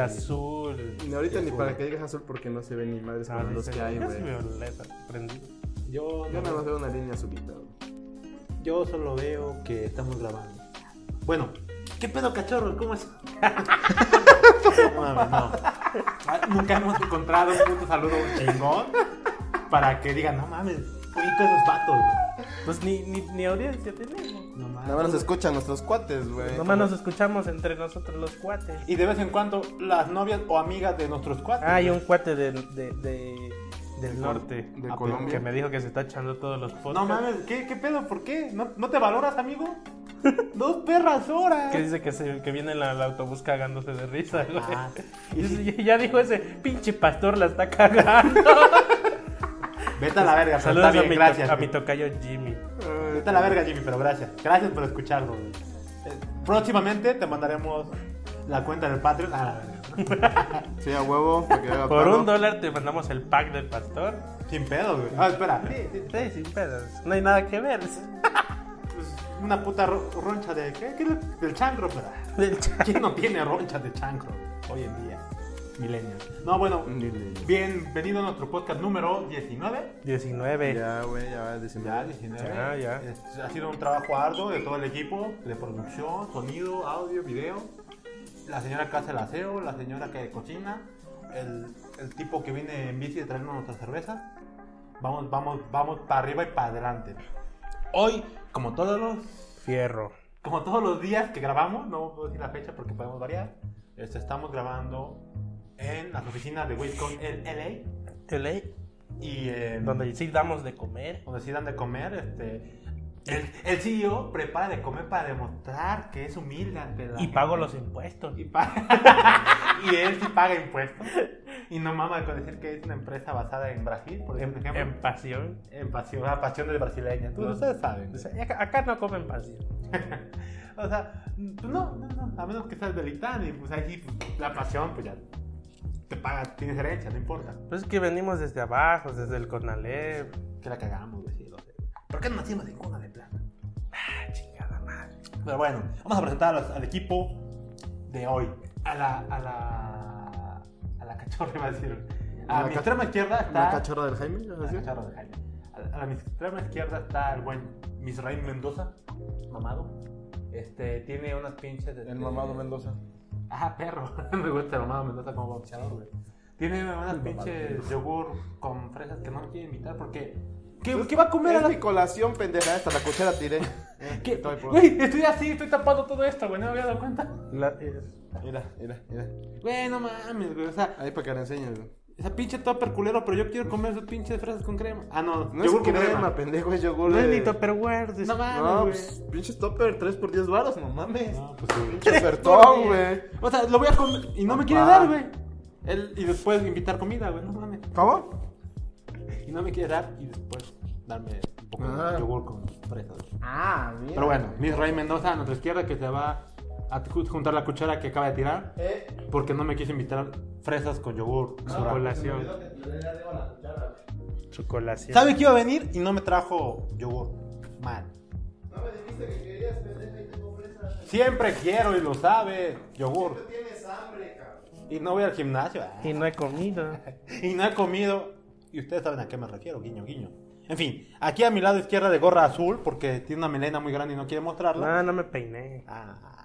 Azul. Ni ahorita ni para que digas azul porque no se ve ni madres Ah, como los que hay, es güey. violeta, prendido. Yo, Yo nada más veo una línea azulita, güey. yo solo veo que estamos grabando. Bueno, ¿qué pedo, cachorro? ¿Cómo es? no, mames, no. Ah, Nunca hemos encontrado un puto saludo chingón para que digan, no mames, ubico esos vatos, güey. Pues ni, ni, ni audiencia tenemos. Nada más nos escuchan nuestros cuates, güey. Nomás nos escuchamos entre nosotros los cuates. Y de vez en cuando las novias o amigas de nuestros cuates. Ah, hay güey. un cuate del, de, de- del norte. De Ah, Colombia. Que me dijo que se está echando todos los podcasts. No mames, ¿qué, qué pedo? ¿Por qué? ¿No, no te valoras, amigo? Dos perras horas. Que dice que, se, que viene en la- el autobús cagándose de risa, güey. Ah, Y dice, ya dijo ese pinche pastor la está cagando. Vete a la verga, pero Saludos está bien, a, mi to- gracias. a mi tocayo Jimmy. Vete a la verga, Jimmy, pero gracias. Gracias por escucharlo. güey. Eh, Próximamente te mandaremos la cuenta del Patreon. Ah. Sí, a huevo. Por paro. un dólar te mandamos el pack del pastor. Sin pedo, güey. Ah, espera. Sí, sí, Sí, sin pedos. No hay nada que ver. pues, una puta ro- roncha de. ¿Qué? ¿Qué? Del chancro, pero. Del ¿Quién no tiene ronchas de chancro hoy en día? Millennials. No, bueno. Millennials. Bienvenido a nuestro podcast número 19. 19. Ya, güey, ya, Ya, 19. 19. Ya, ya. Es- ha sido un trabajo arduo de todo el equipo, de producción, sonido, audio, video. La señora que hace el aseo, la señora que cocina, el, el tipo que viene en bici a traernos nuestra cerveza. Vamos, vamos, vamos para arriba y para adelante. Hoy, como todos los, Fierro. como todos los días que grabamos, no puedo decir la fecha porque podemos variar. este, estamos grabando en las oficinas de Waycon en LA LA. y eh, Donde sí damos de comer. donde sí dan de comer, este, el, el CEO prepara de comer para demostrar que es humilde ante la Y gente. pago los impuestos. y, pa- y él sí paga impuestos y no mama con decir que es una empresa basada en Brasil, por En, ejemplo, en pasión. en pasión, la pasión del brasileño. Pues ustedes saben. O sea, acá, acá no comen pasión. o sea, pues no, no, no, a menos que seas del Itán y pues ahí pues, la pasión, pues ya te paga, tienes herencia, no importa. Pues es que venimos desde abajo, desde el Conalep. Que la cagamos, güey, sí, lo sé. ¿Por qué no nacimos en cuna de plata? Ah, chingada madre. Pero bueno, vamos a presentar al, al equipo de hoy. A la. A la. A la cachorra, iba a decir. A La mi ca- extrema izquierda está. ¿La cachorra del Jaime? ¿vas a la decir? cachorra de Jaime. A, a la mi extrema izquierda está el buen Misraim Mendoza, mamado. Este, tiene unas pinches. este- El mamado Mendoza. Ah, perro. Me gusta mamado Mendoza como boxeador, güey. Tiene unas pinches yogur con fresas que no me quiere invitar porque. ¿Qué, ¿qué va a comer a la mi colación, pendeja. Hasta la cuchara tiré. ¿Qué? Estoy por- Güey, estoy así, estoy tapando todo esto, güey, no me había dado cuenta. La- es- Mira, mira, mira. Güey, no mames, güey, o sea, Ahí para que le enseñes, güey. Esa pinche topper culero, pero yo quiero comer esas pinches fresas con crema. Ah, no, No yogur es con crema, pendejo, es yogur. No es ni Tupperware. dice. No mames, No, pues, pinches topper, 3 por 10 varos, no mames. No, pues. Pinche ofertón, güey. O sea, lo voy a comer y no me quiere dar, güey. Él, y después invitar comida, güey, no mames. ¿Cómo? Y no me quiere dar y después darme un poco Ah. de yogur con fresas. Ah, mira. Pero bueno, Miss Ray Mendoza a nuestra izquierda que se va juntar la cuchara que acaba de tirar Eh, porque no me quiso invitar fresas con yogur. Su colación. Su colación. Sabe que iba a venir y no me trajo yogur. Mal. No me dijiste que querías, pendeja, y tengo fresas. Siempre quiero y lo sabe. Yogur. Tienes hambre, cabrón. Y no voy al gimnasio. ah. Y no he comido. Y no he comido. Y ustedes saben a qué me refiero, guiño, guiño. En fin, aquí a mi lado izquierda de gorra azul, porque tiene una melena muy grande y no quiere mostrarla. No, no me peiné. Ah.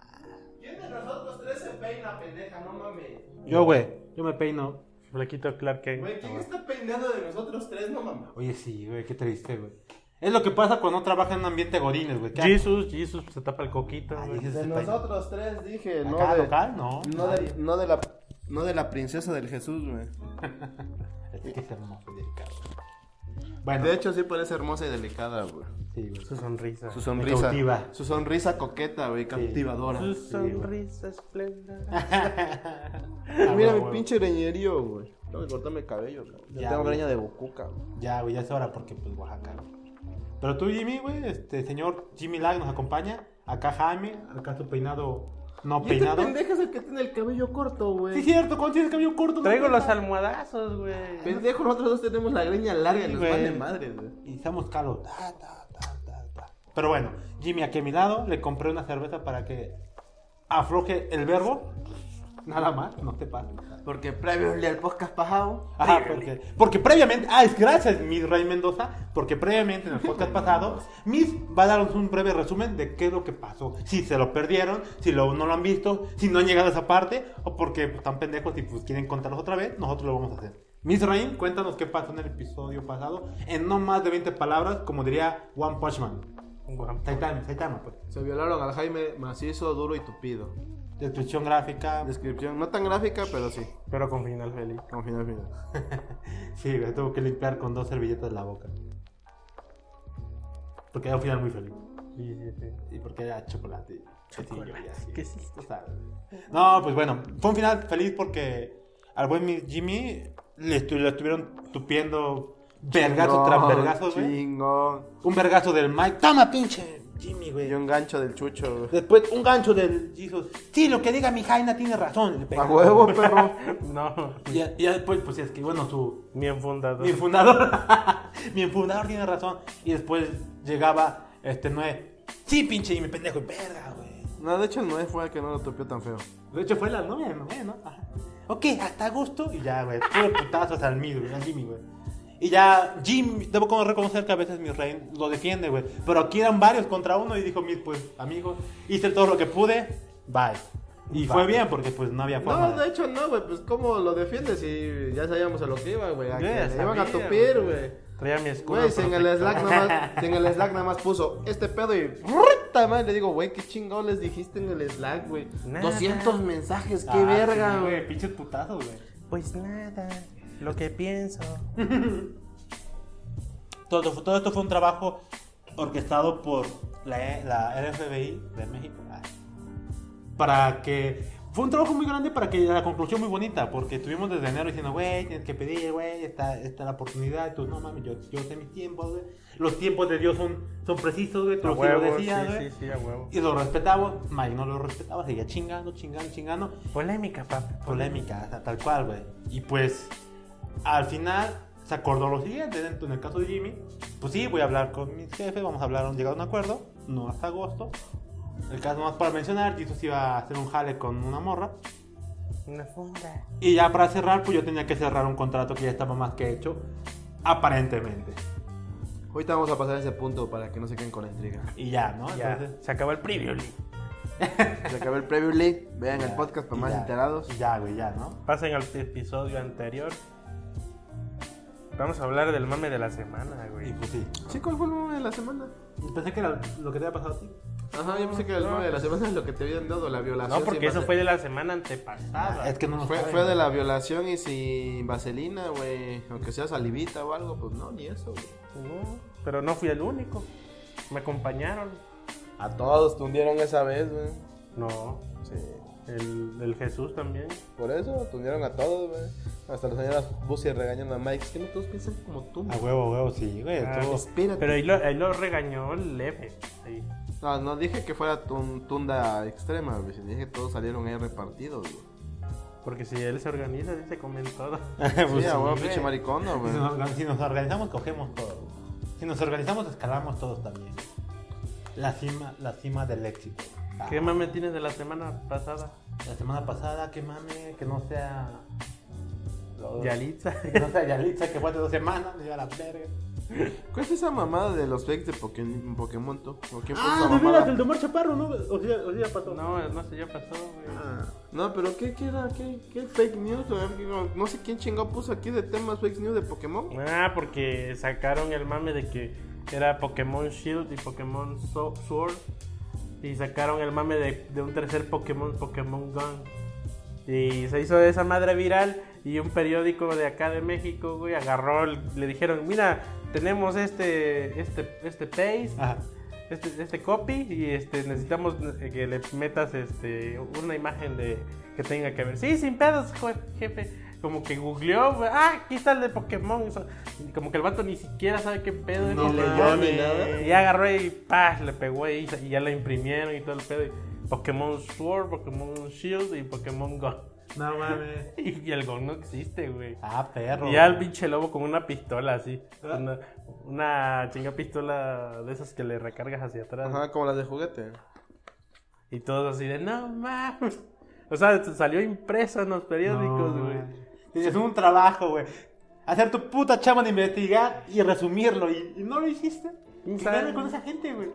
¿Quién de nosotros tres se peina, pendeja? No mames. Yo, güey, yo me peino. Flequito Clark Kent. Güey, ¿quién está peinando de nosotros tres? No mames. Oye, sí, güey, qué triste, güey. Es lo que pasa cuando no trabaja en un ambiente godines, güey. ¿Qué Jesus, Jesus se tapa el coquito. Ay, güey. De nosotros tres, dije, no ¿Acá de... local? No. No de, no de la... No de la princesa del Jesús, güey. Es que es hermoso delicado. Bueno, De hecho, sí parece hermosa y delicada, güey. sí, güey. Su sonrisa. Su sonrisa. cautiva. Su sonrisa coqueta, güey, cautivadora. Su sonrisa esplendorosa. Ah, Mira mi pinche greñerío, güey. Tengo que cortarme el cabello, cabrón. Ya, Ya, tengo güey. greña de Goku, cabrón. Ya, güey, ya es hora porque, pues, Oaxaca. Pero tú, Jimmy, güey, este señor Jimmy Lag nos acompaña. Acá Jaime, acá tu peinado no Y este peinado. pendejo es el que tiene el cabello corto, güey. Sí, es cierto, cuando tienes cabello corto. Traigo los almohadazos, güey. Pendejo, nosotros dos tenemos la greña larga y Sí, nos vale madre, güey. Y estamos calos. Ta, ta, ta, ta, ta. Pero bueno, Jimmy aquí a mi lado le compré una cerveza para que afloje el verbo. Nada más, no te pases. Porque previo al podcast pasado. Ajá, porque, porque previamente, ah, es gracias, Miss Ray Mendoza, porque previamente en el podcast pasado, Miss va a darnos un breve resumen de qué es lo que pasó. Si se lo perdieron, si lo, no lo han visto, si no han llegado a esa parte, o porque pues, están pendejos y pues quieren contarnos otra vez, nosotros lo vamos a hacer. Miss Rain, cuéntanos qué pasó en el episodio pasado, en no más de 20 palabras, como diría One Punch Man. Guapo. Saitama, Saitama, pues. Se violaron al Jaime macizo, duro y tupido. Descripción gráfica. Descripción no tan gráfica, pero sí. Pero con final feliz. Con final final. Sí, güey, tuvo que limpiar con dos servilletas la boca. Porque era un final muy feliz. Sí, sí, sí. Y porque era chocolate. quesillo y así. ¿Qué? Tú sabes. No, pues bueno, fue un final feliz porque al buen Jimmy le, estu- le estuvieron tupiendo vergazo tras vergazo, güey. Chingón. Un vergazo del Mike. Toma, pinche Jimmy, Y güey. un gancho del chucho. güey. Después un gancho del Jesus. Sí, lo que diga mi Jaina tiene razón. A huevo, perro. No, Y ya, y ya después, pues es que bueno, su, mi enfundador. Mi fundador. mi fundador tiene razón. Y después llegaba este Noé. Sí, pinche Jimmy, pendejo, y verga, güey. No, de hecho el 9 fue el que no lo topió tan feo. De hecho, fue la novia de Noé, ¿no? Ajá. Ok, hasta agosto. Y ya, güey. Puro putazos al mid, güey. Jimmy, güey. Y ya, Jim, debo como reconocer que a veces mi rey lo defiende, güey. Pero aquí eran varios contra uno y dijo, Mid, pues, amigos, hice todo lo que pude, bye. Y fue bien porque, pues, no había forma. No, de hecho no, güey. Pues cómo lo defiendes si ya sabíamos a lo que iba, güey. Le iban a tupir, güey. Traía mi escudo. Güey, si en el. Slack nada más, si en el Slack nada más puso este pedo y ¡Puta madre! Le digo, güey, qué chingón les dijiste en el Slack, güey. Nada. 200 mensajes, qué Ah, verga, sí, güey. Pinches putazos, güey. Pues nada, lo que pienso. Todo, todo esto fue un trabajo orquestado por la, la RFBI de México. Para que. Fue un trabajo muy grande para que la conclusión muy bonita. Porque estuvimos desde enero diciendo, güey, tienes que pedir, güey, está, está la oportunidad. Y tú, no mames, yo, yo sé mis tiempos, güey. Los tiempos de Dios son, son precisos, güey. Tú A lo decías, sí, güey. sí, sí, a huevo. Y lo respetamos. Mike no lo respetaba, seguía chingando, chingando, chingando Polémica, papá. polémica, o sea, tal cual, güey. Y pues, al final se acordó lo siguiente, dentro, en el caso de Jimmy, pues sí, voy a hablar con mis jefes, vamos a hablar, llegar a un acuerdo, no hasta agosto. El caso más para mencionar, Jesus iba a hacer un jale con una morra. Una funda. Y ya para cerrar, pues yo tenía que cerrar un contrato que ya estaba más que hecho, aparentemente. Ahorita vamos a pasar a ese punto para que no se queden con la intriga. Y ya, ¿no? Ya, Entonces, se acabó el preview. Se acabó el preview league. Vean el ya, podcast para más ya, enterados. Ya, güey, ya, ¿no? Pasen al episodio anterior. Vamos a hablar del mame de la semana, Y güey. pues sí. Sí, ¿cuál fue el meme de la semana? Pensé que era lo que te había pasado a ti. Ajá, yo pensé que el meme de la semana es lo que te habían dado, la violación. No, porque eso fue de la semana antepasada. Ah, es que no nos Fue, fue de la violación y sin vaselina, güey. Aunque sea salivita o algo, pues no, ni eso, güey. No, pero no fui el único. Me acompañaron. A todos te hundieron esa vez, güey. No, Sí. El, el Jesús también. Por eso te hundieron a todos, güey. Hasta la señora Busi regañando a Mike. Es que no todos piensan como tú. A huevo, huevo, sí, güey. Ah. Pero ahí lo, ahí lo regañó leve. Sí. No, no dije que fuera tun- tunda extrema, güey. Dije que todos salieron ahí repartidos, güey. Porque si él se organiza, dice comen todo. Pues sí, a huevo, pinche maricondo, Si güey. nos, organ- si nos organizamos, cogemos todo. Si nos organizamos, escalamos todos también. La cima, la cima del éxito. Ah, ¿Qué mame tienes de la semana pasada? La semana pasada, que mame, que no sea. lo- Yalitza. Que no sea Yalitza, que fue hace dos semanas, me lleva la verga. ¿Cuál es esa mamada de los fakes de Pokémon, Pokémon tú? ¿O quién puso Ah, esa de veras, el de Omar Chaparro, ¿no? O sea, o sea, pasó. No, no sé, ya pasó, güey. Ah, no, pero ¿qué, qué era? ¿Qué, qué fake news? No, no sé quién chingado puso aquí de temas fake news de Pokémon. Ah, porque sacaron el mame de que era Pokémon Shield y Pokémon So- Sword. Y sacaron el mame de, de un tercer Pokémon, Pokémon Gun. Y se hizo esa madre viral. Y un periódico de acá de México, güey, agarró, le dijeron, mira, tenemos este, este, este paste, Ajá. este, este copy y este necesitamos que le metas este una imagen de que tenga que ver. Sí, sin pedos, jefe. Como que googleó, güey, ah, aquí está el de Pokémon. Como que el vato ni siquiera sabe qué pedo. No ni leyó nada. ni nada. Y ya agarró y ¡pah! le pegó ahí y ya lo imprimieron y todo el pedo. Y Pokémon Sword, Pokémon Shield y Pokémon Go. No mames. Y, el Go no existe, güey. Ah, perro. Y ya el pinche lobo con una pistola así. Ah. Una, una chinga pistola de esas que le recargas hacia atrás. Ajá, como las de juguete. Y todos así de, no mames. O sea, salió impreso en los periódicos, No, güey. Güey. Es un trabajo, güey. Hacer tu puta chamba de investigar y resumirlo. Y, y no lo hiciste. ¿Quién ¿Qué sabe? ganas con esa gente, güey?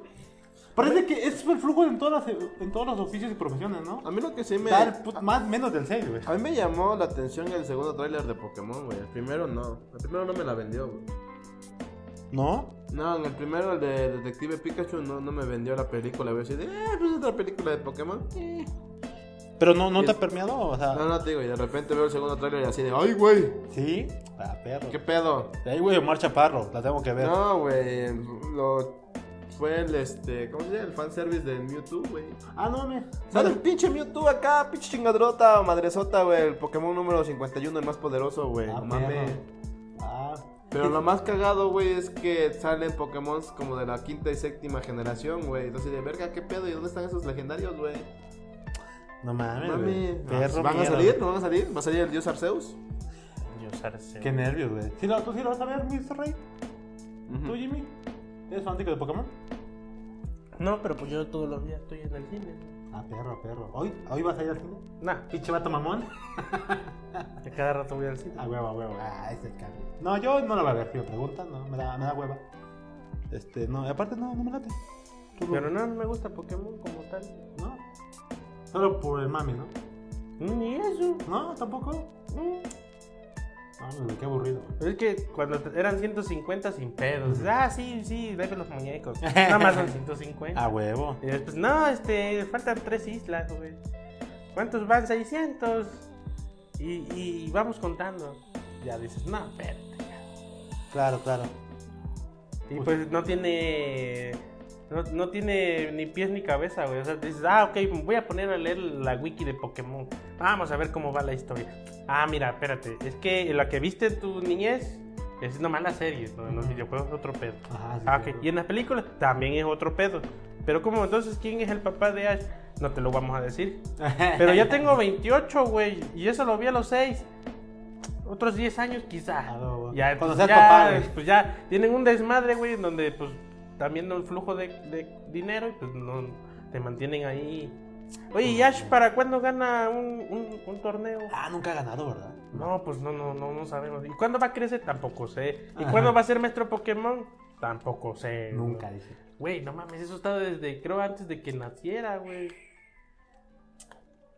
Parece que es el flujo en, todas las, en todos los oficios y profesiones, ¿no? A mí lo que sí me... Da el put- más menos del 6, güey. A mí me llamó la atención el segundo tráiler de Pokémon, güey. El primero no. El primero no me la vendió, güey. ¿No? No, en el primero, el de Detective Pikachu, no, no me vendió la película. Voy a decir, eh, pues es otra película de Pokémon. Eh. Pero no, no te ha permeado, o sea. No, no te digo, y de repente veo el segundo tráiler y así de, ¡ay, güey! Sí. Ah, perro. ¿Qué pedo? Ahí, güey, Omar Chaparro. La tengo que ver. No, güey. Lo... Fue el, este, ¿cómo se llama? El fanservice de Mewtwo, güey. Ah, no, me. Sale el pinche Mewtwo acá, pinche chingadrota o madresota, güey. El Pokémon número 51, el más poderoso, güey. Ah, perro. Ah. Pero lo más cagado, güey, es que salen Pokémon como de la quinta y séptima generación, güey. Entonces, de verga, ¿qué pedo? ¿Y dónde están esos legendarios, güey? No mames, Mami. Perro ¿Van a salir? ¿No van a salir? ¿Va a salir el dios Arceus? Dios Arceus. Qué nervios, güey. ¿Sí lo, ¿Tú sí lo vas a ver, Mr. Rey? ¿Tú, Ujú. Jimmy? ¿Eres fanático de Pokémon? No, pero pues yo todos los días estoy en el cine. Ah, perro, perro. ¿Hoy, ¿Hoy vas a ir al cine? Nah, Pinche vato mamón. que cada rato voy al cine. A huevo, a huevo. Ah, ese cambio. No, yo no la voy a ver, si me preguntan, no, me da, me da hueva. Este, no, y aparte no, no me late. Tú Pero no, no me gusta Pokémon como tal. No. Solo por el mami, ¿no? Ni eso. No, tampoco. Mm. No, güey, qué aburrido. Es que cuando eran 150 sin pedos. Ah, sí, sí, debe los muñecos. Nada más son 150. A huevo. Y después, no, este, faltan tres islas, güey. ¿Cuántos van? 600. Y, y vamos contando. Ya dices, no, espérate. Claro, claro. Y pues no tiene. No, no tiene ni pies ni cabeza, güey. O sea, dices, ah, ok, voy a poner a leer la wiki de Pokémon. Vamos a ver cómo va la historia. Ah, mira, espérate. Es que la que viste en tu niñez es nomás la serie, ¿no? En los videojuegos es otro pedo. Ajá, sí, Ah, sí, ok. sí. Y en las películas también es otro pedo. Pero como entonces, ¿quién es el papá de Ash? No te lo vamos a decir. Pero ya tengo 28, güey. Y eso lo vi a los 6. Otros 10 años quizá. Ah, no, bueno. ya, pues, ya, papá, pues ya tienen un desmadre, güey, en donde pues también no el flujo de, de dinero y pues no te mantienen ahí. Oye, ¿y Ash para cuándo gana un, un- un torneo? Ah, nunca ha ganado, ¿verdad? No, pues no, no, no, no sabemos. ¿Y cuándo va a crecer? Tampoco sé. ¿Y Ajá. cuándo va a ser maestro Pokémon? Tampoco sé. Nunca, dice. Güey, no mames, eso está desde, creo, antes de que naciera, güey.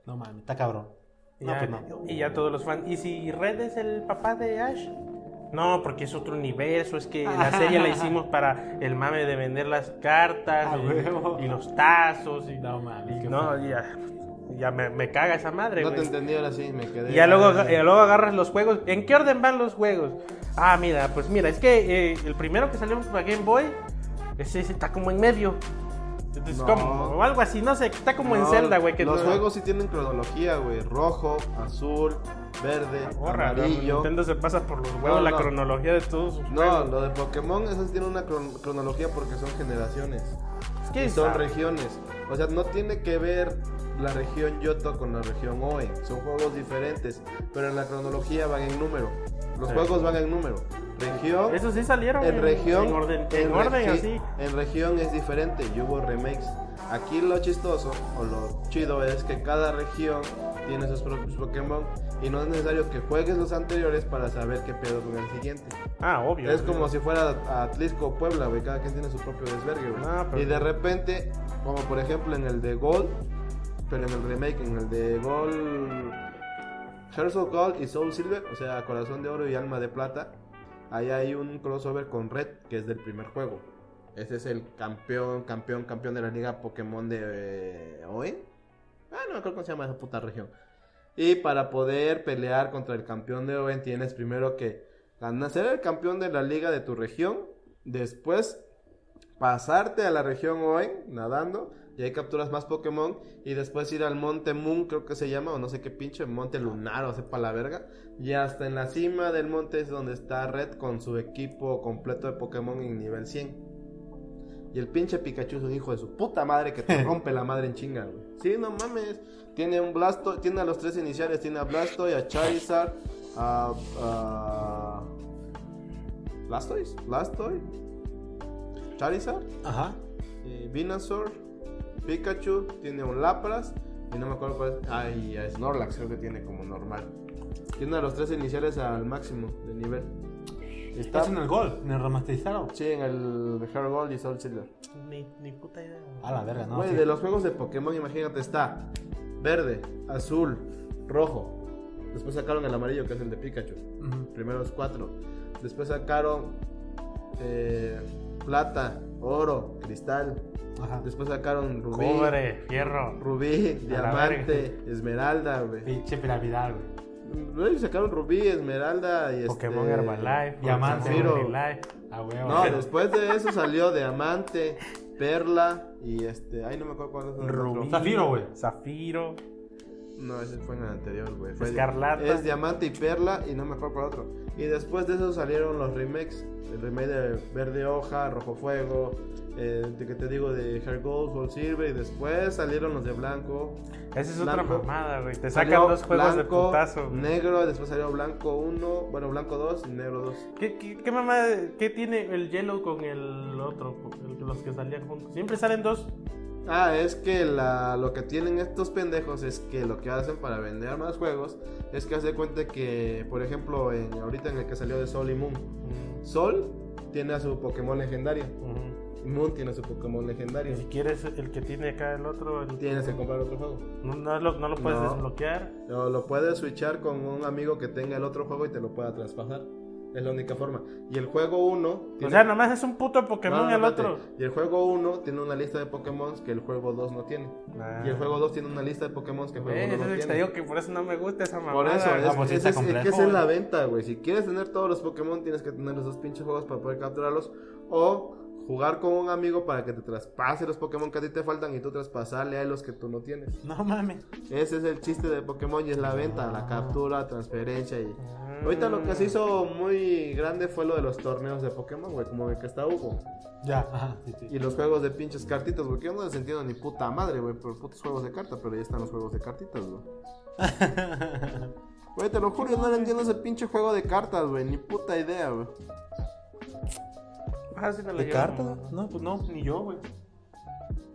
No mames, está cabrón. No, ya, pues no. y ya todos los fans. ¿Y si Red es el papá de Ash? No, porque es otro universo. Es que la serie la hicimos para el mame de vender las cartas Ah, y, los tazos. Y, No mames, no, ya, ya me, me caga esa madre, No te güey. entendí ahora sí, me quedé. Y ya luego, y luego agarras los juegos. ¿En qué orden van los juegos? Ah, mira, pues mira, es que eh, el primero que salió para Game Boy, ese, ese está como en medio. Entonces, No. como, o algo así, no sé, está como en No, Zelda, güey. que Los no- juegos sí tienen cronología, güey. Rojo, azul, verde, Borra, amarillo. Nintendo se pasa por los huevos la no. cronología de todos sus No, juegos. lo de Pokémon, esos tienen una cron- cronología porque son generaciones. Y son sabe. regiones. O sea, no tiene que ver la región Yoto con la región Oe. Son juegos diferentes. Pero en la cronología van en número. Los Sí. juegos van en número. Región. Esos sí salieron En región, en orden, en en orden regi- así. En región es diferente y hubo remakes. Aquí lo chistoso o lo chido es que cada región tiene sus propios Pokémon y no es necesario que juegues los anteriores para saber qué pedo con el siguiente. Ah, obvio. Es obvio. como si fuera a Atlisco o Puebla, güey. Cada quien tiene su propio desvergue, güey. Ah, pero- Y de repente, como por ejemplo en el de Gold, pero en el remake, en el de Gold, Hearts of Gold y Soul Silver, o sea, Corazón de Oro y Alma de Plata, ahí hay un crossover con Red, que es del primer juego. Ese es el campeón, campeón, campeón de la liga Pokémon de eh, Oe. Ah, no acuerdo cómo se llama esa puta región. Y para poder pelear contra el campeón de Owen tienes primero que ganar, ser el campeón de la liga de tu región, después pasarte a la región Owen nadando y ahí capturas más Pokémon y después ir al Monte Moon, creo que se llama, o no sé qué pinche, Monte Lunar o sepa la verga. Y hasta en la cima del monte es donde está Red con su equipo completo de Pokémon en nivel 100. Y el pinche Pikachu es un hijo de su puta madre que te rompe la madre en chinga, güey. Sí, no mames. Tiene un Blasto, tiene a los tres iniciales, tiene a Blastoise, a Charizard, a... a... Blastoise, Blastoise, Charizard, Ajá. eh, Venusaur, Pikachu, tiene un Lapras Y no me acuerdo cuál es. Ah, y a Snorlax creo que tiene como normal. Tiene a los tres iniciales al máximo de nivel. Está Estás en el gol, en el remasterizado. Sí, en el Heart Gold y Soul Silver. Ni, ni puta idea. A la verga, no. Güey, sí. de los juegos de Pokémon, imagínate, está verde, azul, rojo. Después sacaron el amarillo, que es el de Pikachu. Ujú. Primeros cuatro. Después sacaron eh, plata, oro, cristal. Ajá. Después sacaron rubí, Cobre, fierro. rubí, diamante, esmeralda, güey. Pinche piramidal, güey. Luego sacaron rubí, esmeralda y Pokémon este, Herbalife, Diamante. Pokémon Zafiro. Life. Ah, güey. No, después de eso salió diamante, perla y este, ay no me acuerdo cuál es el otro. Rubí. Zafiro, güey. Zafiro. No, ese fue en el anterior, güey. Escarlata. Es diamante y perla y no me acuerdo cuál otro. Y después de eso salieron los remakes. El remake de Verde Hoja, Rojo Fuego, eh, de que te digo de Hair Gold, Soul Silver y después salieron los de Blanco. Esa es otra Blanco. mamada, güey. Te sacan dos juegos de blanco, putazo. güey. Negro, después salió Blanco 1, bueno, Blanco 2 y Negro 2. ¿Qué, qué, qué mamada? ¿Qué tiene el Yellow con el otro? Los que salían juntos. Siempre salen dos. Ah, es que la, lo que tienen estos pendejos es que lo que hacen para vender más juegos es que hace cuenta que, por ejemplo, en, ahorita en el que salió de Sol y Moon, Sol tiene a su Pokémon legendario. Moon tiene su Pokémon legendario. si quieres el que tiene acá el otro, el- Tienes que comprar otro juego. no, no lo, no lo puedes No. desbloquear. O lo puedes switchar con un amigo que tenga el otro juego y te lo pueda traspasar. Es la única forma. Y el juego 1 O sea, nomás es un puto Pokémon No, no, el otro. Y el juego 1 tiene una lista de Pokémon que el juego 2 no tiene. Ah. Y el juego 2 tiene una lista de Pokémon que el juego Eh, 1 eso no es que te tiene. digo que por eso no me gusta esa mamada. Por eso, es, es, es complejo, que es la güey. venta, güey. Si quieres tener todos los Pokémon, tienes que tener los dos pinches juegos para poder capturarlos. O jugar con un amigo para que te traspase los Pokémon que a ti te faltan y tú traspasarle a los que tú no tienes. No mames. Ese es el chiste de Pokémon y es la venta, la captura, transferencia y... Ah. Ahorita lo que se hizo muy grande fue lo de los torneos de Pokémon, güey, como el que está Hugo. Ya, ajá, sí, sí. Y los juegos de pinches cartitas, porque yo no les entiendo ni puta madre, güey, por putos juegos de carta, pero ya están los juegos de cartitas, güey. Güey, te lo juro, yo no le entiendo ese pinche juego de cartas, güey, ni puta idea, güey. Ah, sí me lo ¿De carta? No, pues no, ni yo, güey.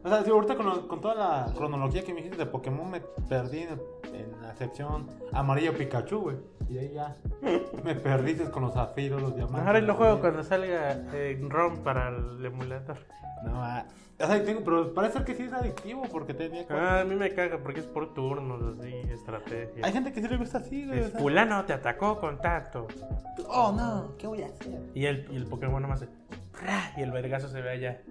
O sea, sí, ahorita con, lo- con toda la cronología que me dijiste de Pokémon me perdí en, en la sección amarillo Pikachu, güey. Y ahí ya me perdiste con los zafiros, los diamantes. Ahora lo los juego cuando salga en ROM para el emulador. No, ah, o sea, tengo, pero parece que sí es adictivo porque tenía Ah, a mí me caga porque es por turnos, así, estrategia. Hay gente que sí le gusta así, güey. Es fulano te atacó con tanto. Oh, no, ¿qué voy a hacer? Y el, y el Pokémon nomás hace. ¡pra! Y el vergazo se ve allá.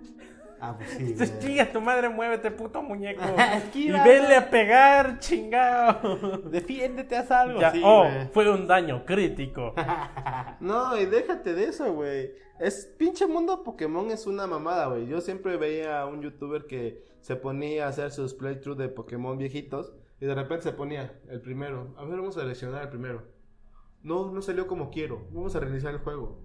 Ah, pues sí. Chinga tu madre, muévete, puto muñeco. y venle a pegar, chingado. Defiéndete, haz algo. Ya, sí, oh, fue un daño crítico. No, y déjate de eso, güey. Es pinche mundo Pokémon es una mamada, güey. Yo siempre veía a un youtuber que se ponía a hacer sus playthroughs de Pokémon viejitos y de repente se ponía el primero. A ver, vamos a seleccionar el primero. No, no salió como quiero. Vamos a reiniciar el juego.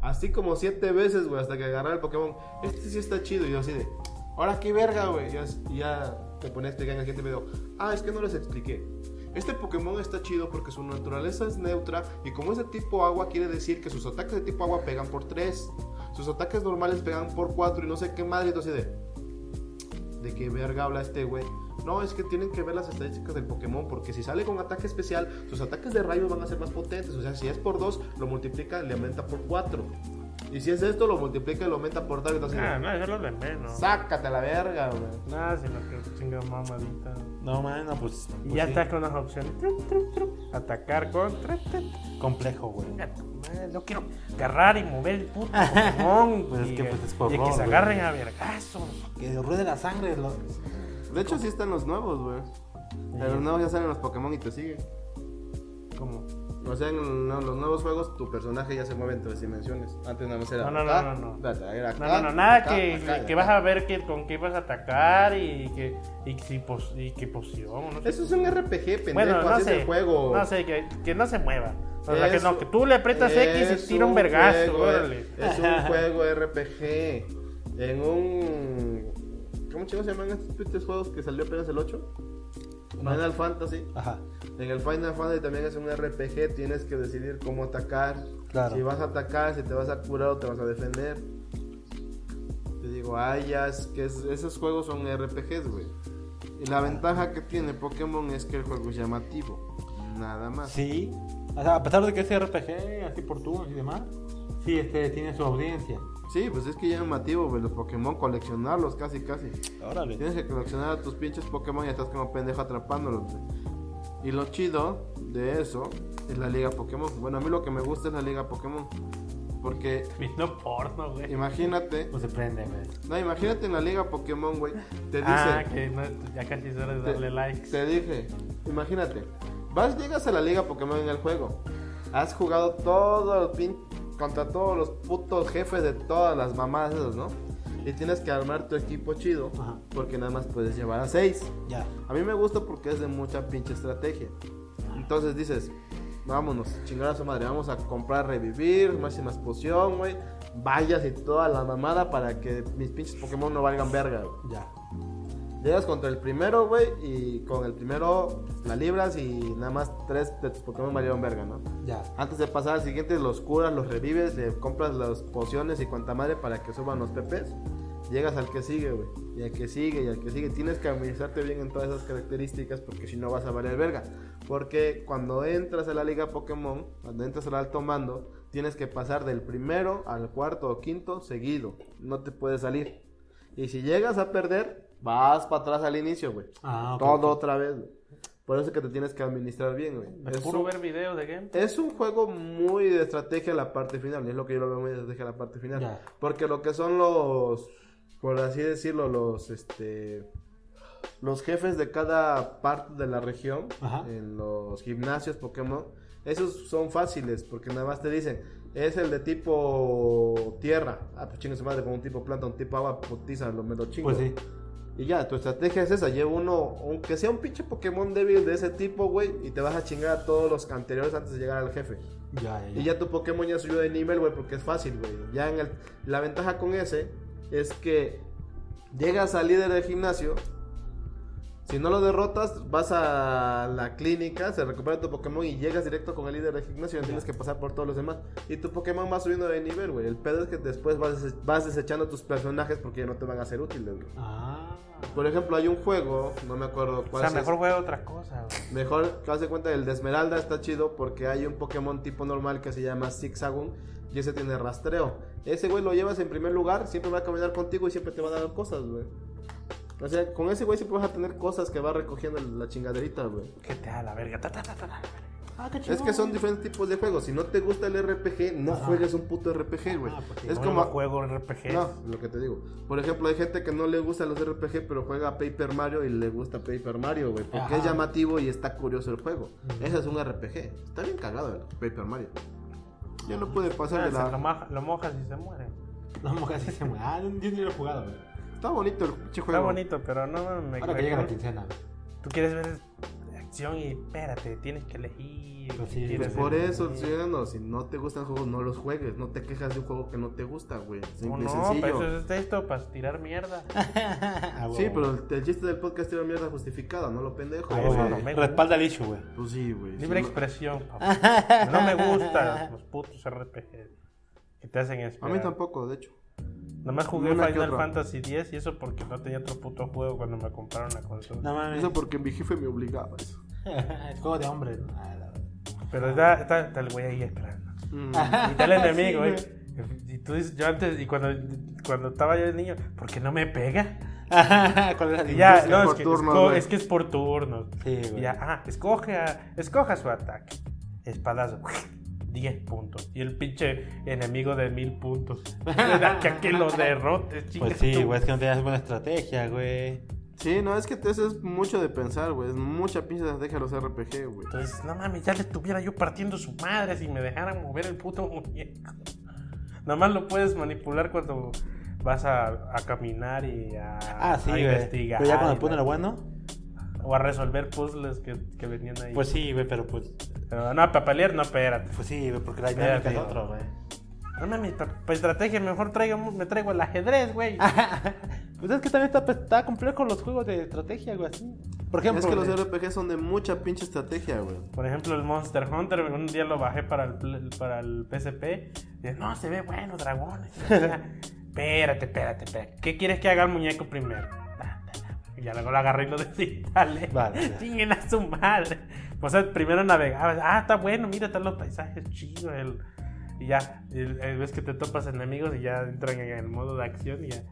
Así como siete veces, güey, hasta que agarrar el Pokémon. Este sí está chido. Y yo así de, ahora qué verga, güey. Y ya, y te ponía a explicar en el video. Ah, es que no les expliqué. Este Pokémon está chido porque su naturaleza es neutra y como es de tipo agua quiere decir que sus ataques de tipo agua pegan por 3, sus ataques normales pegan por 4 y no sé qué madre, entonces de de qué verga habla este güey. No, es que tienen que ver las estadísticas del Pokémon porque si sale con ataque especial, sus ataques de rayo van a ser más potentes, o sea, si es por 2, lo multiplica, le aumenta por 4. Y si es esto, lo multiplica y lo aumenta por tal, entonces Ah, no, es lo de menos. sácate a la verga, güey. Nada, sino que chinga mamadita. No, man, no, pues. Y pues ya sí. está con las opciones. Atacar contra. Complejo, güey. No quiero agarrar y mover el puto Pokémon. Pues es y, que, pues, es por y que se güey. agarren a vergazos. Que ruede la sangre. lo- De hecho, sí están los nuevos, güey. En los nuevos ya salen los Pokémon y te siguen. ¿Cómo? O sea, en no, los nuevos juegos tu personaje ya se mueve en tres dimensiones. Antes nada más era No, no, no, acá, no, no. da- era No, acá, no, no, nada acá, que, acá que vas a ver que, con qué vas a atacar y que y, si y qué poción. No sé. Eso es un RPG, pendejo, bueno, no así sé. es el juego. No sé, que, que no se mueva. O sea, que no, que tú le aprietas X y tira un vergazo. Es un juego RPG. En un. ¿Cómo chicos se llaman estos juegos que salió apenas el 8? Final Fantasy. Ajá. En el Final Fantasy también es un RPG, tienes que decidir cómo atacar. Claro. Si vas a atacar, si te vas a curar o te vas a defender. Te digo, ay, ya es que es- esos juegos son RPGs, güey. Y la ventaja que tiene Pokémon es que el juego es llamativo. Nada más. Sí. O sea, a pesar de que es RPG, así por turnos y demás, sí, este tiene su audiencia. Sí, pues es que ya es llamativo, güey, los Pokémon, coleccionarlos casi, casi. Órale. Tienes que coleccionar a tus pinches Pokémon y estás como pendejo atrapándolos, güey. Y lo chido de eso es la liga Pokémon. Bueno, a mí lo que me gusta es la liga Pokémon. Porque Viendo porno, güey. imagínate, Pues se prende, güey. no, imagínate en la liga Pokémon, güey. Te dice, Ah, que no, ya casi es hora de te, darle likes. te dije, imagínate, vas, llegas a la liga Pokémon en el juego. Has jugado todo el pin contra todos los putos jefes de todas las mamadas esas, ¿no? Y tienes que armar tu equipo chido, Ajá. porque nada más puedes llevar a 6. Ya. A mí me gusta porque es de mucha pinche estrategia. Entonces dices, vámonos, chingar a su madre, vamos a comprar revivir, máximas poción, güey, vallas y toda la mamada para que mis pinches Pokémon no valgan verga, güey. Ya. Llegas contra el primero, güey, y con el primero la libras y nada más tres de tus Pokémon valieron verga, ¿no? Ya. Antes de pasar al siguiente, los curas, los revives, le compras las pociones y cuanta madre para que suban los PPs. Llegas al que sigue, güey. Y al que sigue, y al que sigue. Tienes que administrarte bien en todas esas características porque si no vas a valer verga. Porque cuando entras a la liga Pokémon, cuando entras al alto mando, tienes que pasar del primero al cuarto o quinto seguido. No te puedes salir. Y si llegas a perder, vas para atrás al inicio, güey. Ah, ok, Todo ok. otra vez, güey. Por eso es que te tienes que administrar bien, güey. Me Es puro un- ver videos de game. es un juego muy de estrategia la parte final, es lo que yo lo veo muy de estrategia la parte final. Ya. Porque lo que son los, por así decirlo, los, este, los jefes de cada parte de la región, Ajá. en los gimnasios Pokémon, esos son fáciles, porque nada más te dicen, es el de tipo tierra, ah, pues chingue su madre, con un tipo planta, un tipo agua, putiza, lo me lo chingo. Pues sí. Y ya, tu estrategia es esa, lleva uno, aunque sea un pinche Pokémon débil de ese tipo, güey, y te vas a chingar a todos los anteriores antes de llegar al jefe. Ya, ya, Y ya tu Pokémon ya subió de nivel, güey, porque es fácil, güey. Ya en el, la ventaja con ese es que llegas al líder del gimnasio. Si no lo derrotas, vas a la clínica, se recupera tu Pokémon y llegas directo con el líder del gimnasio. No tienes que pasar por todos los demás. Y tu Pokémon va subiendo de nivel, güey. El pedo es que después vas, des- vas desechando tus personajes porque ya no te van a ser útiles, güey. Ah. Por ejemplo, hay un juego, no me acuerdo O cuál sea, es. mejor juega otra cosa, güey. Mejor, que haz de cuenta, el de Esmeralda está chido porque hay un Pokémon tipo normal que se llama Zigzagoon y ese tiene rastreo. Ese güey lo llevas en primer lugar, siempre va a caminar contigo y siempre te va a dar cosas, güey. O sea, con ese güey siempre vas a tener cosas que va recogiendo la chingaderita, güey. Que te da la verga. Ta, ta, ta, ta, ta. Ah, qué Es que son diferentes tipos de juegos. Si no te gusta el RPG, no Ajá. juegues un puto RPG, güey. Ah, pues sí. es No, como... no juego RPG. No, lo que te digo. Por ejemplo, hay gente que no le gusta los RPG, pero juega Paper Mario y le gusta Paper Mario, güey. Porque Ajá. es llamativo y está curioso el juego. Ese es un RPG. Está bien cagado el Paper Mario. Ya no puede pasar Ah, de la... lo, moja- lo mojas y se muere. No, moja, así se mueve. Ah, yo ni lo he jugado, güey. Está bonito el pinche juego. Está bonito, pero no me Ahora que llega la quincena. Tú quieres ver acción y espérate, tienes que elegir. Pues sí, Pues por elegir. eso, ciudadano, si no te gustan juegos, no los juegues. No te quejas de un juego que no te gusta, güey. No, Simple y no, sencillo. para eso es esto, para tirar mierda. Ah, Sí, pero el, el chiste del podcast era mierda justificada, no lo pendejo. Ah, Eso no me Respalda el issue, güey. Pues sí, güey. Libre no- expresión, papá. No me gustan los putos RPG que te hacen A esperar. mí tampoco, de hecho. Nada más jugué Una Final. Fantasy X y eso porque no tenía otro puto juego cuando me compraron la consola. No mames. Eso porque mi jefe me obligaba a eso. es juego de hombres, ¿no? Ah, la verdad. Pero está, está, está el güey ahí esperando. Mm. Y está el enemigo, Sí, güey. Y tú dices, yo antes, y cuando, cuando estaba yo de niño, ¿por qué no me pega? ¿Cuál era el Y ya, no, por es que, esco- güey. es que es por turnos. Sí, Y güey. ya, ah, escoge a, escoja su ataque. Espadazo. 10 puntos. Y el pinche enemigo de mil puntos. que a que lo derrotes, chinga Pues sí, güey, es que no tenías buena estrategia, güey. Sí, no, es que eso es mucho de pensar, güey. Es mucha pinche estrategia los RPG, güey. Entonces, no mames, ya le estuviera yo partiendo su madre si me dejaran mover el puto muñeco. Nada más lo puedes manipular cuando vas a, a caminar y a, Ah, sí, a güey. investigar. Pero ya cuando pone lo bueno, O a resolver puzzles que, que venían ahí. pues sí, güey, pero pues. Pero no, para pelear, no, espérate. Pues sí, güey, porque la dinámica es otro, güey. No mames, para estrategia mejor traigo, me traigo el ajedrez, güey. Pues es que también está, está complejo los juegos de estrategia, güey, así. Por ejemplo, Es que los RPG son de mucha pinche estrategia, güey. Por ejemplo, el Monster Hunter, un día lo bajé para el, para el PSP. Y dije, no, se ve bueno, dragones. espérate, espérate, espérate. ¿Qué quieres que haga el muñeco primero? Ya luego lo agarré y lo desinstalé. Vale. Chinguen a su madre. O sea, primero navegabas. Ah, está bueno, mira, están los paisajes, chido. El... Y ya, eh, ves que te topas enemigos y ya entran en el modo de acción y ya.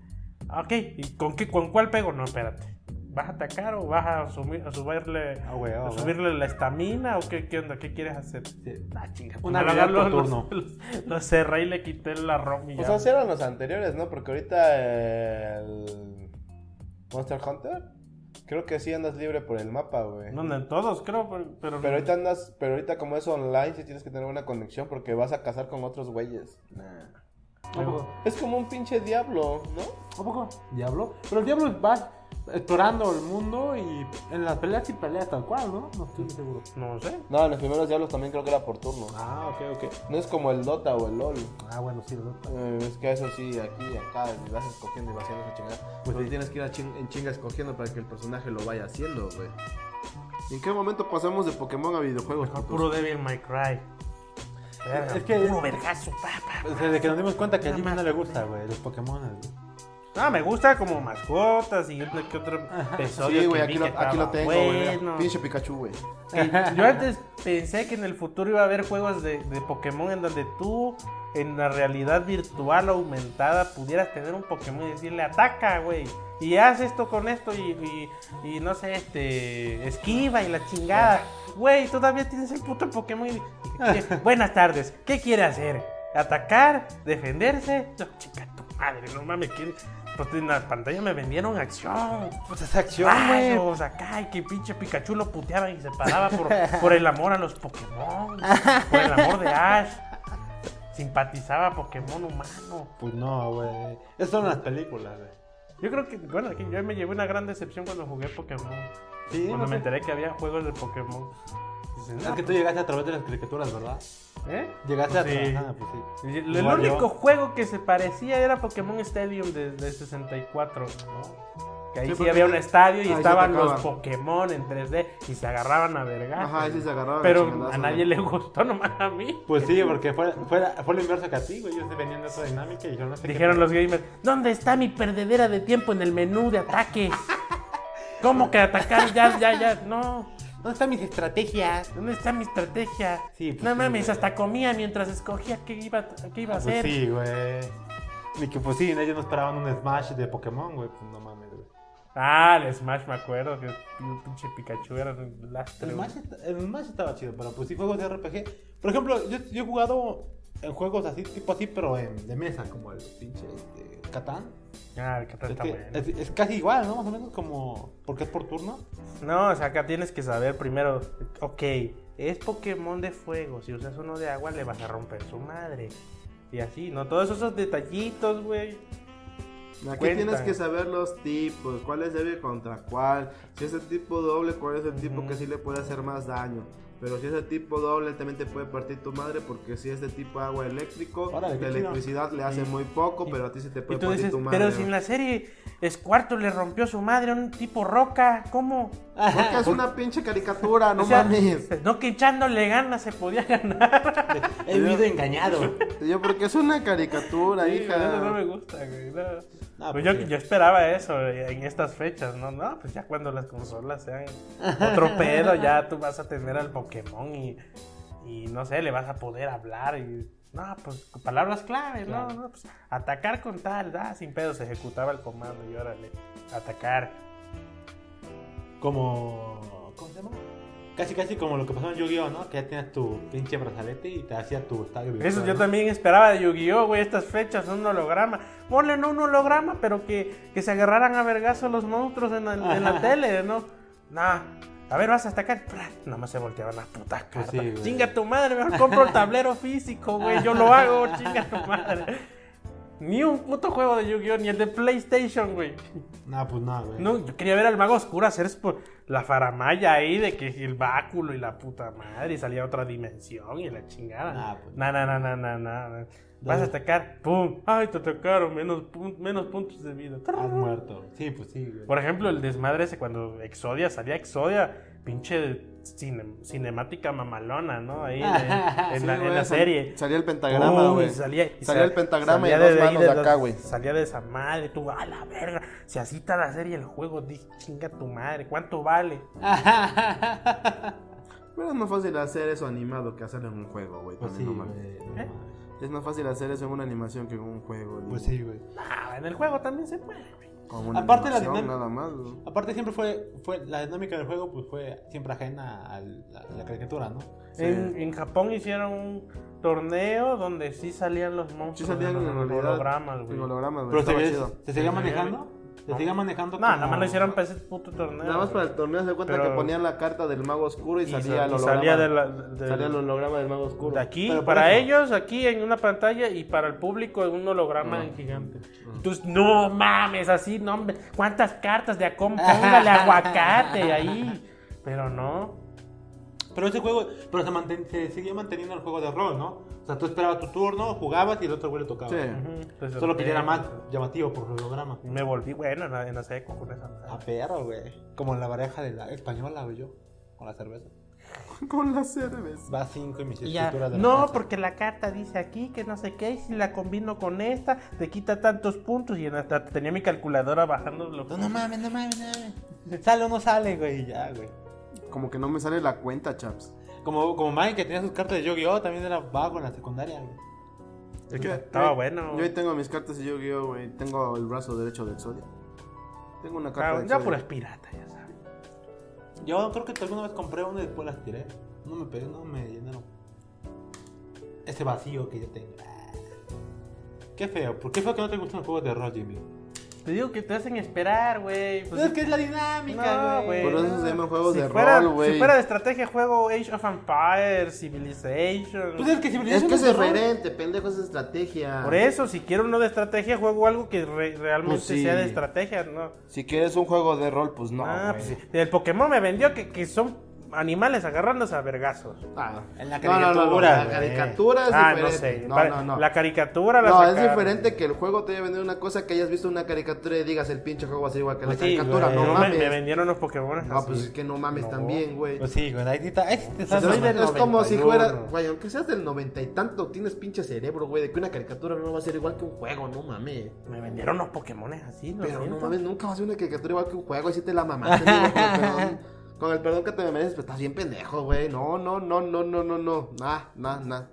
Ah, Ok, ¿y con, qué, con cuál pego? No, espérate. ¿Vas a atacar o vas a, subirle, ah, a subirle la estamina o qué, qué onda? ¿Qué quieres hacer? Sí. Ah, chinga. Una pues, habilidad lo- turno. Lo, lo cerré y le quité la ROM y Pues ya. así eran los anteriores, ¿no? Porque ahorita el Monster Hunter, creo que sí andas libre por el mapa, güey. No, en todos, creo, pero... Pero, Pero ahorita andas, pero ahorita como es online, sí tienes que tener una conexión porque vas a cazar con otros güeyes. ¿A poco? Es como un pinche diablo, ¿no? ¿A poco? ¿Diablo? Pero el diablo va explorando el mundo y en las peleas sí peleas tal cual, ¿no? No estoy seguro. No sé. No, en los primeros diablos también creo que era por turno. Ah, ok, ok. No es como el Dota o el LOL. Ah, bueno, sí, ¿verdad? Eh, es que eso sí, aquí y acá y vas escogiendo y vas haciendo esa chingada. Pues ahí tienes que ir a chin- en chinga escogiendo para que el personaje lo vaya haciendo, güey. ¿En qué momento pasamos de Pokémon a videojuegos? Mejor puro Devil May Cry. Verga, Es que- Puro vergazo, pa, pa. Desde que nos dimos cuenta que a Jimmy no le gusta, güey, los Pokémon. güey. Ah, me gusta como mascotas y que otro episodio Sí, güey, aquí, lo, aquí tengo, güey. bueno. Pinche Pikachu, güey. Yo antes pensé que en el futuro iba a haber juegos de, de Pokémon en donde tú, en la realidad virtual aumentada, pudieras tener un Pokémon y decirle ataca, güey. Y haz esto con esto y, y, y no sé, este, esquiva y la chingada. Güey, todavía tienes el puto Pokémon y, buenas tardes, ¿qué quiere hacer? ¿Atacar? ¿Defenderse? No, chica, tu madre, no mames, ¿qué? Pues en la pantalla me vendieron acción. Pues es acción, güey. Rayos, acá, y que pinche Pikachu lo puteaba y se paraba por, por el amor a los Pokémon, por el amor de Ash. Simpatizaba a Pokémon humano. Pues no, güey. Eso son las películas, güey. Yo creo que, bueno, que yo me llevé una gran decepción cuando jugué Pokémon. Sí, cuando no me sé. enteré que había juegos de Pokémon. Dicen, Es "No, que tú llegaste a través de las caricaturas, ¿verdad? ¿Eh? Llegaste Pues a sí. Ah, pues sí. Y El, único juego que se parecía era Pokémon Stadium de, de 64. Que ahí Sí, había un estadio y estaban los. Pokémon en 3D y se agarraban a vergas. Ajá, ahí sí se agarraban. Pero a nadie le gustó, nomás a mí. Pues sí, porque fue, fue, fue lo inverso que a ti, güey. Ellos venían de esa dinámica y dijeron, no sé Dijeron los gamers, ¿dónde está mi perdedera de tiempo en el menú de ataque? ¿Cómo que atacar? Ya, ya, ya, no. ¿Dónde están mis estrategias? ¿Dónde está mi estrategia? Sí, pues no sí, mames, güey. hasta comía mientras escogía qué iba, qué iba a Pues hacer. sí, güey. Y que pues sí, ellos no esperaban un Smash de Pokémon, güey. Pues no mames, güey. Ah, el Smash me acuerdo que el pinche Pikachu era un lastre. El. Smash, el Smash estaba chido, pero pues sí, juegos de RPG. Por ejemplo, yo, yo he jugado en juegos así, tipo así, pero en, de mesa, como el pinche este, Catán. Ah, el Catán Es, está que bueno. es, es casi igual, ¿no? Más o menos como. Porque es por turno. No, o sea, acá tienes que saber primero, ok, es Pokémon de fuego, si usas uno de agua le vas a romper su madre. Y así, ¿no? Todos esos detallitos, güey. Aquí Cuentan. tienes que saber los tipos, cuál es débil contra cuál. Si es el tipo doble, cuál es el tipo que sí le puede hacer más daño. Pero si es el tipo doble, también te puede partir tu madre. Porque si es de tipo agua eléctrico, Órale, la electricidad le hace muy poco, pero a ti se te Y puede partir dices, tu madre. pero si en la serie Squarto le rompió su madre a un tipo roca, ¿cómo? Porque es una pinche caricatura, no O sea, mames. No que echándole ganas se podía ganar. He vivido engañado. Yo, porque es una caricatura, Sí, hija. eso no me gusta, güey. no. No, pues pues yo, sí. yo esperaba eso en estas fechas, ¿no? No, pues ya cuando las consolas sean otro pedo, ya tú vas a tener al Pokémon y, y no sé, le vas a poder hablar y... No, pues con palabras clave, ¿no? Claro. No, pues, atacar con tal, da, sin pedo, se ejecutaba el comando y órale, atacar. Como. ¿Cómo se llama? Casi, casi como lo que pasó en Yu-Gi-Oh, ¿no? Que ya tienes tu pinche brazalete y te hacía tu estadio virtual, Eso yo ¿no? también esperaba de Yu-Gi-Oh, güey, estas fechas, un holograma. Ponle no un holograma, pero que, que se agarraran a vergazo los monstruos en la, en la Ajá. tele, ¿no? Nah. A ver, vas a atacar. Pra, Nada más se volteaban las putas Pues cartas. sí, chinga tu madre, mejor compro el tablero físico, güey. Yo lo hago, chinga tu madre. Ni un puto juego de Yu-Gi-Oh, ni el de PlayStation, güey. No, pues no, güey. No, yo quería ver al mago oscuro hacer la faramaya ahí de que el báculo y la puta madre y salía otra dimensión y la chingada. Ah, pues. Na, na, na, na, na, na. Vas a atacar, pum, ay, te atacaron, menos, pun- menos puntos de vida. Has muerto. Sí, pues sí, güey. Por ejemplo, el desmadre ese cuando Exodia, salía Exodia, pinche cine- cinemática mamalona, ¿no? Ahí en, en Sí, la, en serie. Salía el pentagrama, Uy, güey. salía, y Salía sal- el pentagrama y salía dos de ahí manos de acá, güey. Salía de esa madre, tú, a la verga. Si así está la serie, el juego, di, chinga tu madre, ¿cuánto vale? Pero es más fácil hacer eso animado que hacerlo en un juego, güey. Pues sí, no. ¿Eh? Es más fácil hacer eso en una animación que en un juego. digo. Pues sí, güey. Ah, en el juego también se puede, güey. Como una Aparte la nada más. Aparte siempre fue, fue la dinámica del juego pues fue siempre ajena a la, a la caricatura, ¿no? Sí. En, en Japón hicieron un torneo donde sí salían los Sí monstruos. salían en los hologramas, En güey. hologramas, güey. Pero se, se seguía Sí, manejando, se seguía manejando No, como- nada más lo hicieron para ese puto torneo. Nada más para el torneo se cuenta Pero- que ponían la carta del mago oscuro y, Y salía sa- el holograma. salía de la- de- salía el holograma del mago oscuro. De aquí, Pero para eso- ellos, aquí en una pantalla y para el público en un holograma en gigante. Entonces, no mames, así, no, hombre. ¿Cuántas cartas de Acom? Póngale aguacate ahí. Pero no. Pero ese juego, pero se, manten- se seguía manteniendo el juego de rol, ¿no? O sea, tú esperabas tu turno, jugabas y el otro güey le tocaba. Sí. Ujú, pues, que ya era más llamativo por el holograma. Me volví bueno en la, en la seco con esa. A perro, güey. Como la pareja de la española, güey, yo. Con la cerveza. Con la cerveza. Va cinco y mis Y ya, escrituras de la no, casa. porque la carta dice aquí que no sé qué, y si la combino con esta, te quita tantos puntos. Y en hasta tenía mi calculadora bajando los No, no mames, no mames, no mames. ¿Sale o no sale, güey? Ya, güey. Como que no me sale la cuenta, chaps. Como, como Mike que tenía sus cartas de Yu-Gi-Oh! también era vago en la secundaria, güey. Es que Estaba yo- bueno. Yo ahí tengo mis cartas de Yu-Gi-Oh, güey. Tengo el brazo derecho del Zodiac. Tengo una carta Ah, del ya puras pirata, ya sabes. Yo creo que alguna vez compré una y después las tiré. No me pegué, no me llenaron. Ese vacío que yo tengo. Ah. Qué feo. ¿Por qué feo que no te gustan los juegos de rol, Jimmy? Te digo que te hacen esperar, güey. Pues, es que es la dinámica, No, güey. güey. Por eso se llaman juegos si de fuera, rol, güey. Si fuera de estrategia, juego Age of Empires, Civilization. Pues es que Es Civilization que es de rol. diferente, pendejo, es estrategia. Por eso, si quiero uno de estrategia, juego algo que re- realmente Pues sí. sea de estrategia, ¿no? Si quieres un juego de rol, pues no. ah, pues sí. El Pokémon me vendió que, que son animales agarrándose a vergazos. Ah. En la No, no, no, no, caricatura, La caricatura es ah, no diferente. sé. No, Pa- no, no. La caricatura la No, es diferente que el juego te haya vendido una cosa que hayas visto una caricatura y digas el pinche juego va a ser igual que Pues la sí, caricatura. güey. No No, me, mames. me vendieron los Pokémon No, así. pues es que no mames No. también, güey. Pues sí, güey. Ahí está. Ahí te estás es, del mamando. es como si 91. fuera, güey, aunque seas del noventa y tanto, tienes pinche cerebro, güey, de que una caricatura no va a ser igual que un juego, no mames. Me vendieron los Pokémon así, lo Pero no mames, nunca va a ser una caricatura igual que un juego, si te la mamaste, perdón. Con el perdón que te mereces, pues estás bien pendejo, güey. No, no, no, no, no, no, no. Nah, nah, nah.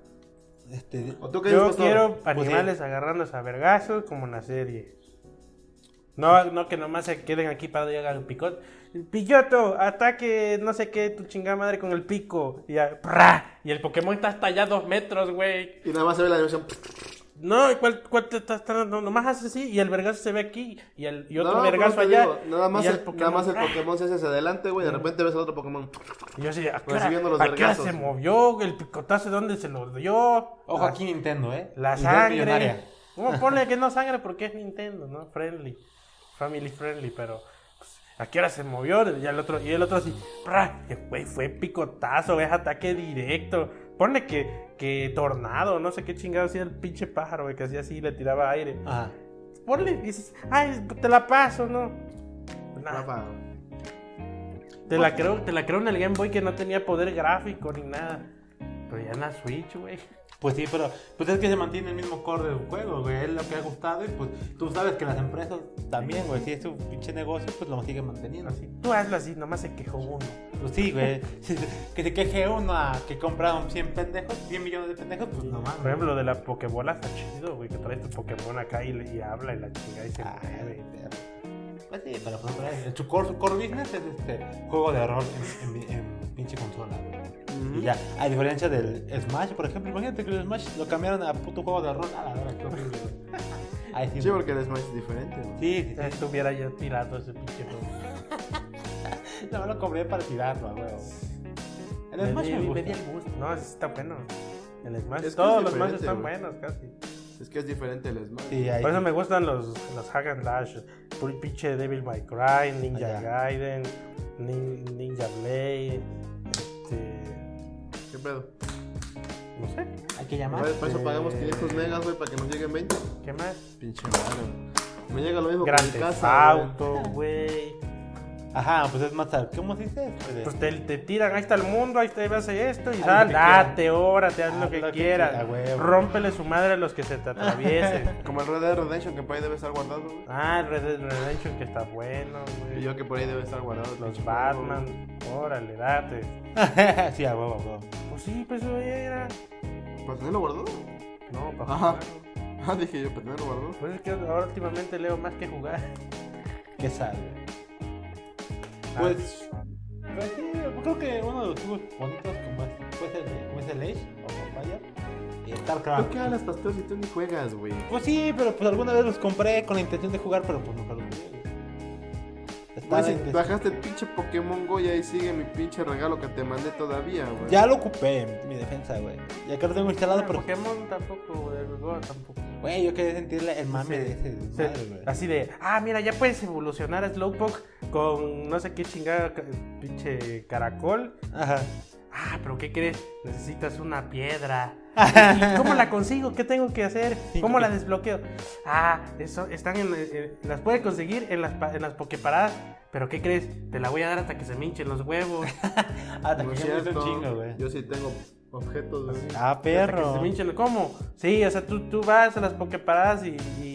Este, ¿O tú qué Yo quiero Pues animales agarrándose a vergazos como en la serie. No, no que nomás se queden aquí para llegar al picot. Pilloto, ataque, no sé qué, tu chingada madre con el pico. Y, ya, y el Pokémon está hasta allá dos metros, güey. Y nada más se ve la animación. No, ¿y ¿cuál, cuál te está, está- no, nomás hace así y el vergazo se ve aquí y, el, y otro No, vergazo pero te allá. digo, nada más, y el, nada más el ¡ah! Pokémon se hace hacia adelante, güey. De repente ves al otro Pokémon. Y yo así, ¿a qué hora, Recibiendo los a qué vergazos. se movió? ¿El picotazo de dónde se lo dio? Ojo aquí Nintendo, ¿eh? La sangre. ¿Cómo pone que no sangre? Porque es Nintendo, ¿no? Friendly. Family friendly, pero. pues, ¿A qué hora se movió? Y el otro, y el otro así. ¡pra! Güey, fue picotazo, es ataque directo. Ponle que, que tornado, no sé qué chingado hacía el pinche pájaro, güey, que hacía así y le tiraba aire. Ajá. Ponle, y dices, ay, te la paso, ¿no? Rafa. te la creo, te la creo en el Game Boy que no tenía poder gráfico ni nada. Pero ya en la Switch, güey. Pues sí, pero pues es que se mantiene el mismo core del juego, güey. Es lo que ha gustado y pues tú sabes que las empresas también, güey. Si es un pinche negocio, pues lo siguen manteniendo. Así. Tú hazlo así, nomás se quejó uno. Pues sí, güey. que se queje uno a que compraron 100 pendejos, 100 millones de pendejos, pues no mames. Por ejemplo, lo de la Pokébola está chido, güey, que traes tu Pokémon acá y, le- y habla y la chingada y se Ay, mueve. Pues sí, pero pues, su core, su core business es este juego de rol en, en- en pinche consola, güey. Y ya, a diferencia del Smash, por ejemplo, imagínate que el Smash lo cambiaron a puto juego de rol. A la verdad, qué horrible, sí, Sí, no. porque el Smash es diferente, güey. Sí, sí, Si sí. estuviera yo tirando ese pinche juego. No me lo compré para tirarlo, güey. El Me Smash di- me me gusta. di el gusto. No, está bueno. El Smash, Es que todos los Smash están güey. buenos casi. Es que es diferente el Smash. Sí, ahí Por eso sí. me gustan los, los Hack and Dash. Pinche Devil May Cry, Ninja Allá. Gaiden, Nin- Ninja Blade. Este. No sé. Hay que llamar. Para para eso pagamos 500 megas, güey, para que nos lleguen 20. ¿Qué más? Pinche madre. Me llega lo mismo Gran con mi casa, güey. Auto, güey. Ajá, pues es más. ¿Cómo se dice? Pues te, te tiran, ahí está el mundo, ahí te vas a esto y sal, lo date, órate, haz Haz lo que lo quieras. Rómpele su madre a los que se te atraviesen. Como el Red Dead Redemption que por ahí debe estar guardado, güey. ah, el Red Dead Redemption que está bueno, Y güey. yo que por ahí debe estar guardado. Los Batman, órale, date. sí, a huevo, huevo. Pues sí, pues eso ya era. juego. ¿Para tenerlo guardado? No, para Ajá. Ah, dije yo, para tenerlo guardado. Pues es que ahora últimamente leo más que jugar. ¿Qué sabe? Pues. Pues sí, creo que uno de los juegos bonitos como es, puede ser el- como es el Age o Fire y ¿Por StarCraft. qué hablas, pastor, si tú ni juegas, güey? Pues sí, pero pues alguna vez los compré con la intención de jugar, pero pues nunca los jugué. des- bajaste el pinche Pokémon Go y ahí sigue mi pinche regalo que te mandé todavía, güey. Ya lo ocupé mi defensa, güey. Ya que lo tengo instalado, pero. Pokémon tampoco, güey, el Go tampoco. Güey, yo quería sentirle el mame de ese Se- desmadre, güey. así de, ah, mira, ya puedes evolucionar a Slowpoke con no sé qué chingada pinche caracol. Ajá. Ah, pero ¿qué crees? Necesitas una piedra. ¿Y cómo la consigo? ¿Qué tengo que hacer? ¿Cómo la desbloqueo? Ah, eso, están en, eh, las puede conseguir en las, pa- en las pokeparadas. Pero ¿qué crees? Te la voy a dar hasta que se me hinchen los huevos. Hasta No que cierto. un chingo, güey. Yo sí tengo objetos, güey. Ah, Hasta que se perro. me hinchen. ¿Cómo? Sí, o sea, tú, tú vas a las pokeparadas y, y-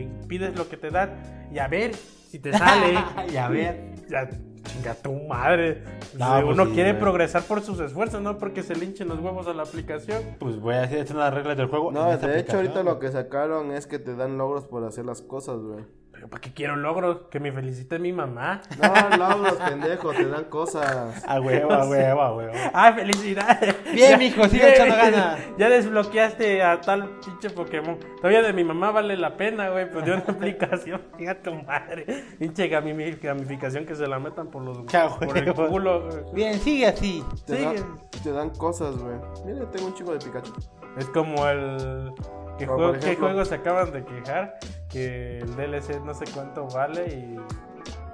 y pides lo que te dan. Y a ver si te sale. y a ver. Ya, chinga tu madre. No, pues Uno sí, quiere güey. progresar por sus esfuerzos, no porque se le hinchen los huevos a la aplicación. Pues voy a hacer estas son las reglas del juego. No, de hecho, ahorita lo que sacaron es que te dan logros por hacer las cosas, güey. Pero ¿para qué quiero logros? Que me felicite mi mamá. No, logros, pendejo, te dan cosas. A huevo, a huevo, a huevo. ¡Ah, felicidades! Bien, Ya- mijo, sigue echando ganas. Ya desbloqueaste a tal pinche Pokémon. Todavía de mi mamá vale la pena, güey. Pues de una aplicación. Diga tu madre. Pinche gami- gamificación que se la metan por los Chao, por el culo. güey. Bien, sigue así. Te, Sigue. te dan cosas, güey. Mira, tengo un chico de Pikachu. Es como el. ¿Qué, juego- qué juegos se acaban de quejar? Que el DLC no sé cuánto vale y.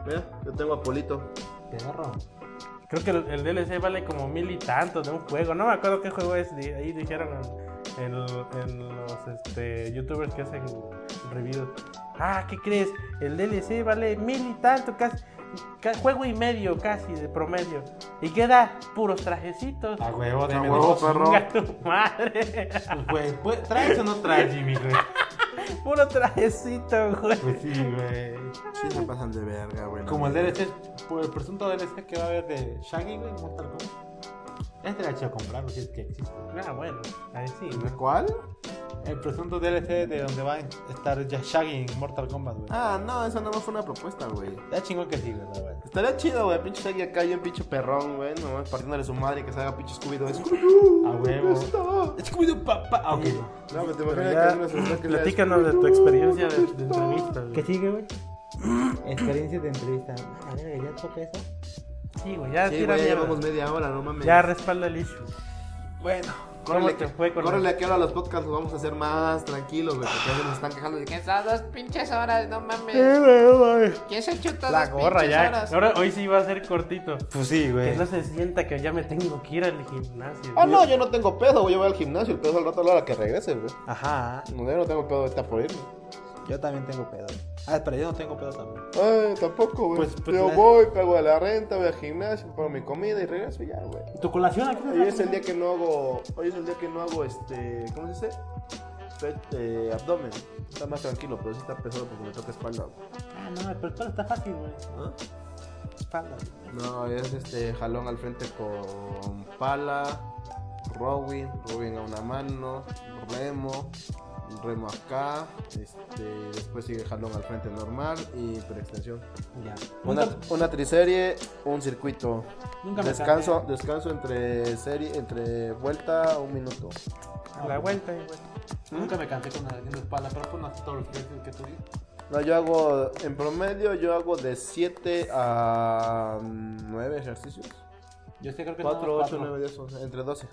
Mira, yo tengo a Polito. Perro. Creo que el, el DLC vale como mil y tantos de un juego. No me acuerdo qué juego es. Ahí dijeron en, en- en los este, youtubers que hacen reviews. Ah, ¿qué crees? El DLC vale mil y tanto, casi. ca- juego y medio casi de promedio. Y queda puros trajecitos. A huevo, de A huevo, perro. Tu madre. Pues, pues, ¿traes o no traes, Jimmy, güey? Puro trajecito, güey. Pues sí, güey. Sí, se pasan de verga, güey. Como el DLC, por el presunto DLC que va a haber de Shaggy, güey, Mortal Kombat. Este era chido comprarlo, si es que existe. Ah, bueno. Ahí sí. ¿De ¿no? cuál? El presunto DLC de donde va a estar ya Shaggy en Mortal Kombat, güey. Ah, no, esa no fue una propuesta, güey. Está chingón que sí, güey, la verdad. Estaría chido, güey. Pinche Shaggy acá y un pinche perrón, güey. Nomás partiéndole su madre y que se haga pinche Scooby-Doo. Scooby-Doo, A huevo. Scooby-Doo, papá. Ah, ok. No, que te imaginas ya, que la platícanos de tu experiencia de, de entrevista. güey. ¿Qué sigue, güey? Experiencias de entrevista. A ver, ¿ya toca eso? Sí, güey, ya Sí, tira güey, ya llevamos media hora, no mames. Ya respalda el issue. Bueno. ¿Cómo Córrele, te que, fue con córrele el- que ahora los podcasts los vamos a hacer más tranquilos, güey. Porque ya se nos están quejando de que Esas dos pinches horas, no mames. ¿Quién se chuta La dos gorra pinches ya. horas? Ahora, hoy sí va a ser cortito. Pues sí, Que güey. no se sienta que ya me tengo que ir al gimnasio. Ah, no, yo no tengo pedo, güey. Yo voy al gimnasio. El pedo es al rato a la hora que regrese, güey. Ajá. No, yo no tengo pedo ahorita por irme. Yo también tengo pedo. Ah, pero yo no tengo pedo también. Ay, tampoco, güey. Pues- pues yo la- voy, pago la renta, voy al gimnasio, pago mi comida y regreso y ya, güey. ¿Tu colación aquí? Hoy es el día que no hago. Hoy es el día que no hago este. ¿Cómo se dice? Eh, abdomen. Está más tranquilo, pero sí está pesado porque me toca espalda. güey. Ah, no, pero todo está fácil, güey. ¿Ah? Espalda. No, es este jalón al frente con pala, rowing, rowing a una mano, remo, remo acá, este, después sigue jalón al frente normal y extensión. Ya. Una, una triserie, un circuito. nunca me Descanso, cansé. descanso entre serie, entre vuelta un minuto. A la vuelta, güey. Nunca me cansé con haciendo espalda, pero pues no todos los ejercicios que tú dices. No, yo hago, en promedio, yo hago de 7 a 9 ejercicios. Yo sí creo que 4, no, 8, cuatro. 9, 10, 11, entre 12.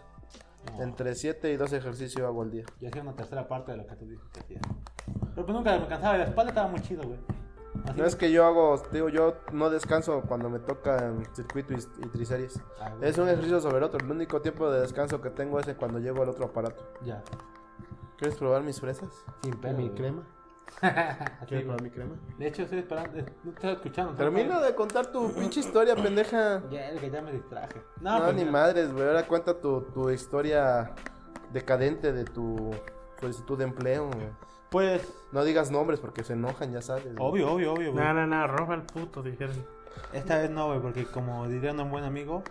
No. Entre 7 y 12 ejercicios hago al día. Yo hacía una tercera parte de lo que tú dices que hacía. Pero pues nunca me cansaba. Y la espalda estaba muy chido, güey. Así No es que yo hago, digo, yo no descanso cuando me toca en circuito y, y triseries. Ah. Es un ejercicio sobre otro. El único tiempo de descanso que tengo es cuando llego al otro aparato. Ya. ¿Quieres probar mis fresas? Sin ¿Y pedo. mi crema? ¿Quieres probar mi crema? De hecho, estoy esperando. eh, No te estoy escuchando. Termina de contar tu pinche historia, pendeja. Ya, el que ya me distraje. No, pues ni ya. madres, güey. Ahora cuenta tu, tu historia decadente de tu solicitud de empleo. güey. Pues, No digas nombres porque se enojan, ya sabes. güey. obvio, obvio, obvio. güey. No, no, no, arroba al puto, dijeron. Esta vez no, güey, porque como diría un buen amigo,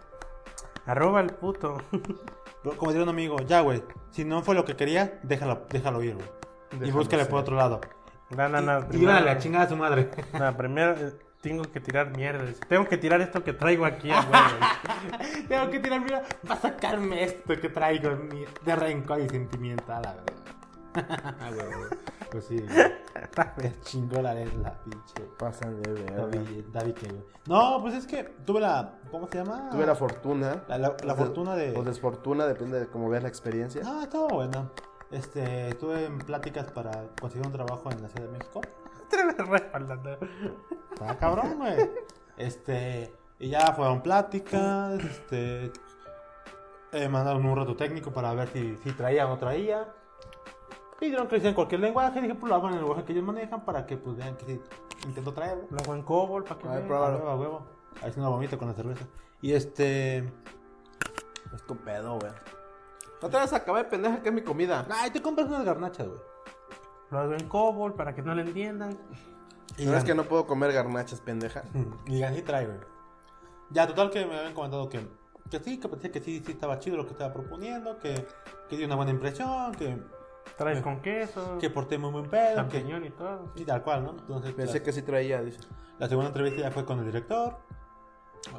Arroba al puto. como diría un amigo, ya, güey, si no fue lo que quería, déjalo, déjalo ir, güey. Y búscale por otro lado. No, no, no. Primero- órale, a chingar a su madre. No, primero eh, tengo que tirar mierda. Tengo que tirar esto que traigo aquí, huevo. Tengo que tirar, mira, para sacarme esto que traigo de rencor y sentimiento a la verdad. Güey, güey. Pues sí, güey. Chingó la la pinche. Pasan de ver. David, David, que, güey. No, pues es que tuve la. ¿Cómo se llama? Tuve la fortuna. La, la- la o fortuna de. O desfortuna, depende de cómo veas la experiencia. Ah, estaba bueno. Este, estuve en pláticas para conseguir un trabajo en la Ciudad de México. Te lo respaldando. Estaba cabrón, güey. Este, y ya fueron pláticas, este, eh, mandaron un reto técnico para ver si, si traía o no traía. Pidieron que hiciera en cualquier lenguaje, dije, pues lo hago en el lenguaje que ellos manejan para que pues vean que sí, intento traerlo. Lo hago en Cobol para que A ver, vean. A huevo, a huevo. Ahí sí no vomito con la cerveza. Y este... Es tu pedo, güey. No te vas a acabar, pendeja, que es mi comida. Ay, te compras unas garnachas, güey. Lo hago en Cobol para que no lo entiendan. Y ¿No es que no puedo comer garnachas, pendeja? Y así trae, güey. Ya, total que me habían comentado que, que sí, que parecía que sí, sí estaba chido lo que estaba proponiendo, que, que dio una buena impresión, que, Traes con queso, que porté muy buen pedo, que, y todo. y tal cual, ¿no? Entonces, Pensé la, que sí traía, dice. la segunda entrevista ya fue con el director,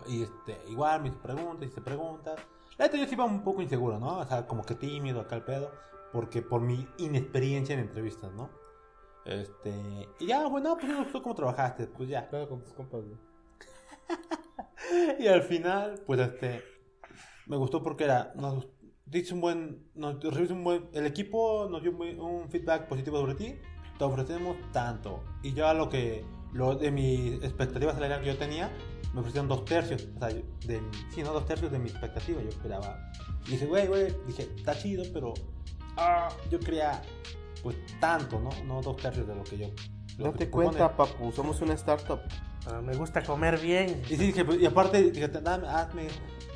y este, igual me hizo preguntas, hice preguntas. La neta yo sí iba un poco inseguro, ¿no? O sea, como que tímido acá el pedo, porque por mi inexperiencia en entrevistas, ¿no? Este, y ya, bueno, pues me gustó cómo trabajaste, pues ya. Claro, con tus compas, güey. Y al final, pues este, me gustó porque era, nos dice un buen, nos un buen, el equipo nos dio un, un feedback positivo sobre ti, te ofrecemos tanto. Y yo a lo que, lo de mi expectativa salarial que yo tenía, me ofrecieron dos tercios, o sea, de, sí, no, dos tercios de mi expectativa, yo esperaba. Y dije, güey, güey, dije, está chido, pero ah, yo quería, pues tanto, ¿no? No dos tercios de lo que yo. lo No que te cuenta, papu, somos una startup. Ah, me gusta comer bien. Y sí, dije, pues, y aparte, dije, dame, hazme.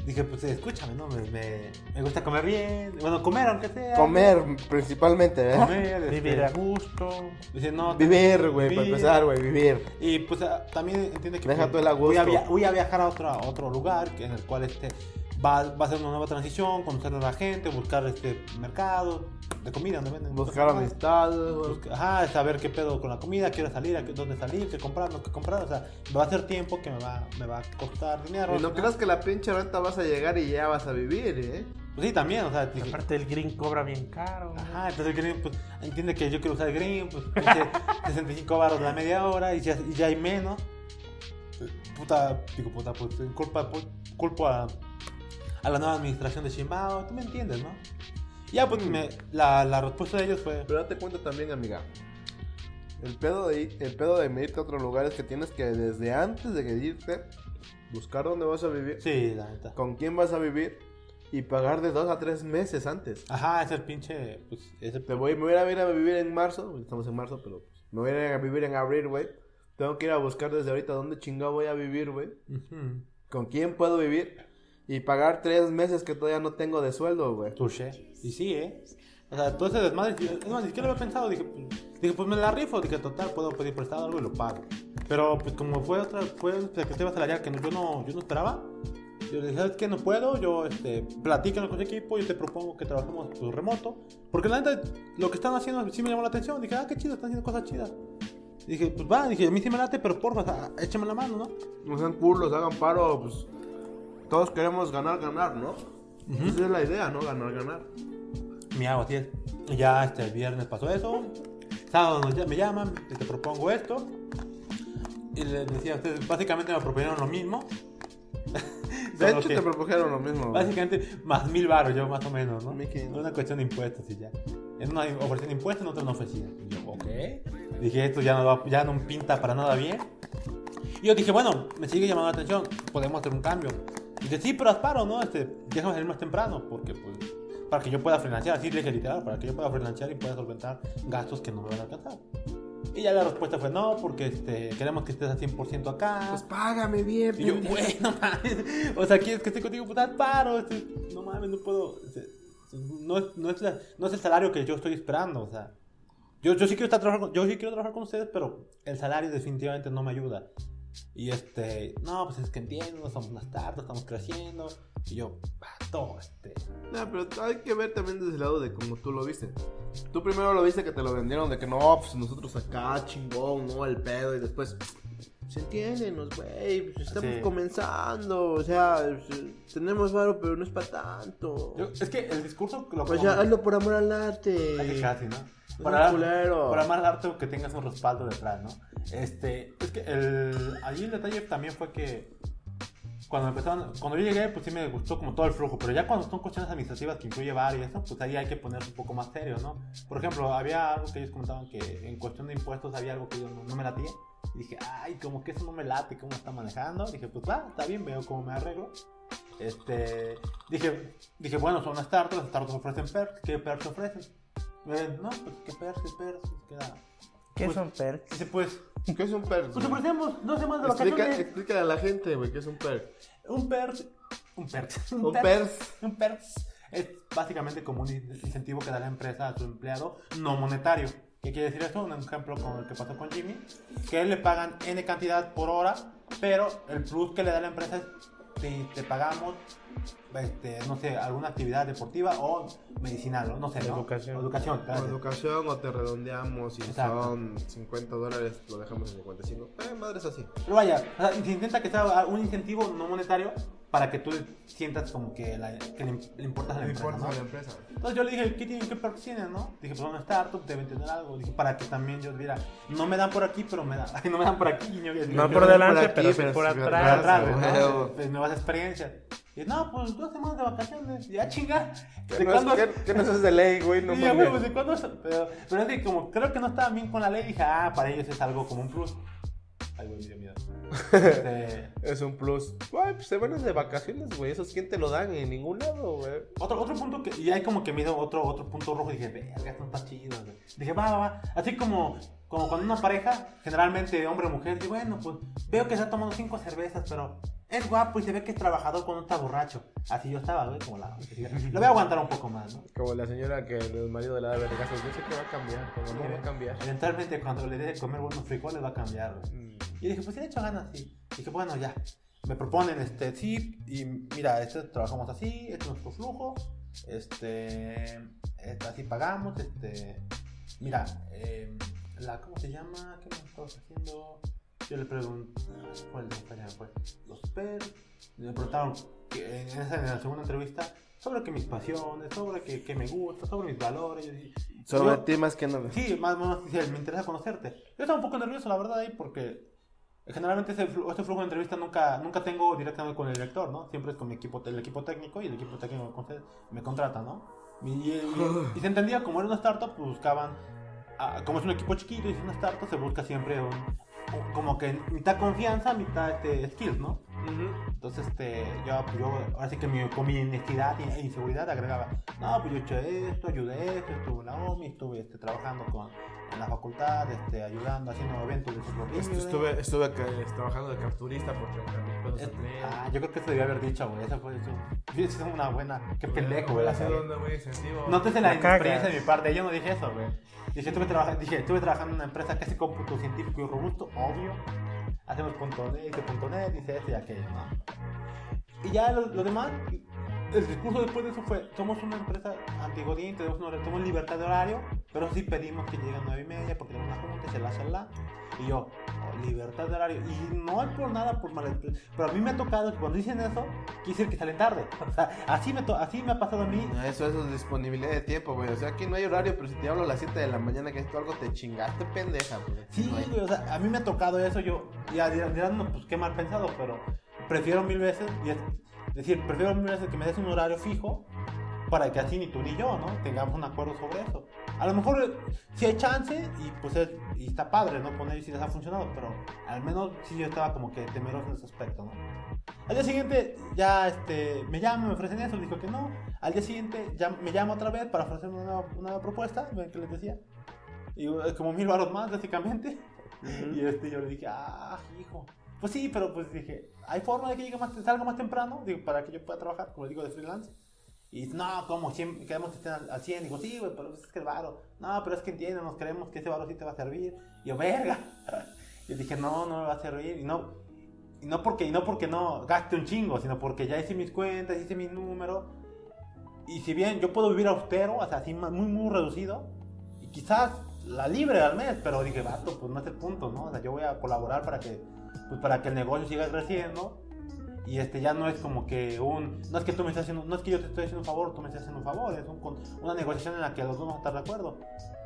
Dije, pues escúchame, ¿no? Me, me, me gusta comer bien. Bueno, comer aunque sea. Comer, principalmente, ¿verdad? Comer, este, Vivir a gusto. Dice, no. Vivir, güey, para empezar, güey, vivir. Y pues ah, también entiende que Deja pues, tú el a voy, a gusto. via- voy a viajar a otro, a otro lugar que- en el cual este va, va a ser una nueva transición, conocer a la gente, buscar este mercado de comida donde venden. Buscar güey. Busca- Ajá, saber qué pedo con la comida, quiero salir, a qué- dónde salir, qué comprar, no qué comprar. O sea, me va a hacer tiempo que me va, me va a costar dinero. Y no creas que la pinche renta vas a llegar y ya vas a vivir, ¿eh? Pues sí, también, o sea, dije, Aparte el green cobra bien caro. Ajá, entonces el green, pues, entiende que yo quiero usar el green, pues, pinche 65 baros de la media hora y ya, y ya hay menos. Puta, digo, puta, pues, culpa, pu- culpo a, a la nueva administración de Shimbao, tú me entiendes, ¿no? Ya, pues, me- la, la respuesta de ellos fue, Pero date cuenta también, amiga. El pedo de, ir- el pedo de irte a otro lugar es que tienes que desde antes de irte buscar dónde vas a vivir, sí, la neta. con quién vas a vivir y pagar de dos a tres meses antes. Ajá, ese pinche, pues, ese Te voy, me voy a ir a vivir en marzo, estamos en marzo, pero pues, me voy a ir a vivir en abril, güey. Tengo que ir a buscar desde ahorita dónde chingado voy a vivir, güey. Ujú. Con quién puedo vivir y pagar tres meses que todavía no tengo de sueldo, güey. Touché. Y sí, ¿eh? O sea, todo ese desmadre, es más, ni siquiera lo había pensado, dije, pues, dije, pues me la rifo, dije, total, puedo pedir prestado algo y lo pago. Pero, pues, como fue otra, fue un expectativa salarial que no- yo no, yo no esperaba, yo le dije, ¿sabes qué? No puedo, yo, este, platícalo con tu equipo, yo te propongo que trabajemos, pues, remoto. Porque la neta, lo que están haciendo sí me llamó la atención, dije, ah, qué chido, están haciendo cosas chidas. Dije, pues va, dije, a mí sí me late, pero porfa, o sea, échame la mano, ¿no? No sean culos, hagan paro, pues. Todos queremos ganar, ganar, ¿no? Esa es la idea, ¿no? Ganar, ganar. Mi hago, así es. Y ya este el viernes pasó eso. Sábado me llaman, y te propongo esto. Y les decía a ustedes, básicamente me propusieron lo mismo. De hecho, que te propusieron lo mismo. güey. Básicamente, más mil baros yo, más o menos, ¿no? Quinientos. Una cuestión de impuestos y ya. En una ofrecían impuestos, en otra no ofrecían. Y yo, ok. Dije, esto ya no, va- ya no pinta para nada bien. Y yo dije, bueno, me sigue llamando la atención, podemos hacer un cambio. Dije, sí, pero asparo, ¿no? Este, déjame salir más temprano, porque pues, para que yo pueda freelancear, así le dije literal, para que yo pueda freelancear y pueda solventar gastos que no me van a alcanzar. Y ya la respuesta fue no, porque este, queremos que estés al 100% acá. Pues págame bien, y yo, bueno, mames. O sea, quieres que esté contigo, pues haz paro. este, no mames, no puedo. este, no, es, no, es la- no es el salario que yo estoy esperando, o sea. Yo, yo, sí quiero estar trabajando, yo sí quiero trabajar con ustedes, pero el salario definitivamente no me ayuda. Y este, no, pues es que entiendo, somos una startup, estamos creciendo. Y yo, todo, este. No, pero hay que ver también desde el lado de cómo tú lo viste. Tú primero lo viste que te lo vendieron de que no, pues nosotros acá, chingón, no, el pedo, y después, se entiéndenos, güey, pues estamos Sí. comenzando, o sea, pues, tenemos varo, pero no es para tanto. Yo- es que el discurso lo O sea, hazlo por amor al arte. Ay, casi, ¿no? Un Para, para amar el arte que tengas un respaldo detrás, ¿no? Este, es que el, allí el detalle también fue que cuando empezaron, cuando yo llegué, pues sí me gustó como todo el flujo, pero ya cuando son cuestiones administrativas que incluye VAR y eso, pues ahí hay que ponerse un poco más serio, ¿no? Por ejemplo, había algo que ellos comentaban que en cuestión de impuestos había algo que yo no, no me latía. Y dije, ay, como que eso no me late, cómo está manejando. Dije, pues va, está bien, veo cómo me arreglo. Este, dije, dije, bueno, son unas startups, las startups ofrecen perks, ¿qué perks ofrecen? No, pues qué perks, qué perks, queda. ¿Qué Pues, son perks? Dice, pues, ¿Qué es un perk? pues ofrecemos dos semanas de Explica, vacaciones. explícale a la gente, güey, ¿qué es un perk? Un perks, un perks, Un perks. un perks es básicamente como un incentivo que da la empresa a su empleado no monetario. ¿Qué quiere decir esto? Un ejemplo como el que pasó con Jimmy, que él le pagan N cantidad por hora, pero el plus que le da la empresa es te, te pagamos, este, no sé, alguna actividad deportiva o medicinal, o no sé, ¿no? Educación. O educación, O claro. educación o te redondeamos y Exacto. son 50 dólares, lo dejamos en 55. Eh, madres así. Pero vaya, o sea, se intenta que sea un incentivo no monetario para que tú sientas como que, la- que le, le importas a la empresa, ¿no? empresa. Entonces yo le dije, ¿qué tienen? ¿Qué perks tienen, no? Dije, pues una startup deben tener algo. Dije, para que también yo viera, no me dan por aquí, pero me dan. No me dan por aquí, guiño, guiño, No por delante, por aquí, pero pero por atrás. Por atrás, ¿no? Pues nuevas experiencias. Y no, pues dos semanas de vacaciones. Ya chinga. ¿Qué ¿De no, es, qué- qué no es de ley, güey? No ya, güey, pues, ¿de cuándo? es? Pero, pero es que como creo que no estaban bien con la ley, dije, ah, para ellos es algo como un plus. Ay, güey, me dio miedo. Este, Es un plus. Güey, pues semanas de vacaciones, güey. ¿Esos quién te lo dan? En ningún lado, güey. Otro, otro punto que. Y hay como que me dio otro, otro punto rojo. Y dije, verga, esto está chido. güey". Dije, va, va, va. Así como, como cuando una pareja, generalmente hombre o mujer, dice, bueno, pues veo que está tomando cinco cervezas, pero es guapo y se ve que es trabajador cuando está borracho. Así yo estaba, güey, como la. Lo voy a aguantar un poco más, ¿no? Como la señora que el marido le da vergazos. Yo sé que va a cambiar, pero no va a cambiar. Eventualmente, cuando le dé de comer buenos frijoles, va a cambiar, güey. Y dije, pues sí, le he hecho ganas, sí. Dije, bueno, ya. Me proponen, este, sí, y mira, este, trabajamos así, este es nuestro flujo, este, este, así pagamos, este, mira, eh, la, ¿cómo se llama? ¿Qué me estabas haciendo? Yo le pregunté, ¿cuál de fue? Los PER, me preguntaron que en, esa, en la segunda entrevista sobre que mis pasiones, sobre que, que me gusta, sobre mis valores. Sobre yo- ti más que nada. Sí, más o menos me interesa conocerte. Yo estaba un poco nervioso, la verdad, ahí, porque generalmente este flujo de entrevista nunca, nunca tengo directamente con el director, ¿no? Siempre es con mi equipo, el equipo técnico y el equipo técnico me contrata, ¿no? Y, y- y se entendía, como era una startup, pues buscaban, ah, como es un equipo chiquito y es una startup, se busca siempre un, un- como que mitad confianza, mitad este, skills, ¿no? Entonces, este, yo, pues, yo, ahora sí que mi, con mi honestidad e inseguridad agregaba, no, pues yo he hecho esto, ayudé esto, estuve en la OMI, estuve este, trabajando con, en la facultad, este, ayudando, haciendo eventos de software Est- libre". Estuve, estuve acá, trabajando de capturista por 30 mil pesos Es- al mes. ah, yo creo que eso debía haber dicho, güey, esa fue eso. Es una buena, qué pendejo, güey. incentivo. Nótese la experiencia de mi parte, yo no dije eso, güey. Dije, estuve, dije, estuve trabajando en una empresa que hace cómputo científico y robusto, obvio. Hacemos punto .net, dice punto .net, dice esto y aquello, ¿no? Y ya lo, lo demás, el discurso después de eso fue, somos una empresa antigodín, tenemos, una, tenemos libertad de horario, pero sí pedimos que lleguen a 9 y media porque tenemos una junta, shalá, shalá. Y yo, oh, libertad de horario. Y no es por nada, por mal, pero a mí me ha tocado que cuando dicen eso, quiere decir que salen tarde. O sea, así me, to- así me ha pasado a mí. Eso, eso es disponibilidad de tiempo, güey. O sea, aquí no hay horario, pero si te hablo a las 7 de la mañana que esto algo te chingaste, pendeja, güey. Sí, No hay. güey, o sea, a mí me ha tocado eso, yo, ya dirán, pues qué mal pensado, pero prefiero mil veces, y es decir, prefiero mil veces que me des un horario fijo para que así ni tú ni yo, ¿no? Tengamos un acuerdo sobre eso. A lo mejor si hay chance y pues es- y está padre, ¿no? Poner si les ha funcionado, pero al menos sí yo estaba como que temeroso en ese aspecto, ¿no? Al día siguiente ya este, me llaman, me ofrecen eso, dijo que no. Al día siguiente ya me llama otra vez para ofrecerme una nueva, una nueva propuesta, ¿ven que les decía? Y como mil baros más, básicamente. Y este, yo le dije, ah, hijo. Pues sí, pero pues dije, ¿hay forma de que llegue más, salga más temprano? Digo, para que yo pueda trabajar, como digo, de freelance. Y no, como queremos que estén al, al 100. Digo, sí, güey, pero es que el varo. No, pero es que entienden, nos creemos que ese varo sí te va a servir. Y yo, verga. Y dije, no, no me va a servir. Y no, y no porque, y no porque no gaste un chingo, sino porque ya hice mis cuentas, hice mi número. Y si bien yo puedo vivir austero, o sea, así muy, muy reducido, y quizás la libre al mes, pero dije, vato, pues no es el punto, ¿no? O sea, yo voy a colaborar para que, pues para que el negocio siga creciendo. Y este ya no es como que un. No es que tú me estás haciendo. No es que yo te estoy haciendo un favor, tú me estás haciendo un favor. Es un una negociación en la que los dos vamos a estar de acuerdo.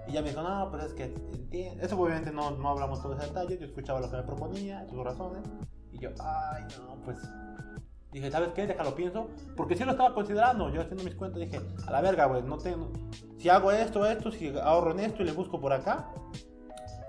Y ella me dijo, no, pero es que entiende. Eso obviamente no, no hablamos todos los detalles. Yo escuchaba lo que me proponía, sus razones. Y yo, ay, no, pues. Dije, ¿sabes qué? Déjalo pienso. Porque sí lo estaba considerando. Yo haciendo mis cuentas dije, a la verga, güey, no tengo. Si hago esto, esto, si ahorro en esto y le busco por acá,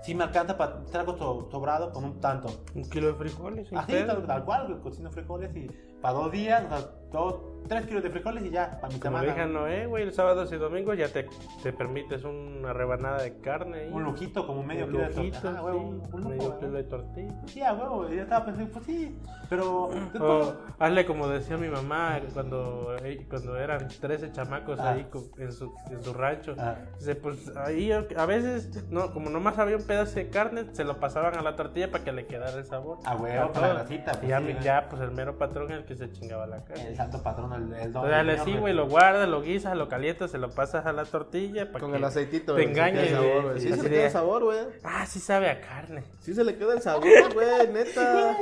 sí me alcanza para trago so, sobrado con un tanto. Un kilo de frijoles. Así, tal, cual, cocino frijoles y para dos días, o sea, todo 3 kilos de frijoles y ya, para mi Como semana. Como eh, güey, el sábado y domingo ya te, te permites una rebanada de carne. Un lujito, como medio un kilo lujito, de tortilla. Ah, sí, un, un lujo, medio kilo de tortilla. Sí, a huevo, ya estaba pensando, pues sí, pero... O, oh, hazle como decía mi mamá cuando, eh, cuando eran 13 chamacos ah. ahí en su, en su rancho. Ah. Dice, pues ahí a veces, no, como nomás había un pedazo de carne, se lo pasaban a la tortilla para que le quedara el sabor. A huevo, para la grasita. Pues, y ya, sí, ya, pues el mero patrón es el que se chingaba la carne. El santo patrón el, el dale así, güey, lo guardas, lo guisas, lo calientas, se lo pasas a la tortilla para Con que el aceitito, te güey, se le queda engañe, el sabor, güey. Sí, se le queda el sabor, güey. Ah, sí sabe a carne. Sí se le queda el sabor, güey, neta.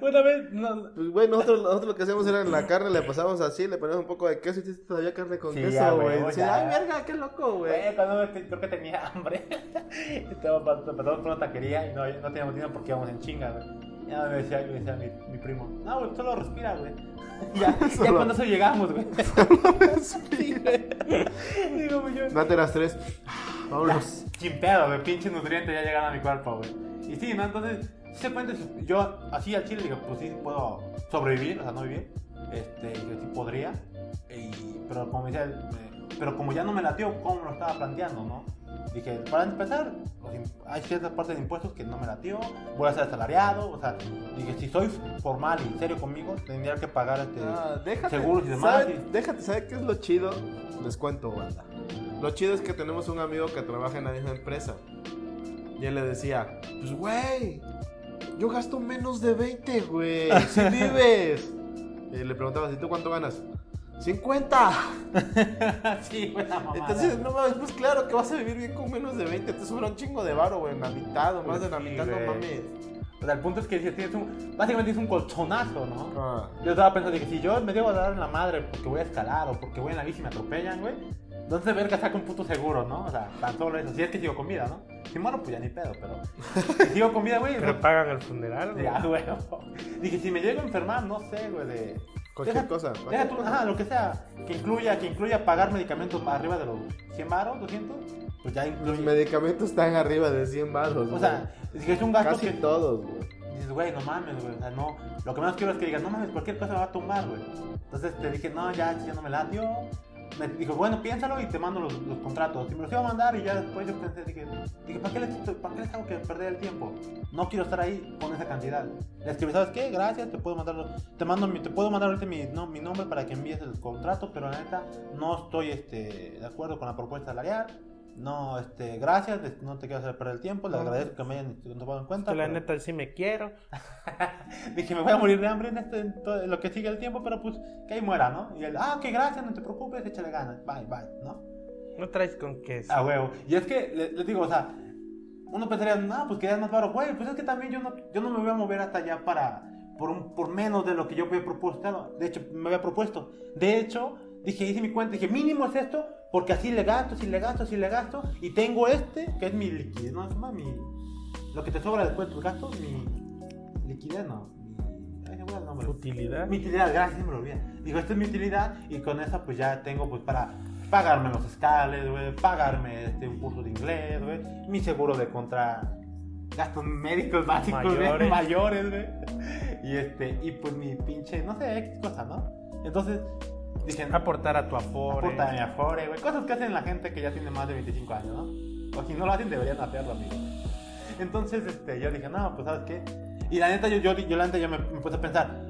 Una vez, no, Pues, güey, nosotros, nosotros lo que hacíamos era en la carne, le pasábamos así, le poníamos un poco de queso y todavía carne con Sí, queso, güey. güey, Sí, ay, verga, qué loco, güey. Cuando me- creo que tenía hambre. Pasando por una taquería y no, no teníamos dinero porque íbamos en chinga, güey. Ya me decía, me decía mi, mi primo, no, güey, solo respira, güey. Ya, ya Solo- cuando eso llegamos, güey. Sí, güey. Digo, güey, yo. Date las tres. Vámonos. Sin pedo, güey, pinche nutrientes ya llegaron a mi cuerpo, güey. Y sí, ¿no? Entonces, si se cuenta, si yo así al chile digo, pues sí puedo sobrevivir, o sea, no vivir. Este, que sí podría. Y, pero como decía, pero como ya no me latió, ¿cómo lo estaba planteando, no? Dije, para empezar, hay ciertas partes de impuestos que no me latió, voy a ser asalariado, o sea, dije, si soy formal y serio conmigo, tendría que pagar este, Ah, déjate. seguros y demás. ¿sabe- Déjate, ¿sabes qué es lo chido? Les cuento, banda. Lo chido es que tenemos un amigo que trabaja en la misma empresa. Y él le decía, pues, güey, yo gasto menos de 20, güey. Si vives. Y le preguntaba, ¿y tú cuánto ganas? 50. sí, mamada. Entonces, no mames, pues claro que vas a vivir bien con menos de 20. Te sobra un chingo de varo, güey. La mitad o más de la Sí, mitad, no mames. O sea, el punto es que si tienes un, básicamente es un colchonazo, ¿no? Ah. Yo estaba pensando que si yo me debo dar en la madre porque voy a escalar o porque voy en la bici y me atropellan, güey, entonces verga saca un puto seguro, ¿no? O sea, tan solo eso. Si es que sigo con vida, ¿no? Si muero, pues ya ni pedo, pero. Si sigo con vida, güey. Pero no- pagan el funeral, güey. Ya, güey. Dije, si me llego a enfermar, no sé, güey, de. Cualquier Deja- cosa, Deja cualquier tú, cosa. ajá, lo que sea. Que incluya, que incluya pagar medicamentos arriba de los 100 baros, 200. Pues ya Los incluye. medicamentos están arriba de 100 baros. O sea, es que es un gasto casi que. todos, güey. Dices, güey, no mames, güey. O sea, no. Lo que menos quiero es que digas, no mames, cualquier cosa me va a tumbar, güey. Entonces te dije, no, ya, ya no me latió. Me dijo, bueno, piénsalo y te mando los, contratos. Y me los iba a mandar y ya después yo pensé, dije, dije ¿para, qué les, ¿para qué les hago que perder el tiempo? No quiero estar ahí con esa cantidad. Le escribí, ¿sabes qué? Gracias, te puedo mandar, te mando te puedo mandar ahorita mi, no, mi nombre para que envíes el contrato, pero la neta no estoy este, de acuerdo con la propuesta salarial. No, este, gracias, no te quiero hacer perder el tiempo, les agradezco que me hayan tomado en cuenta. Que la pero- neta sí me quiero. Dije, me voy a morir de hambre en, este, en todo- lo que sigue el tiempo, pero pues que ahí muera, ¿no? Y él, ah, qué gracias, no te preocupes, échale ganas, bye, bye, ¿no? No traes con queso. A huevo. Y es que, le- les digo, o sea, uno pensaría, no, pues que ya es más baro, güey, pues es que también yo no, yo no me voy a mover hasta allá para, por, un, por menos de lo que yo había propuesto, de hecho, me había propuesto. De hecho, dije, hice mi cuenta, dije, mínimo es esto, porque así le gasto, así le gasto, así le gasto, y tengo este, que es mi liquidez, ¿no? ¿Cómo se llama? Mi, lo que te sobra después de tus gastos, mi liquidez, no, mi. Utilidad. Mi utilidad, gracias, me lo olvidé. Digo, esta es mi utilidad y con esa pues ya tengo pues para pagarme los escales, güey, pagarme este, un curso de inglés, güey, mi seguro de contra gastos médicos básicos, Mayores. mayores, güey. Y este, y pues mi pinche, no sé, X cosa, ¿no? Entonces, dije, Aportar a tu afore. aporta mi afore, güey, cosas que hacen la gente que ya tiene más de 25 años, ¿no? O si no lo hacen, deberían hacerlo, amigo. Entonces, este, yo dije, no, pues, ¿sabes qué? Y la neta, yo, yo, yo la neta, yo me, me puse a pensar,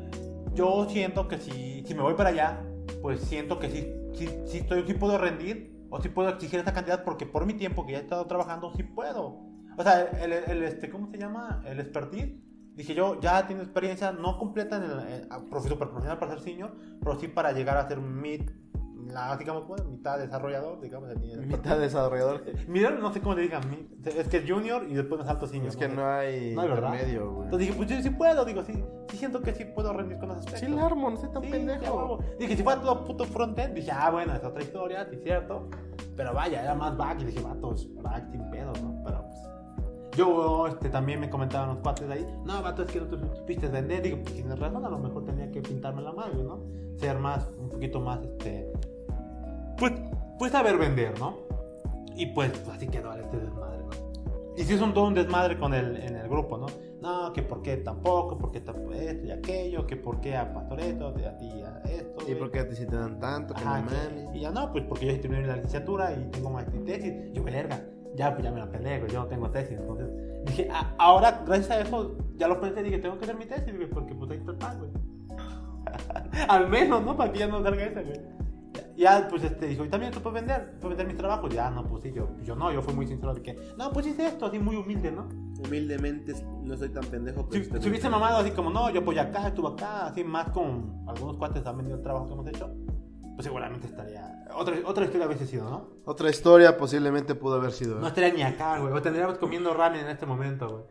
yo siento que si, si me voy para allá, pues siento que sí, sí, sí, estoy, sí puedo rendir o sí puedo exigir esta cantidad porque por mi tiempo que ya he estado trabajando, sí puedo. O sea, el, el, el, este, ¿cómo se llama? El expertise. Dije yo, ya tengo experiencia, no completa en el, profe- super profesional para ser senior, pero sí para llegar a ser mid, la, digamos, bueno, mitad desarrollador, digamos. el- el- Mitad desarrollador. Mid, no sé cómo le digan, es que junior y después más alto senior. Es que no hay No hay verdad. intermedio, güey. Entonces dije, pues yo sí puedo, digo, sí, sí siento que sí puedo rendir con aspectos. Sí, la armo, no soy tan Sí, pendejo. ya. Dije, si fuera todo puto frontend, dije, ah, bueno, es otra historia, sí, cierto. Pero vaya, era más back y dije, vatos, back sin pedo, ¿no? Pero pues. Yo este, también me comentaban los cuates de ahí, no, vato, es que no te supiste vender. Digo, pues tienes razón, a lo mejor tenía que pintarme la madre, ¿no? Ser más, un poquito más, este. Pues, pues saber vender, ¿no? Y pues, así quedó este desmadre, ¿no? Y si es un todo un desmadre con el, en el grupo, ¿no? No, que por qué tampoco, por qué tampoco esto y aquello, que por qué a Pastoreto, a ti a esto. ¿Y por qué a ti sí te dan tanto? Que Ajá, no mames. y ya no, pues porque yo terminé la licenciatura y tengo y tesis. Yo, verga, ya, pues ya me la peleé, güey, yo no tengo tesis. Entonces dije, "Ah, ahora, gracias a eso, ya lo pensé, dije, tengo que hacer mi tesis, güey, porque pues ahí está el pan, güey. Al menos, ¿no? Para que ya no salga esa, güey. Ya, pues este, dijo, y también tú puedes vender, puedes vender mis trabajos. Ya, no, pues sí, yo, yo no, yo fui muy sincero de que, no, pues hice esto, así muy humilde, ¿no? Humildemente no soy tan pendejo, Si, pero usted si hubiese mamado así como, no, yo apoyo acá, estuve acá, así más con algunos cuates han vendido el trabajo que hemos hecho, pues seguramente estaría. Otra, otra historia hubiese sido, ¿no? Otra historia posiblemente pudo haber sido. ¿eh? No estaría ni acá, güey. O tendríamos comiendo ramen en este momento, güey.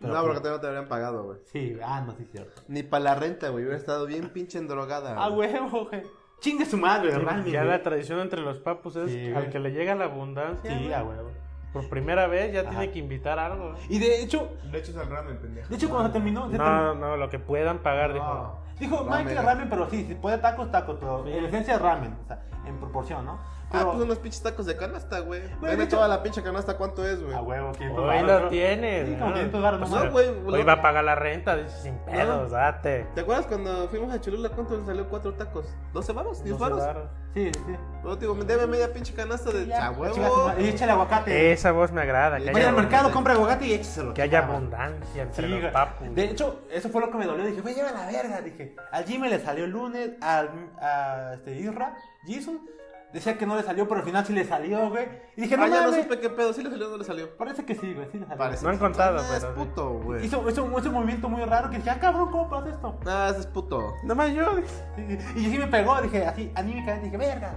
Pero, no, porque pues, no te habrían pagado, güey. Sí, ah, no, sí, cierto. Ni para la renta, güey. Hubiera estado bien pinche endrogada. Ah, huevo, güey. Chingue su madre, ramen. Ya güey. la tradición entre los papus es Sí, al que le llega la abundancia. Sí, güey, a huevo. Por primera vez ya Ajá. tiene que invitar algo. Y de hecho, De hecho es el ramen, pendejo. de hecho cuando terminó, No, no, lo que puedan pagar. No. Dijo, Ramen. Michael ramen, pero sí, si puede tacos, tacos, pero en esencia es ramen, o sea, en proporción, ¿no? Ah, pues unos pinches tacos de canasta, güey. Güey, Deme de hecho- toda la pinche canasta, ¿cuánto es, güey? a huevo, 500 Hoy lo tienes. Sí, como ¿no? 500 varos, Pues, ¿no? Güey. Hoy lo- va a pagar la renta, dice, sin pedos, No. date. ¿Te acuerdas cuando fuimos a Cholula? ¿Cuánto le salió cuatro tacos? ¿12 varos? ¿10 12 varos? varos. Sí, sí. No, digo, deme media pinche canasta de a huevo. Y échale aguacate. Esa voz me agrada. Que Vaya al mercado, compra aguacate y écheselo. que haya abundancia entre Sí, los papus. De hecho, eso fue lo que me dolió. Dije, güey, lleva la verga. Dije, al Jimmy le salió el lunes, al a este, Isra, Jesus, decía que no le salió, pero al final sí le salió, güey. Y dije, no Ah, ya no supe qué pedo. ¿Sí le salió o no le salió? Parece que sí, güey, sí le salió. Parece. No han contado, Ah, es pero puto, güey. Hizo, hizo, hizo un movimiento muy raro que dije, ah, cabrón, ¿cómo pasa esto? Ah, ese es puto. Nomás yo. Y, y sí me pegó, dije, así, anímicamente, dije, verga.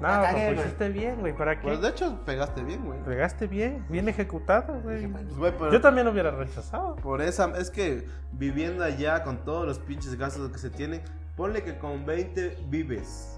No, cagué, pues hiciste bien, güey. ¿Para Pues qué? de hecho, pegaste bien, güey. Pegaste bien, bien ejecutado, güey. Pues, güey, pero- Yo también lo hubiera rechazado. Por esa, es que viviendo allá con todos los pinches gastos que se tienen, ponle que con 20 vives.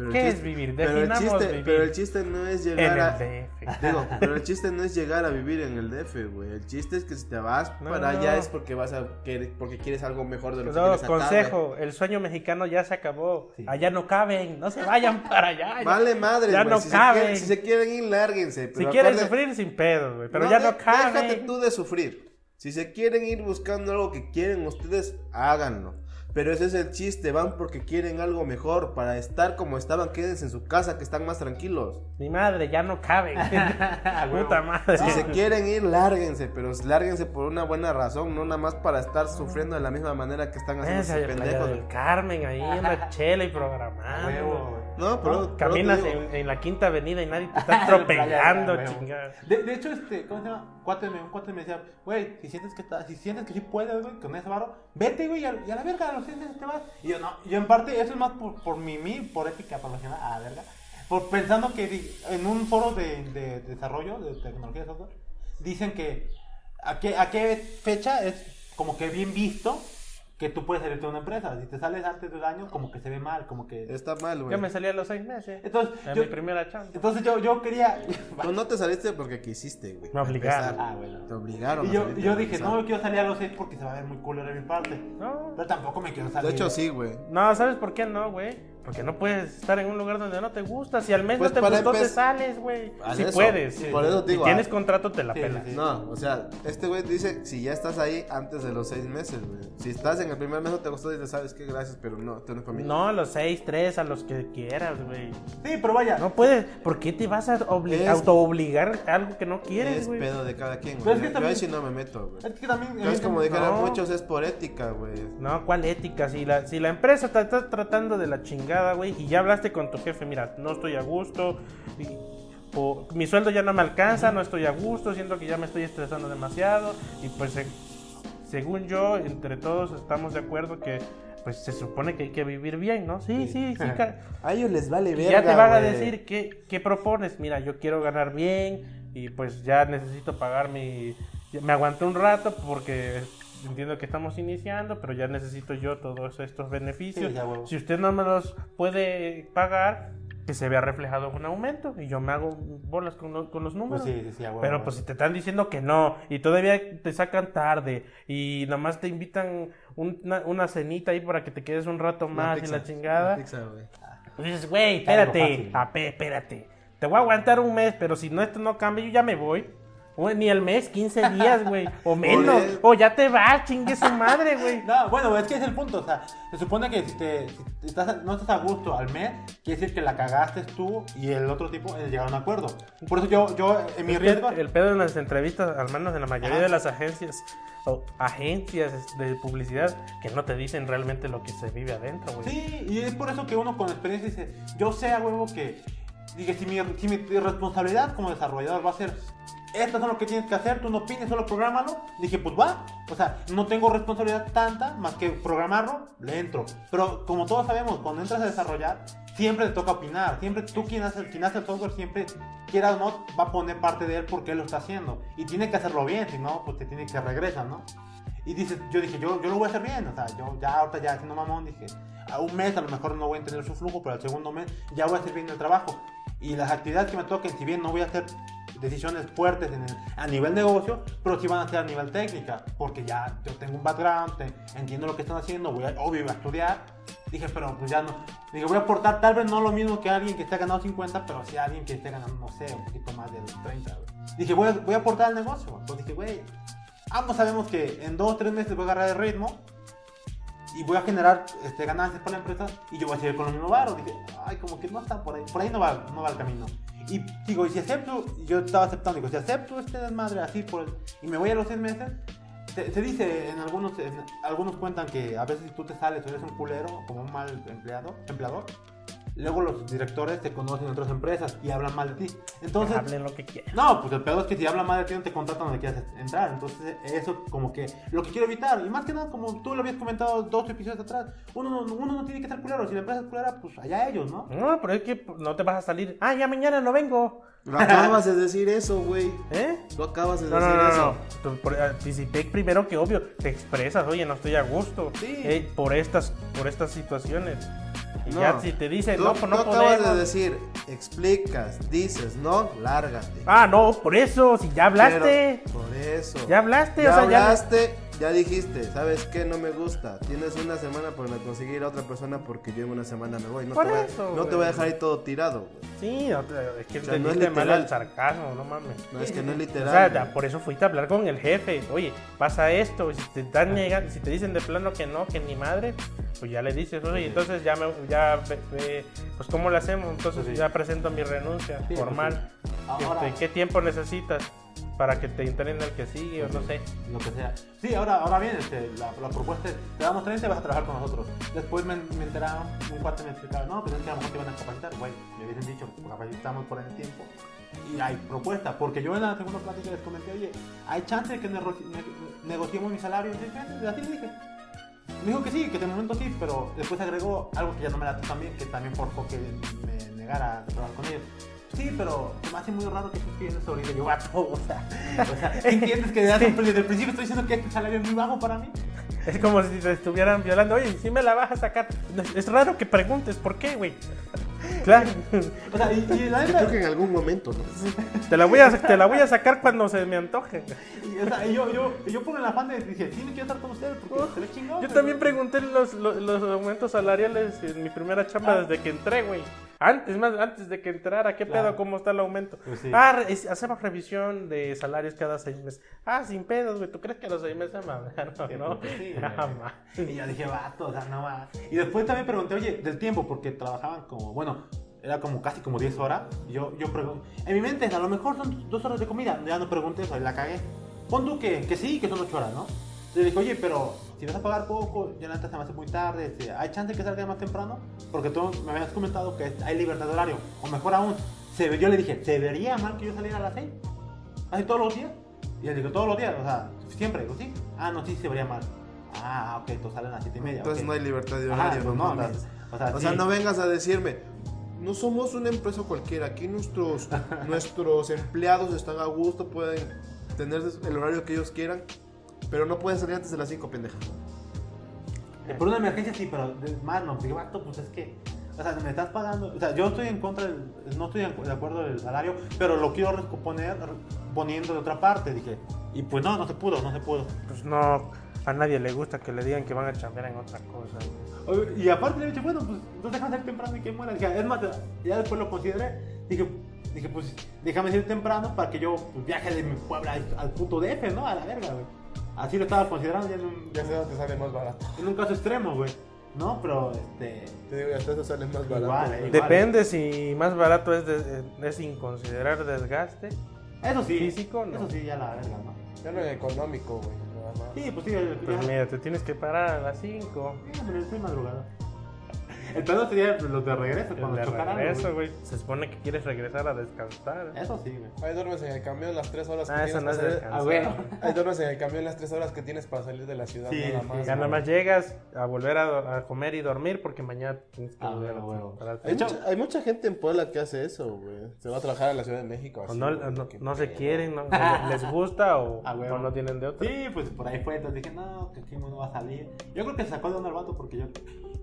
Pero el ¿Qué chiste- es vivir? Pero el, Definamos chiste, vivir. pero el chiste no es En llegar el a. DF. Digo, pero el chiste no es llegar a vivir en el DF, güey. El chiste es que si te vas No, para no. allá es porque vas a querer, porque quieres algo mejor de lo que No, tienes acá, consejo, el sueño mexicano ya se acabó. Sí. Allá no caben, no se vayan para allá. Vale madre, Ya no si, caben. Se quieren, si se quieren ir, lárguense. Si pero quieren acuerde- sufrir, sin pedos, güey. Pero ya de- no caben. Déjate tú de sufrir. Si se quieren ir buscando algo que quieren ustedes, háganlo. Pero ese es el chiste, van porque quieren algo mejor. Para estar como estaban, quédense en su casa, que están más tranquilos. Mi madre, ya no caben. Puta madre. Si se quieren ir, lárguense, pero lárguense por una buena razón, no nada más para estar sufriendo de la misma manera que están haciendo playa pendejos. del Carmen, ahí en la chela y programando. Huevo, güey. No, pero, pero Caminas en, en la quinta avenida y nadie te está La atropellando, chingada. De, de hecho, este, ¿cómo se llama? Cuate me, me decía, güey, si sientes que si sientes que sí puedes, güey, con ese barro, vete, güey, y a, y a la verga, a los seis meses te vas. Y yo, no, yo en parte, eso es más por, por mi, mi, por ética profesional, a la verga. Por pensando que en un foro de, de desarrollo de tecnología de software, dicen que a qué, a qué fecha es como que bien visto que tú puedes salirte de una empresa. Si te sales antes del año, como que se ve mal, como que... está mal, güey. Yo me salí a los seis meses. Entonces, En yo, mi primera chamba. entonces yo, yo quería... Tú no te saliste porque quisiste, güey. Me obligaron. Ah, bueno. Te obligaron. Y a yo, y yo dije, no me quiero salir a los seis porque se va a ver muy culero de mi parte. No. Pero tampoco me quiero salir. De hecho, sí, güey. No, ¿sabes por qué no, güey? Porque no puedes estar en un lugar donde no te gusta. Si al mes Pues no te gustó, te sales, güey. Si eso, puedes. sí, Si- por eso te si digo, tienes ah, contrato, te la Sí, pelas. sí, sí. No, o sea, este güey dice si ya estás ahí antes de los seis meses, güey. Si estás en el primer mes no te gustó, dices, sabes qué, gracias, pero no, esto no es conmigo. No, a los seis, tres, a los que quieras, güey. Sí, pero vaya. No puedes. ¿Por qué te vas a obli- Es- autoobligar algo que no quieres, es güey? pedo de cada quien, güey. es que Yo también- ahí sí no me meto, güey. Es que también. No es como dijeron no. muchos, es por ética, güey. No, ¿cuál ética? Si la, si la empresa te está tratando de la chingada, güey, y ya hablaste con tu jefe, mira, no estoy a gusto, y- o mi sueldo ya no me alcanza, no estoy a gusto, siento que ya me estoy estresando demasiado, y pues se- según yo, entre todos estamos de acuerdo que pues se supone que hay que vivir bien, ¿no? Sí, sí, sí. ca- A ellos les vale verga, ya te van a decir qué, qué propones. Mira, yo quiero ganar bien y pues ya necesito pagar mi... Me aguanté un rato porque entiendo que estamos iniciando, pero ya necesito yo todos estos beneficios. Sí, ya, huevo. si usted no me los puede pagar, que se vea reflejado un aumento y yo me hago bolas con, lo- con los números. Pues sí, sí, sí, a huevo, Pero pues si te están diciendo que no y todavía te sacan tarde y nomás te invitan una, una cenita ahí para que te quedes un rato más y pizza, la chingada. pizza, güey. Pues dices, güey, espérate, apé, espérate. Te voy a aguantar un mes, pero si no esto no cambia, yo ya me voy. Ni el mes, 15 días, güey. O menos. O ya te vas, chingue su madre, güey. No, bueno, es que es el punto, o sea, se supone que si, te, si estás, no estás a gusto al mes, quiere decir que la cagaste tú y el otro tipo eh, llegaron a un acuerdo. Por eso yo, yo en mi Es riesgo... el pedo en las entrevistas, al menos en la mayoría Ajá. de las agencias o agencias de publicidad, que no te dicen realmente lo que se vive adentro, güey. Sí, y es por eso que uno con experiencia dice, yo sé a huevo que, dije, si mi, si mi responsabilidad como desarrollador va a ser, estas son lo que tienes que hacer, tú no opines, solo prográmalo, dije, pues va, o sea, no tengo responsabilidad tanta más que programarlo, le entro. Pero como todos sabemos, cuando entras a desarrollar, siempre te toca opinar, siempre tú quien hace, quien hace el software, siempre, quiera o no, va a poner parte de él porque él lo está haciendo. Y tiene que hacerlo bien, si no, pues te tiene que regresar, ¿no? Y dices, yo dije, yo, yo lo voy a hacer bien, o sea, yo ya ahorita ya haciendo mamón, dije, a un mes a lo mejor no voy a tener su flujo, pero al segundo mes ya voy a hacer bien el trabajo. Y las actividades que me toquen, si bien no voy a hacer decisiones fuertes en el- a nivel negocio, pero sí van a ser a nivel técnica, porque ya yo tengo un background, te- entiendo lo que están haciendo, voy a, obvio voy a estudiar. Dije, pero pues ya no. Dije, voy a aportar tal vez no lo mismo que alguien que esté ganando 50, pero sí alguien que esté ganando, no sé, un poquito más de los 30. güey. Dije, voy a, voy a aportar al negocio. Entonces dije, güey, ambos sabemos que en dos o tres meses voy a agarrar el ritmo y voy a generar este, ganancias para la empresa y yo voy a seguir con los mismos baros. Dije, ay, como que no está por ahí, por ahí no va, no va el camino. Y digo, y si acepto, yo estaba aceptando, digo, si acepto este desmadre así y me voy a los seis meses, se, dice en algunos, algunos cuentan que a veces si tú te sales o eres un culero, como un mal empleado, empleador, luego los directores te conocen en otras empresas y hablan mal de ti. Entonces, Hablen lo que quieran. no, pues el peor es que si hablan mal de ti no te contratan donde quieras entrar. Entonces, eso como que lo que quiero evitar. Y más que nada, como tú lo habías comentado dos episodios atrás, uno, no- uno no tiene que ser culero. Si la empresa es culera, pues allá ellos, ¿no? No, pero es que no te vas a salir. Ah, ya mañana no vengo. Lo acabas de decir eso, güey. ¿Eh? Lo acabas de No, no, decir no, no, eso. no. Tú, por- ah, si te- primero que obvio, te expresas, oye, no estoy a gusto Sí. eh, por estas por estas situaciones. Y No. ya si te dicen, Tú, no, pues no acabas de decir, explicas, dices, no, lárgate. Ah, no, por eso, si ya hablaste. Pero por eso. Ya hablaste, ya o sea, hablaste, ya dijiste, ¿sabes qué? No me gusta. Tienes una semana para conseguir a otra persona porque yo en una semana me voy. No, Por te, voy eso, no te voy a dejar ahí todo tirado, güey. Sí, no te- es que O sea, no es entendiste mal literal. el sarcasmo, no mames. No, es que no es O literal. sea, güey. ya, por eso fuiste a hablar con el jefe. Oye, pasa esto. Si te están negando, si te dicen de plano que no, que ni madre, pues ya le dices, oye, entonces ya me, ya, ve, pues cómo lo hacemos. Entonces Sí. ya presento mi renuncia Sí, formal. sí. Ahora- Este, ¿Qué tiempo necesitas para que te internen el que sigue o no sé? Lo que sea. Sí, ahora, ahora bien, este, la, la propuesta es, te damos 30 y vas a trabajar con nosotros. Después me, me enteraron, un cuate me explicaba, no, pues es que a lo mejor te van a capacitar. Güey, me hubiesen dicho, pues capacitamos por el tiempo. Y hay propuesta, porque yo en la segunda plática les comenté, oye, hay chance de que nego- ne- negociemos mi salario en seis meses. Y así le dije. Me dijo que sí, que de momento sí, pero después agregó algo que ya no me late también, que también forjó que me negara a trabajar con ellos. Sí, pero se me hace muy raro que tú pienses ahorita yo gato, o sea, o sea, ¿entiendes que desde, el principio estoy diciendo que este salario es muy bajo para mí? Es como si te estuvieran violando. Oye, si me la vas a sacar. Es raro que preguntes, ¿por qué, güey? Claro. O sea, y, y la Yo creo que en algún momento, ¿no? Te la voy a, te la voy a sacar cuando se me antoje. y, o sea, y yo, yo, yo por el afán de dije, sí, me quiero estar con ustedes porque se ve chingón. Yo güey". también pregunté los, los, los aumentos salariales en mi primera chamba Ah. desde que entré, güey. Antes, más antes de que entrara, ¿qué Claro. pedo? ¿Cómo está el aumento? Pues sí. Ah, es- hacemos revisión de salarios cada seis meses. Ah, sin pedos, güey. ¿Tú crees que a los seis meses me hablaron? Sí, No, pues sí, güey. jamás. Y yo dije, vato, o sea, no va. Y después también pregunté, oye, del tiempo, porque trabajaban como, bueno, era como casi como 10 horas. Y yo, yo pregunté, en mi mente, a lo mejor son dos horas de comida. Ya no pregunté eso, y la cagué. Pon tú que, que sí, que son 8 horas, ¿no? Entonces dije, oye, pero si vas a pagar poco, ya neta se me hace muy tarde, este, ¿hay chance que salga más temprano? Porque tú me habías comentado que hay libertad de horario. O mejor aún, se, yo le dije, ¿se vería mal que yo saliera a las 6? ¿Así todos los días? Y él dijo, todos los días, o sea, siempre, digo, sí. Ah, no, sí, se vería mal. Ah, ok, entonces salen a las 7 y media. Entonces ok. no hay libertad de Ajá, horario, pues no, no, o sea, O sea, sí. no vengas a decirme, no somos una empresa cualquiera, aquí nuestros, nuestros empleados están a gusto, pueden tener el horario que ellos quieran, pero no pueden salir antes de las 5, pendeja. Eh, Por una emergencia sí, pero de- más no. Digo, vato, pues es que, o sea, me estás pagando. O sea, yo estoy en contra del, no estoy de acuerdo del salario, pero lo quiero recomponer poniendo de otra parte. Dije, y pues no, no se pudo, no se pudo. Pues no, a nadie le gusta que le digan que van a chambear en otra cosa. Y aparte le dije, bueno, pues no déjame ser temprano y que muera. Dije, es más, ya después lo consideré. Dije, dije pues déjame ser temprano para que yo pues, viaje de mi pueblo al, al puto DF, ¿no? A la verga, güey. Así lo estaba considerando ya en un, Ya sé dónde sale más barato. en un caso extremo, güey. No, pero este. Te digo, hasta eso sale más barato. Igual, eh. Depende si más barato es, de- es sin considerar desgaste. Eso sí. Físico, no. Eso sí, ya la verga, ¿no? Ya no es económico, güey. Sí, pues sí, el, Pues ya- mira, te tienes que parar a las 5. Sí, pero estoy madrugada. El pedo sería los de regreso, cuando De chocaran. regreso, güey. Se supone que quieres regresar a descansar. Eso sí, güey. Ahí duermes en el camión las 3 horas que Ah, eso tienes no es para salir. descansar. Ah, bueno. Ahí duermes en el camión las 3 horas que tienes para salir de la ciudad. Sí, nada sí. más. Ya nada más llegas a volver a, a comer y dormir porque mañana tienes que Ah, volver a pararte. Hay, De hecho- mucha, hay mucha gente en Puebla que hace eso, güey. Se va a trabajar a la Ciudad de México. O así, no, no, no se quieren, no, les gusta o, Ah, o no tienen de otra. Sí, pues por ahí fue. Entonces dije, no, que aquí no va a salir. Yo creo que se sacó de el vato porque yo.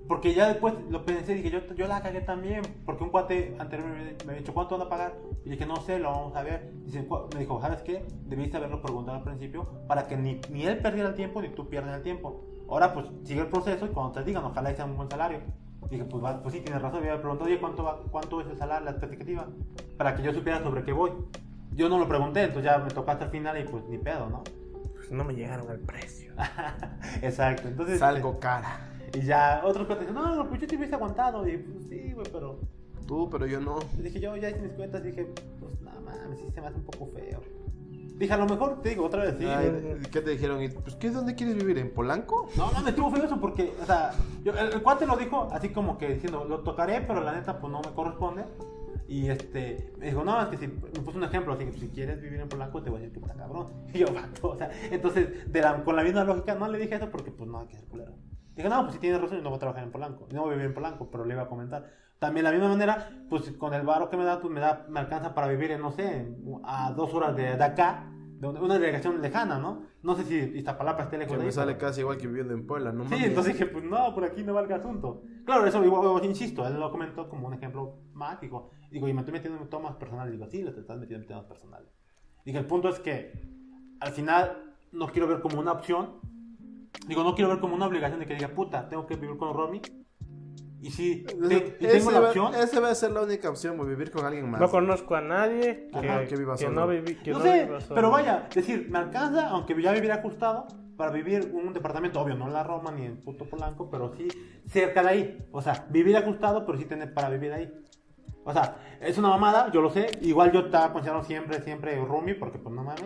Porque ya después lo pensé y dije, yo, yo la cagué también. Porque un cuate anterior me, me había dicho, ¿cuánto van a pagar? Y dije, no sé, lo vamos a ver. Dice, me dijo, ¿sabes qué? Debiste haberlo preguntado al principio para que ni, ni él perdiera el tiempo ni tú pierdas el tiempo. Ahora, pues sigue el proceso y cuando te digan, ojalá sea un buen salario. Dije, pues, va- pues sí, tienes razón. Me había preguntado, oye, ¿cuánto, va, ¿cuánto es el salario, la expectativa? Para que yo supiera sobre qué voy. Yo no lo pregunté, entonces ya me tocó hasta el final y pues ni pedo, ¿no? Pues no me llegaron al precio. Exacto, entonces. Salgo cara. Y ya otros cuates dicen, no, no, pues yo te hubiese aguantado. Y pues sí, güey, pero. Tú, pero yo no. Dije, yo ya hice mis cuentas, dije, pues nada mames, sí se me hace un poco feo. Dije, a lo mejor, te digo otra vez, sí. Ay, ¿Qué te dijeron? ¿Y, Pues, ¿qué, ¿Dónde quieres vivir? ¿En Polanco? No, no, me estuvo feo eso porque, o sea, yo- el, el cuate lo dijo así como que diciendo, lo tocaré, pero la neta, pues no me corresponde. Y este, me dijo, no, es que si, me puso un ejemplo, así que si quieres vivir en Polanco, te voy a decir que puta cabrón. Y yo, vato, o sea, entonces, de la- con la misma lógica, no le dije eso porque, pues no hay que ser culero. Dije, no, pues si tienes razón, no voy a trabajar en Polanco, no voy a vivir en Polanco, pero le iba a comentar. También de la misma manera, pues con el varo que me da, pues me da, me alcanza para vivir en, no sé, a dos horas de, de acá, de una delegación lejana, ¿no? No sé si Iztapalapa esté lejos Que de me ahí, sale pero- casi igual que viviendo en Puebla, ¿no? Sí, mames. entonces dije, pues no, por aquí no va el asunto. Claro, eso igual, insisto, él lo comentó como un ejemplo más, digo, y me estoy metiendo en temas personales, digo, sí, te estás metiendo en temas personales. Dije, el punto es que al final no quiero ver como una opción, digo, no quiero ver como una obligación de que diga, puta, tengo que vivir con Romy. Y sí, te- y tengo la va- opción. Esa va a ser la única opción, güey, vivir con alguien más. No conozco a nadie que, Ajá, que viva que solo. no, vivi, que no, no sé, viva solo. pero vaya, decir, me alcanza, aunque ya viviera ajustado, para vivir un departamento, obvio, no en la Roma ni en puto Polanco, pero sí cerca de ahí. O sea, vivir ajustado, pero sí tener para vivir ahí. O sea, es una mamada, yo lo sé. Igual yo estaba considerando siempre, siempre roomie, porque pues no mames.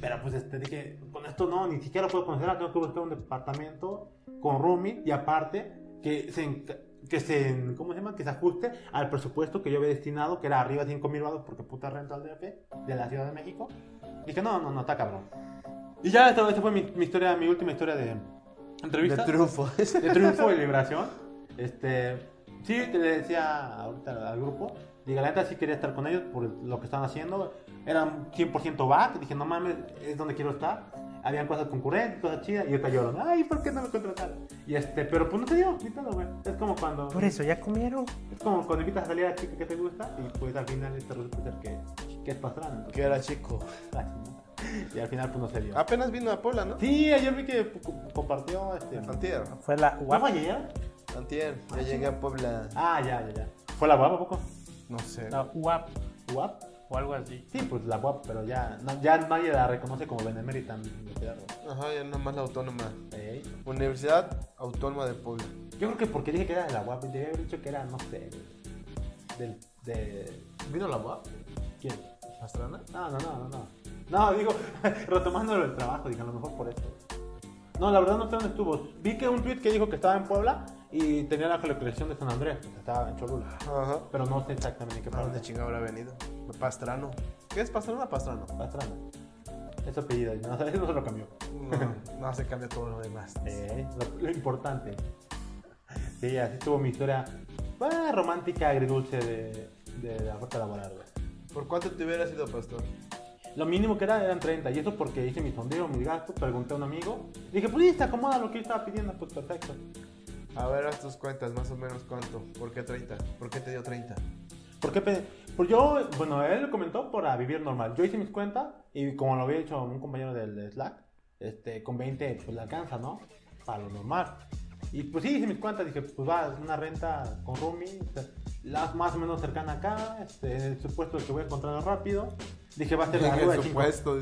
Pero pues este, dije, con esto no, ni siquiera puedo considerar, tengo que buscar un departamento con roomie y aparte que se, que se, ¿cómo se llama? Que se ajuste al presupuesto que yo había destinado, que era arriba de 5 mil baros, porque puta renta al DF de la Ciudad de México. Dije, no, no, no, está cabrón. Y ya, esta, esta fue mi, mi historia, mi última historia de entrevista. De triunfo. de triunfo y liberación. Este, sí, te le decía ahorita al grupo, diga, la neta sí quería estar con ellos por lo que estaban haciendo. Eran 100% back, dije, no mames, es donde quiero estar. habían cosas concurrentes, cosas chidas, y ahorita lloran, ay, ¿por qué no me contrataron? Y este, pero pues no te dio, ni todo, güey. Es como cuando, Por eso, ¿ya comieron? es como cuando invitas a salir a la chica que te gusta, y pues al final te resulta ser que, que es pastrana. Que era chico. ah, ¿no? Y al final pues no se dio. Apenas vino a Puebla, ¿no? Sí, ayer vi que co- compartió este. Antier. Fue la ¿Fue guapa. ayer? Antier. Ya llegué a Puebla. Ah, ya, ya, ya. ¿Fue la guapa poco? No sé. La UAP ¿Guap? O algo así. Sí, pues la guap, pero ya, no- ya nadie la reconoce como benemérita. Ajá, ya nomás la autónoma. Ey. Universidad Autónoma de Puebla. Yo creo que porque dije que era de la guap, debía haber dicho que era, no sé, del, de... ¿Vino la UAP? ¿Quién? ¿Pastrana? No, no, no, no, no. No, digo, retomando el trabajo, digo, a lo mejor por eso. No, la verdad no sé dónde estuvo. Vi que un tweet que dijo que estaba en Puebla y tenía la colección de San Andrés, estaba en Cholula. Ajá. Pero no sé exactamente en qué ¿A parte. dónde chingado habrá venido? Pastrano. ¿Qué es Pastrano o Pastrano? Pastrana. Es su apellido, no, eso se lo cambió. No, no se cambia todo lo demás. Eh, lo, lo importante. Sí, así tuvo mi historia bah, romántica, agridulce de, de la oferta laboral, güey. ¿Por cuánto te hubiera sido pastor? Lo mínimo que era eran 30, y eso porque hice mi sondeo, mis gastos, pregunté a un amigo. Dije, pues sí, se acomoda lo que yo estaba pidiendo, pues perfecto. A ver, haz tus cuentas, más o menos cuánto. ¿Por qué 30? ¿Por qué te dio 30? ¿Por qué? Pues yo, bueno, él comentó para vivir normal. Yo hice mis cuentas y como lo había hecho un compañero del de Slack, este, con 20 pues le alcanza, ¿no? Para lo normal. Y pues sí, hice mis cuentas, dije, pues va, una renta con roomie, o sea, la más o menos cercana acá, este, en el supuesto que voy a encontrar rápido. Dije, va a ser arriba de 5. supuesto.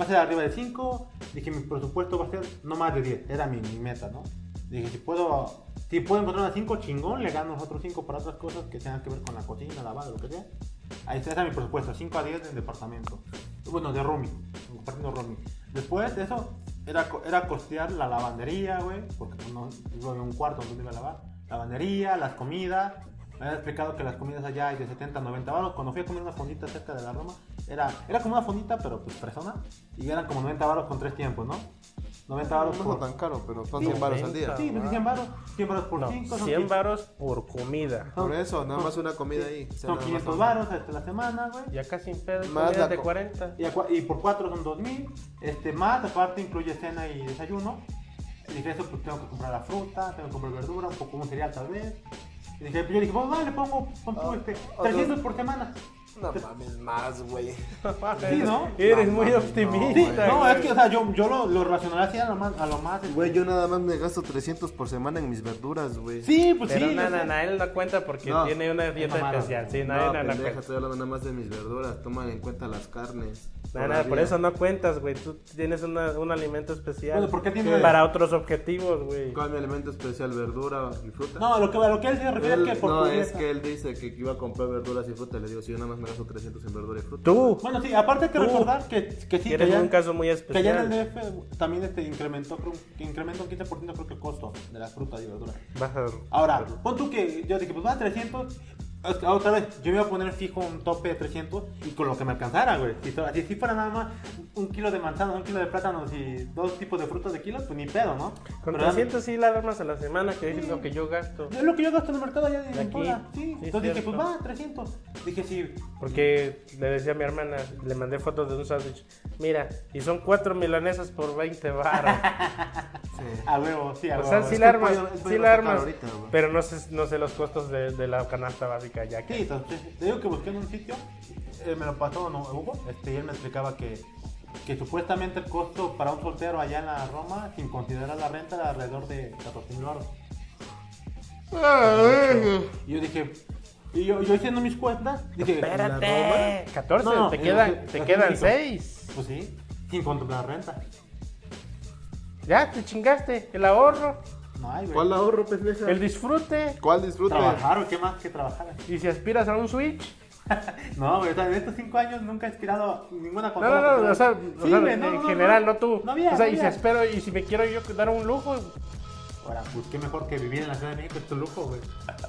Va a ser arriba de 5. Dije, mi presupuesto va a ser no más de 10. Era mi, mi meta, ¿no? Dije, si puedo, si puedo encontrar una 5, chingón, le gano otros 5 para otras cosas que tengan que ver con la cocina, lavado, lo que sea. Ahí está, era mi presupuesto, 5 a 10 del departamento. Bueno, de roomie, compartiendo roomie. Después de eso, era, era costear la lavandería, güey, porque pues, no vivo en un cuarto donde iba a lavar. Lavandería, las comidas. Me había explicado que las comidas allá hay de 70 a 90 baros. Cuando fui a comer una fondita cerca de la Roma, era, era como una fondita, pero pues persona. Y eran como 90 baros con tres tiempos, ¿no? 90 No baros es por... tan caro, pero son Sí, 100 baros al día. 90. Sí, pues 100 baros. 100 baros por No, 5. 100 varos por comida. Por eso, nada más una comida ahí. O sea, Son nada más 500 son- baros hasta la semana, güey. Ya casi sin pedo, Más la de co- 40. Y, y por 4 son 2000. Este, más, aparte incluye cena y desayuno. Y dije, eso pues tengo que comprar la fruta, tengo que comprar verdura, un poco un cereal tal vez. Y dije, yo dije, pues vale, pongo, pon tú, Ah, este, otros- 300 por semana. No mames, más, güey. Sí, ¿no? Eres No, muy mames, optimista. No, es que, o sea, yo, yo lo, lo así a lo más, a lo más Güey, yo nada más me gasto 300 por semana en mis verduras, güey. Sí, pues Pero sí. no, yo no, sé. no, él no cuenta porque No, tiene una dieta especial. Sí, no, No, no, no, estoy hablando nada más de mis verduras. Toman en cuenta las carnes. No, por eso no cuentas, güey. Tú tienes una- un alimento especial. Bueno, ¿por qué tiene- Para otros objetivos, güey. ¿Cuál es mi alimento especial? ¿Verdura y fruta? No, lo que, a lo que él se refiere Él- es que por no, tu es que él dice que iba a comprar verduras y fruta. Le digo, si yo nada más me gasto 300 en verdura y fruta. Tú, Bueno, sí, aparte hay que Tú. recordar que, que sí, que eres ya, un caso muy que ya en especial. el DF también este incrementó, creo, que incrementó un 15% creo que el costo de las frutas y verduras. Vas a- Ahora, pon tú que yo dije, pues va a 300. Es que Otra vez, yo me iba a poner fijo un tope de 300 y con lo que me alcanzara, güey. Si, si, si fuera nada más un kilo de manzanas, un kilo de plátanos y dos tipos de frutas de kilos, pues ni pedo, ¿no? Con Pero 300 sí la armas a la semana, que es lo que yo gasto. Es lo que yo gasto en el mercado allá de De aquí. Sí. Sí, Entonces dije, pues va, 300. Dije, sí. Porque le decía a mi hermana, le mandé fotos de un sándwich. Mira, y son cuatro milanesas por 20 baros. A huevo, sí, a O huevo. sea, es sí la armas, sí la armas. pero no sé, no sé los costos de, de la canasta básica ya Sí, que. entonces, te digo que busqué en un sitio, eh, me lo pasó no, Hugo, este, y él me explicaba que, que supuestamente el costo para un soltero allá en la Roma, sin considerar la renta, era alrededor de 14 mil euros. Y yo dije, y yo, yo haciendo mis cuentas, dije, Espérate, 14, No, no, te en quedan, la- te quedan México. 6. pues sí, sin contemplar renta. Ya, te chingaste, el ahorro, No hay, güey. ¿Cuál ahorro, pendeja? el disfrute. ¿Cuál disfrute? Trabajar, ¿o qué más que trabajar? Y si aspiras a un Switch, No, güey, o sea, en estos 5 años nunca he aspirado ninguna no, consola. no, no, o sea, Sí, o sea, en no, no, no, general, no, tú. No había, o sea, no y si espero, y si me quiero yo dar un lujo, Ahora, pues qué mejor que vivir en la Ciudad de México, es tu lujo, güey.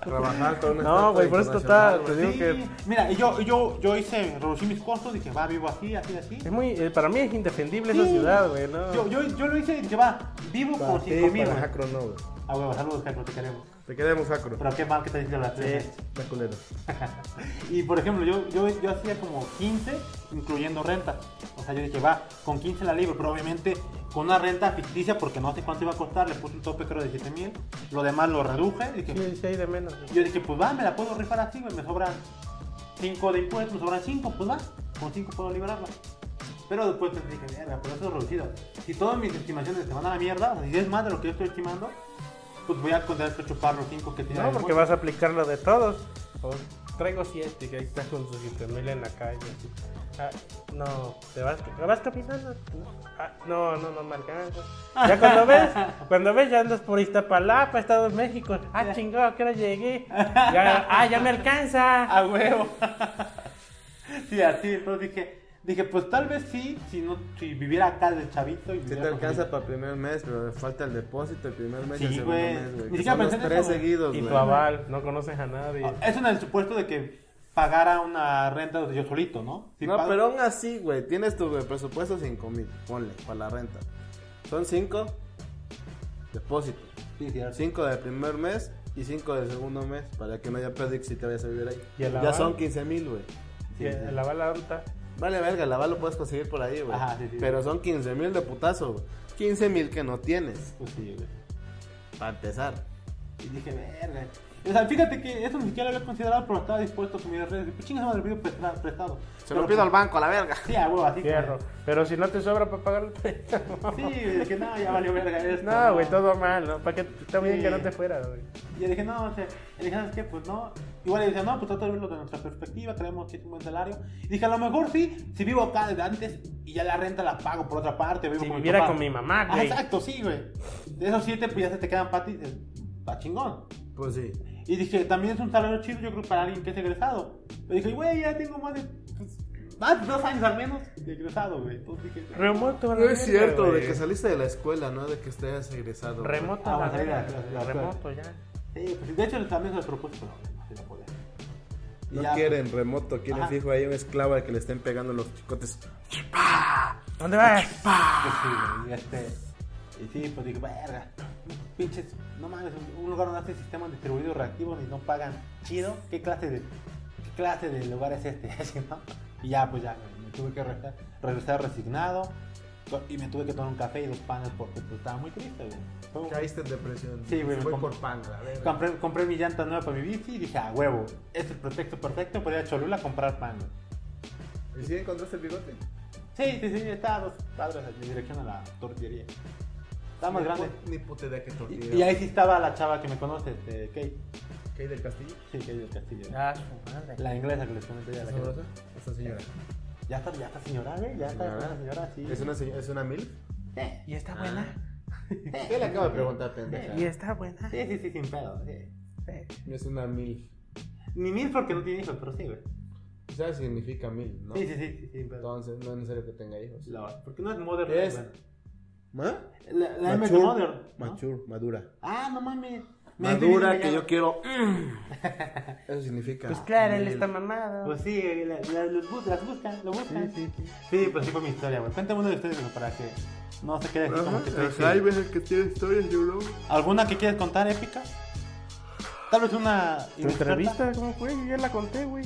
Trabajar con una No, güey, por eso está- te güey. digo Sí, que- Mira, y yo, yo, yo hice, reducí mis costos, dije, va, vivo así, así, así. es muy, eh, para mí es indefendible esa ciudad, güey, ¿no? Yo, yo, yo lo hice y dije, va, vivo por 5 mil, güey. Jacro no, güey. Ah, huevo, saludos, Jacro, te queremos. Te quedemos Jacro. Pero qué mal que te dicen las tres. Sí. Culero. Y por ejemplo, yo, yo, yo hacía como 15, incluyendo renta. O sea, yo dije, va, con 15 la libro, pero obviamente con una renta ficticia porque no sé cuánto iba a costar, le puse un tope creo de 7 mil, lo demás lo reduje, dije, Sí, de menos. yo dije, pues va, me la puedo rifar así, me sobran 5 de impuestos, me sobran 5, pues va, con 5 puedo liberarla. Pero después dije, mierda, pero eso es reducido. Si todas mis estimaciones se van a la mierda, o sea, si es más de lo que yo estoy estimando, pues voy a tener que chupar los 5 que tiene No, porque vas a aplicar lo de todos. O traigo siete, que ahí estás con sus 7 mil en la calle. Ah, no, te vas, te vas caminando. Ah, no, no, no me alcanza. Ya cuando ves, cuando ves, ya andas por Iztapalapa, Estado de México. Ah, chingado, que hora llegué. Ya, ah, ya me alcanza. A huevo. sí, así, entonces dije, dije, pues tal vez sí, si no, si viviera acá de chavito y Si te alcanza para el primer mes, pero le falta el depósito el primer mes y el Sí, segundo güey. mes, güey. Ni siquiera pensé en tres eso, güey. seguidos, Y tu aval, no conoces a nadie. Ah, Eso en el supuesto de que pagara una renta de yo solito, ¿no? Si no, pago- pero aún así, güey, tienes tu presupuesto 5 mil, ponle, para la renta. Son 5 depósito. Sí, cierto. 5 del primer mes y 5 del segundo mes, para que no haya pérdida si te vayas a vivir ahí. ¿Y el ya aval? son 15 mil, güey. El aval la alta. Vale, verga, el aval lo puedes conseguir por ahí, güey. Ajá, sí, sí. Pero son 15 mil de putazo, güey. 15 mil que no tienes, Pues sí, güey. para empezar. Y dije, verga. O sea, fíjate que eso ni siquiera lo había considerado, pero estaba dispuesto a asumir el riesgo. Pues chingas, me lo pido presta- prestado. Se Pero, lo pido al banco, a la verga. Sí, a huevo, así. Fierro. como- Pero si no te sobra para pagar el préstamo. Sí, que no, ya valió verga esto. No, güey, todo mal, ¿no? ¿Para qué? Está bien Sí. que no te fuera, güey. Y yo dije, no, o sea, y dije, ¿sabes qué? Pues no. Igual le dije, no, pues trata de verlo de nuestra perspectiva, creemos que es un buen salario. Y dije, a lo mejor sí, si vivo acá desde antes y ya la renta la pago por otra parte. Vivo Si con mi viviera papá. con mi mamá, Ah, güey. exacto, sí, güey. De esos siete, pues ya se te quedan para ti. eh, Está chingón. Pues sí. Y dije, también es un salario chido, yo creo, para alguien que es egresado. Le dije, güey, ya tengo más de. pues, más de dos años al menos de egresado, güey. Entonces dije, Remoto, No es cierto, de que saliste de la escuela, ¿no? De que estés egresado. Remoto, Ah, la la- güey. la- la- Remoto, ya. sí, pues de hecho también se lo propuse, pero no se lo podía. No ya, quieren remoto, quieren Ajá. fijo ahí un esclavo al que le estén pegando los chicotes. ¿Dónde vas? Pues sí, este. Y sí, pues dije, verga. Pinches, no mames, un lugar donde hace sistemas distribuidos reactivos y no pagan chido. ¿Qué clase de, qué clase de lugar es este? Y ya, pues ya, me tuve que regresar, regresar resignado. Y me tuve que tomar un café y dos panes porque pues, estaba muy triste, güey. Fue Caíste en depresión. Sí, güey, com- por pan, la verga. Compré, compré mi llanta nueva para mi bici y dije, a huevo, este es el pretexto perfecto para ir a Cholula a comprar pan, güey. ¿Y si encontraste el bigote? Sí, sí, sí, está a dos padres en dirección a la tortillería. Está más Ni grande. Ni puta idea que tortilla. Y, y ahí sí estaba la chava que me conoce, este, Kate. ¿Qué hay del castillo? Sí, Kate del Castillo. Ah, su madre. La inglesa que les comenté ya. La que- ¿Sabrosa? Esta señora. ya está, ya está señora, güey. Ya está, Señora. una señora, sí. ¿Es una, ¿Es una mil? Eh, ¿Y está buena? ¿Qué le acabo de preguntar, pendeja? ¿Y está buena? Sí, sí, sí, sin pedo. sí. Es una mil. Ni mil porque no tiene hijos, pero sí, güey. O sea, significa mil, ¿no? Sí, sí, sí, sí, sin pedo. Entonces, no es necesario que tenga hijos. La- porque no es modern. Es- bueno. ¿Ma? La, la M de modern. ¿no? Mature, madura. Ah, no mames. Me Madura que yo quiero. Eso significa. Pues claro, él está mamado. Pues sí, la- la- los bus- las buscan, lo buscan. Sí, sí, sí. pues sí fue mi historia, güey. Cuéntame uno de ustedes, para que no se quede así como que. Jaime es el que tiene historias, yo no. ¿Alguna que quieras contar épica? Tal vez una ¿Tu entrevista cómo fue? Yo ya la conté, güey.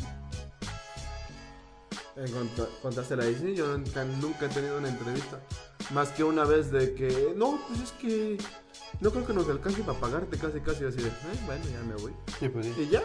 Eh, cont- Contaste la Disney, yo nunca, nunca he tenido una entrevista. Más que una vez de que, no, pues es que no creo que nos alcance para pagarte casi, casi así de, "Eh, bueno, ya me voy. Sí, pues sí. Y ya.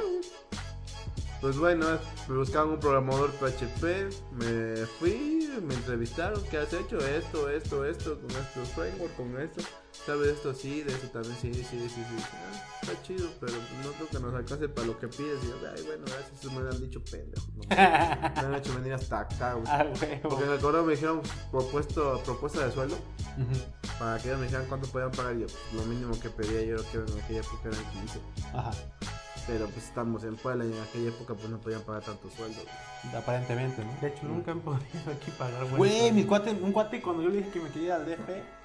Pues bueno, me buscaban un programador PHP, me fui, me entrevistaron, ¿qué has hecho? Esto, esto, esto, con estos framework, con esto. ¿Sabes esto? Sí, de eso también, sí, sí, sí, sí. Ah, está chido, pero no creo que nos alcance para lo que pides. Y yo, ay, bueno, gracias, me han dicho pendejos. ¿no? me han hecho venir hasta acá, güey. Ah, güey. Porque en el correo me dijeron propuesto, propuesta de sueldo para que ellos me dijeran cuánto podían pagar. Y yo, pues, lo mínimo que pedía yo creo que en aquella época eran 15. Ajá. Pero pues estamos en Puebla y en aquella época pues no podían pagar tanto sueldo. güey. Aparentemente, ¿no? De hecho, nunca han podido aquí pagar, güey. Güey, mi cuate, un cuate cuando yo le dije que me quería ir al DF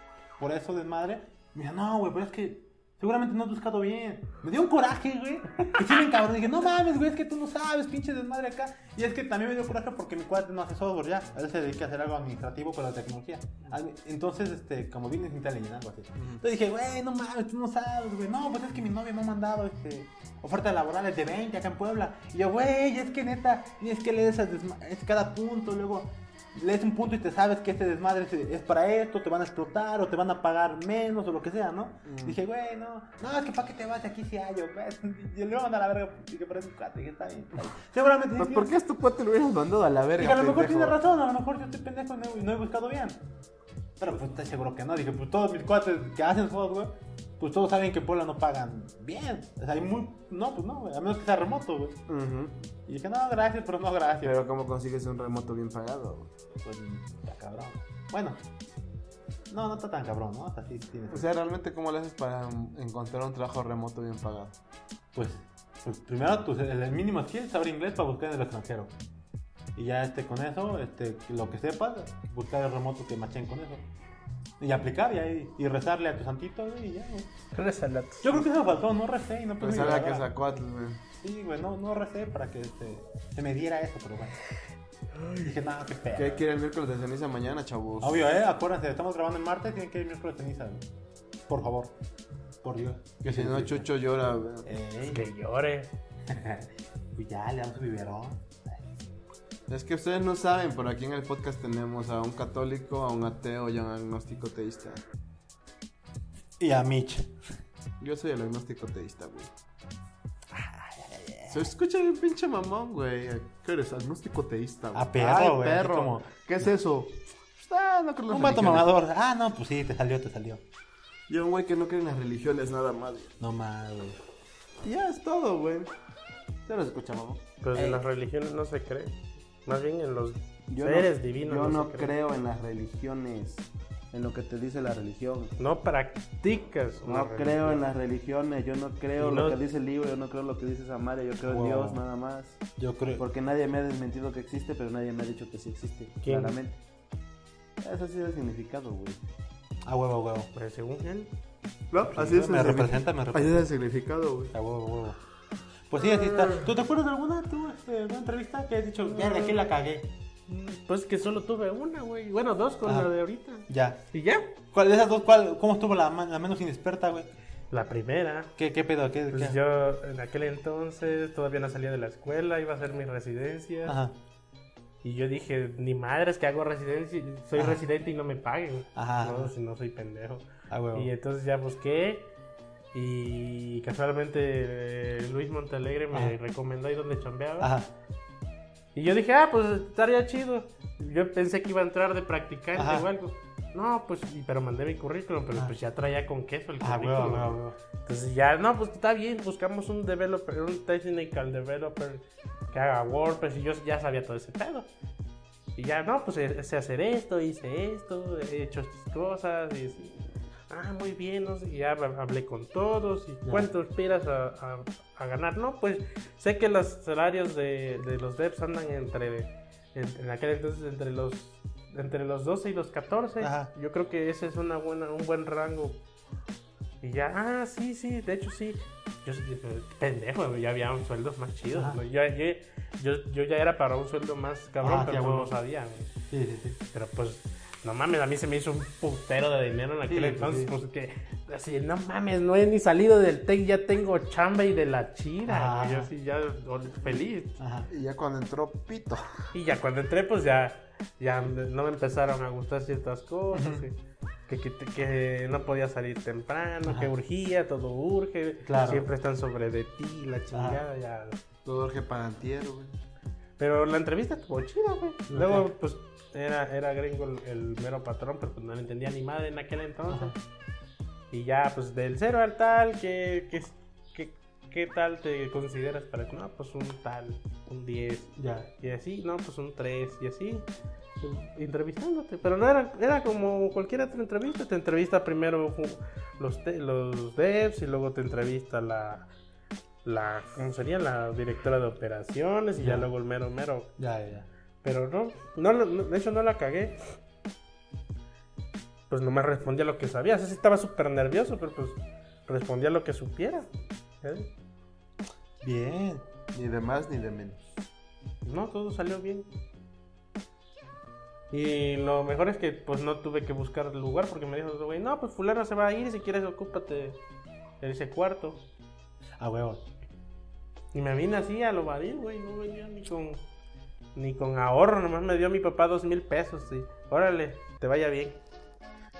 por eso de madre, me dijo, no, güey, pero es que seguramente no has buscado bien. Me dio un coraje, güey. Que sí me encabrón. Dije, no mames, güey, es que tú no sabes, pinche desmadre acá. Y es que también me dio coraje porque mi cuate no hace software ya. Él se dedica a hacer algo administrativo, pero de tecnología. Entonces, este, como business intelligence, algo así. Entonces dije, güey, no mames, tú no sabes, güey. No, pues es que mi novia me ha mandado, este, ofertas laborales de 20 acá en Puebla. Y yo, güey, es que neta, y es que lees es cada punto, luego lees un punto y te sabes que este desmadre es, es para esto, te van a explotar o te van a pagar menos o lo que sea, ¿no? Dije, güey, no, no, es que para qué te vas de aquí si hay, yo, pues, y le voy a mandar a la verga, dije, pero es un cuate, dije, está bien. Seguramente Pues dije, ¿por qué tu cuate lo hubieras mandado a la verga? Dije, a lo mejor pendejo? tiene razón, a lo mejor yo estoy pendejo y no, y no he buscado bien. Pero pues estoy seguro que no. Dije, pues todos mis cuates que hacen juegos, güey, pues todos saben que en Puebla no pagan bien. O sea, hay muy. No, pues no, a menos que sea remoto, güey. Ujú. Y dije, no, gracias, pero no, gracias. Pero ¿cómo consigues un remoto bien pagado? Pues está cabrón. Bueno, no, no está tan cabrón, ¿no? Hasta sí, sí. O sea, realmente ¿cómo le haces para encontrar un trabajo remoto bien pagado? Pues, pues primero tu- el mínimo skill es saber inglés para buscar en el extranjero. Y ya este, con eso, este, lo que sepas, buscar el remoto que machen con eso. Y aplicar y, ahí, y rezarle a tu santito, güey, y ya, güey. Rezalato. Yo creo que eso me faltó, no recé y no pude grabar. sacó güey. Sí, güey, no, no recé para que este, se me diera eso, pero bueno. Dije, nada, qué Que hay feo. que ir el miércoles de ceniza mañana, chavos. Obvio, eh, acuérdense, estamos grabando el martes, tienen que ir miércoles de ceniza, güey. Por favor. Por Dios. Que si no, Chucho llora, güey. Ey, Que llore. pues ya, le damos su biberón. Es que ustedes no saben, pero aquí en el podcast tenemos a un católico, a un ateo y a un agnóstico teísta. Y a Mitch. Yo soy el agnóstico teísta, güey. Se escucha bien pinche mamón, güey. ¿Qué eres? Agnóstico teísta, güey. Ah, perro, güey, perro. como- ¿Qué es eso? Ah, no creo en las Un vato religiones. mamador. Ah, no, pues sí, te salió, te salió. Y un güey que no cree en las religiones nada más. güey. No más, güey. Y ya es todo, güey. Ya lo escucha, mamón. Pues Ey. en las religiones no se cree. Más bien en los Yo seres no, divinos. Yo no creo en las religiones, en lo que te dice la religión. No practicas. una No religión. creo en las religiones, yo no creo no- lo que dice el libro, yo no creo en lo que dice Samaria, yo creo en. Dios nada más. Yo creo. Porque nadie me ha desmentido que existe, pero nadie me ha dicho que sí existe, ¿Quién? claramente. Eso sí es el significado, güey. A huevo, a huevo. Pues según él. No, así es el Me representa, me Así representa. es el significado, güey. A huevo, a huevo. Pues sí, así está. ¿Tú te acuerdas de alguna, tú, este, alguna entrevista que has dicho, de aquí la cagué? Pues que solo tuve una, güey. Bueno, dos con Ajá. la de ahorita. Ya. Y ya. ¿Cuál de esas dos, cuál, cómo estuvo la, la menos inexperta, güey? La primera. ¿Qué, qué pedo? ¿Qué, Pues qué? yo en aquel entonces todavía no salía de la escuela, iba a hacer mi residencia. Ajá. Y yo dije, ni madres que hago residencia, soy Ajá. residente y no me paguen. Ajá. No, si no soy pendejo. A huevo. Y entonces ya busqué y casualmente eh, Luis Montalegre me Ajá. recomendó ahí donde chambeaba. Ajá. Y yo dije, ah, pues estaría chido. Yo pensé que iba a entrar de practicante Ajá. o algo. No, pues, pero mandé mi currículum, pero pues ya traía con queso el Ah, currículum. huevo, huevo. Entonces ya, no, pues está bien, buscamos un developer, un technical developer que haga WordPress y yo ya sabía todo ese pedo. Y ya, no, pues sé hacer esto, hice esto, he hecho estas cosas y. Ah, muy bien, no sé, ya hab- hablé con todos y cuánto aspiras a, a- a ganar. No, pues sé que los salarios de, de los devs andan entre, en, en aquel entonces entre los entre los 12 y los 14. Ajá. Yo creo que ese es una buena, un buen rango. Y ya, ah, sí, sí, de hecho sí. Yo pendejo, ya había un sueldo más chido. ¿no? Yo, yo, yo, yo ya era para un sueldo más cabrón, Ah, pero no lo sabía. Sí, sí, sí. Pero pues, no mames, a mí se me hizo un putero de dinero en aquel Sí, entonces. pues, Pues que, así, no mames, no he ni salido del TEC, ya tengo chamba y de la chida. Ajá. Yo sí, ya feliz. Ajá. Y ya cuando entró Pito. Y ya cuando entré, pues ya, ya no me empezaron a gustar ciertas cosas. que, que, que- que no podía salir temprano, Ajá. que urgía, todo urge. Claro. Siempre están sobre de ti, la chingada, ya. Todo Jorge Palantiero, güey. Pero la entrevista estuvo chida, güey. Luego, pues, era, era gringo el, el mero patrón, pero pues no le entendía ni madre en aquel entonces. Y ya, pues, del cero al tal, ¿qué, qué, qué, qué tal te consideras para No, pues un tal, un 10. Ya. Y así, no, pues un 3 y así. Entrevistándote, pero no era, era como cualquier otra entrevista. Te entrevista primero los, te- los devs y luego te entrevista la, la, ¿cómo sería? La directora de operaciones y ya Ya. luego el mero mero. Ya, ya. Pero no, no, no, de hecho no la cagué. Pues nomás respondía lo que sabía. O sea, sí estaba súper nervioso, pero pues respondía lo que supiera. ¿eh? Bien. Ni de más ni de menos. No, todo salió bien. Y lo mejor es que pues no tuve que buscar el lugar porque me dijo, güey, no, pues fulano se va a ir, si quieres ocúpate de ese cuarto. A huevo. Y me vine así a lo varil, güey, no venía ni con Ni con ahorro, nomás me dio mi papá dos mil pesos. Y órale, te vaya bien.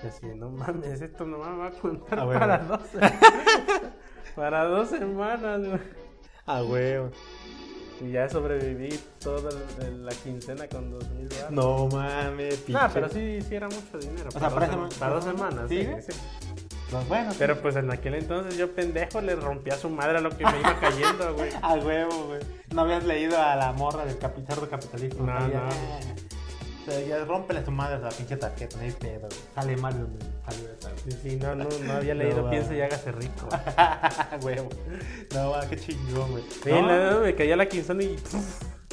Y así, no mames, esto nomás me va a contar Ah, bueno. para dos. para dos semanas, güey. Ah, huevo. Y ya sobreviví toda la quincena con dos mil dólares. No mames, pinche. No, pero sí, sí era mucho dinero. sea, para, para dos, sem- para dos semanas. ¿Sí? Sí, sí. Pues bueno. Pero pues en aquel entonces yo pendejo le rompía a su madre a lo que me iba cayendo, güey. A huevo, güey. No habías leído a la morra del capitán capitalista. No, no. O sea, ya rómpele a tu madre la pinche tarjeta, no hay pedo, güey. Sale mal donde salió güey. Sí, sí, no, no, no había leído No, Piense va. y hágase rico. Huevo. No, va, qué chingón, güey. Sí, no, no, me caía la quincena y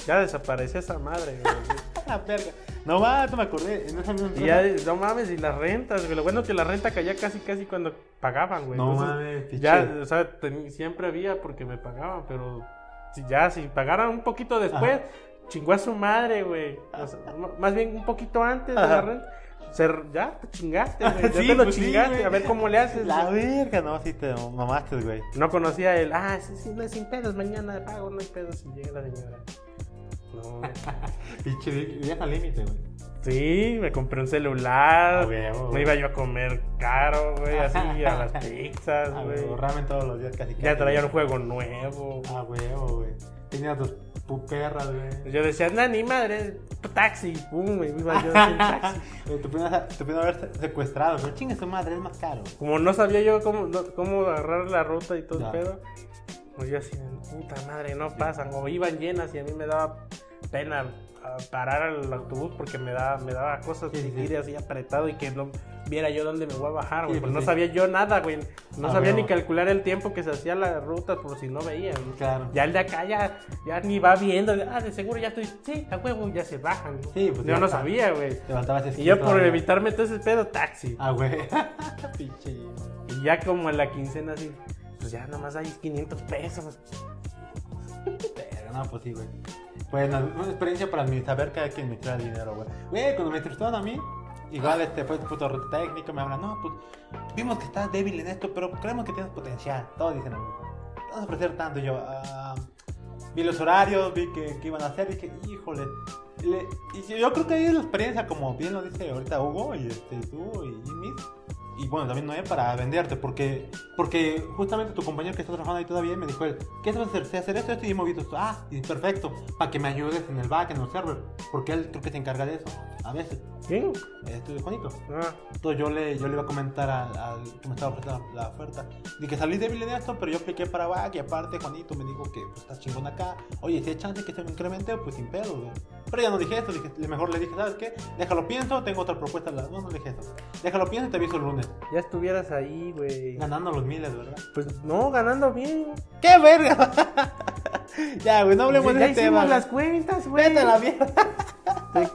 ya desaparecía esa madre, güey. la verga. No va, no me acordé. En esa misma Y ya, no mames, y las rentas, güey. Lo bueno que la renta caía casi, casi cuando pagaban, güey. No Entonces, mames, pinche. Ya, o sea, siempre había porque me pagaban, pero si ya, si pagaran un poquito después, Ajá. chingó a su madre, güey. O sea, m- más bien un poquito antes de la renta. Se, ya te chingaste, güey. Ya Sí, te lo pues chingaste. a ver cómo le haces. La verga, no, sí te mamaste, güey. No conocía el, ah, sí, sí, no es sin pedos, mañana pago, no hay pedos si llega la señora. No. Pinche, al límite, güey. Sí, me compré un celular. A huevo, me güey. iba yo a comer caro, güey, así a las pizzas, güey. güey. Ramen todos los días casi. Ya traía un güey. juego nuevo. Ah, huevo, güey. Tenías tus puperras, güey. Yo decía, no, ni madre, taxi. Pum, me iba yo en taxi. Te pudieron haber secuestrado, pero chingue su madre, es más caro. Como no sabía yo cómo, no- cómo agarrar la ruta y todo el pedo, pues yo así, puta madre, no pasan. O iban llenas y a mí me daba pena parar al autobús porque me daba, me daba cosas Sí, sí. seguir así apretado y que no viera yo dónde me voy a bajar, güey. Sí, pues no sí. sabía yo nada, güey. No Ah, sabía ni calcular el tiempo que se hacía la ruta por si no veía. güey. Claro. Ya el de acá ya, ya ni va viendo. Ah, de seguro ya estoy. Sí, a huevo, ya se bajan. Sí, pues yo no sabía, güey. Te Y yo por evitarme todo ese pedo, taxi. Ah, güey. Pinche. Y ya como en la quincena así, pues ya nomás hay 500 pesos. Verga, No, pues sí, güey. Bueno, una experiencia para mí, saber que hay que administrar el dinero, güey. Güey, cuando me entrevistaron a mí, igual este fue puto reto técnico, me hablan, no, pues vimos que estás débil en esto, pero creemos que tienes potencial. Todos dicen vamos a ofrecer tanto. Y yo, ah, vi los horarios, vi que, que iban a hacer, y dije, híjole. Le- y yo creo que ahí es la experiencia, como bien lo dice ahorita Hugo, y este, tú, y Jimmy. Y bueno, también Noé para venderte, porque porque justamente tu compañero que está trabajando ahí todavía me dijo él, ¿qué vas a hacer? Sé hacer esto, esto y hemos visto esto. Ah, y perfecto, para que me ayudes en el back, en el server, porque él creo que se encarga de eso, a veces. ¿Quién? Este Juanito. Ah, Entonces yo le, yo le iba a comentar al, que me estaba ofreciendo la oferta. Dije, salí débil en esto, pero yo apliqué para back y aparte Juanito me dijo que pues, estás chingón acá. Oye, si hay chance que se me incremente, pues sin pedo, güey. Pero ya no dije eso, dije, mejor le dije, ¿sabes qué? Déjalo pienso, tengo otra propuesta. No, no le dije eso. Déjalo pienso y te aviso el lunes. Ya estuvieras ahí, güey. Ganando los miles, ¿verdad? Pues no, ganando bien. ¡Qué verga! ya, güey, no hablemos de hicimos tema. las cuentas, güey. Vete a la mierda. Te,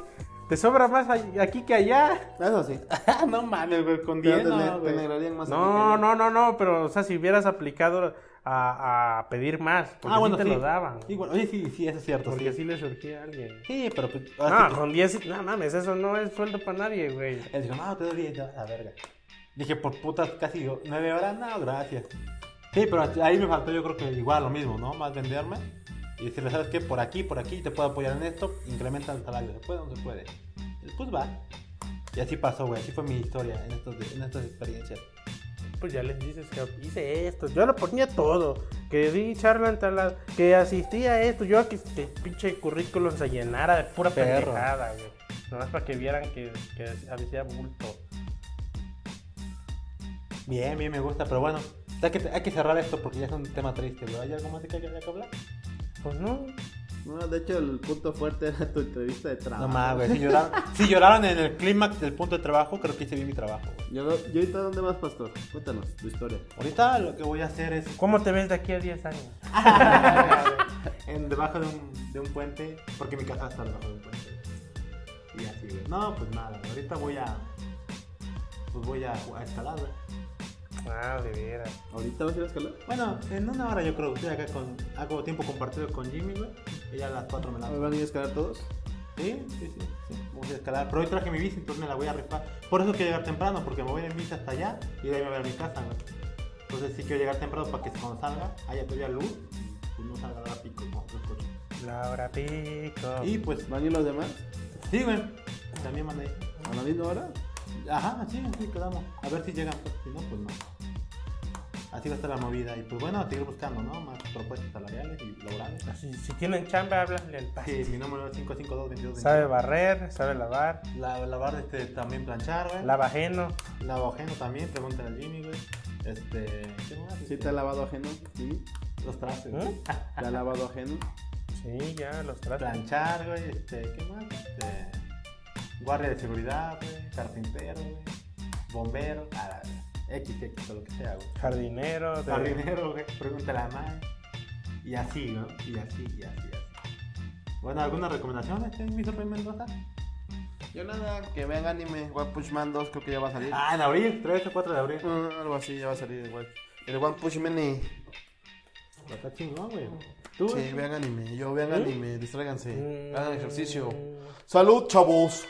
te sobra más aquí que allá. Eso sí. no mames, güey, con Pero 10 te, no, te más. No, no, no, no, pero o sea, si hubieras aplicado a, a pedir más, porque Ah, bueno, sí te sí. lo daban. Sí, bueno, oye, sí, sí, eso es cierto. Porque sí. sí le surgía a alguien. Sí, pero pues. No, con 10, no mames, eso no es sueldo para nadie, güey. Él dijo, no, te doy 10, ya, la verga. Dije, por putas, casi 9 horas, no, gracias. Sí, pero ahí me faltó yo creo que igual lo mismo, ¿no? Más venderme y decirle, ¿sabes qué? Por aquí, por aquí, te puedo apoyar en esto, incrementa el salario. ¿Se puede o no se puede? Pues va. Y así pasó, güey, así fue mi historia en, estos, en estas experiencias. Pues ya les dices que hice esto. Yo lo ponía todo. Que di charla en tal Que asistía a esto. Yo que este pinche currículum se llenara de pura Perro. pendejada, güey. Nomás para que vieran que, que había bulto. Bien, bien, me gusta, pero bueno, hay que, hay que cerrar esto porque ya es un tema triste, ¿no? ¿Hay algo más de que haya que hablar? Pues no. No, de hecho, el punto fuerte era tu entrevista de trabajo. No güey, si lloraron, si lloraron en el clímax del punto de trabajo, creo que hice bien mi trabajo, güey. Yo, yo ahorita, ¿dónde vas, pastor? Cuéntanos tu historia. Ahorita lo que voy a hacer es ¿Cómo te ves de aquí a 10 años? en debajo de un, de un puente, porque mi casa está debajo de un puente. Y así, güey. No, pues nada, ahorita voy a. Pues voy a, a escalar, güey. Ah, de veras. ¿Ahorita vas a ir a escalar? Bueno, en una hora yo creo. Estoy acá con. Hago tiempo compartido con Jimmy, güey. Y ya a las 4 me la ¿Van a ir a escalar todos? Sí, sí, sí, sí. Vamos a escalar. Pero hoy traje mi bici, entonces me la voy a rifar. Por eso quiero llegar temprano, porque me voy en bici hasta allá y de ahí me voy a mi casa, güey. Entonces sí quiero llegar temprano para que cuando salga haya todavía luz, pues no salga a pico con otros coches. La hora pico. Y pues, ¿Van a ir los demás? sí, güey. También manda ahí. ¿A la misma hora? Ajá, sí, sí, quedamos. A ver si llegan, pues, si no, pues no. Así va a estar la movida. Y pues bueno, a seguir buscando, ¿no? Más propuestas salariales y laborales. Si, si tienen chamba, háblale al pase. Sí, mi número es 552 22 Sabe barrer, sabe lavar, La, lavar, este, también planchar, güey. lava ajeno. Lavo ajeno también, pregúntale al Jimmy, güey. Este, ¿qué más? ¿Sí te ha lavado ajeno? Sí. Los trastes, ¿Eh? ¿Te ha lavado ajeno? Sí, ya, los tratos. Planchar, güey, este, ¿qué más? Este, guardia de seguridad, güey, carpintero, güey, bombero, a la X, X, o lo que sea, güey. Jardinero. de- Jardinero, güey, pregúntale a Mai. Y así, ¿no? Y así, y así, y así. Bueno, ¿alguna recomendación, este, mi Sope Mendoza? Yo nada, que vean anime. One Punch Man 2 creo que ya va a salir. Ah, en abril, 3 o 4 de abril. Ah, algo así, ya va a salir igual. El One Punch Man y... Está chingón, güey. ¿Tú? Sí, vean anime. Yo vean anime, distráiganse. Mm. Hagan ejercicio. ¡Salud, chavos!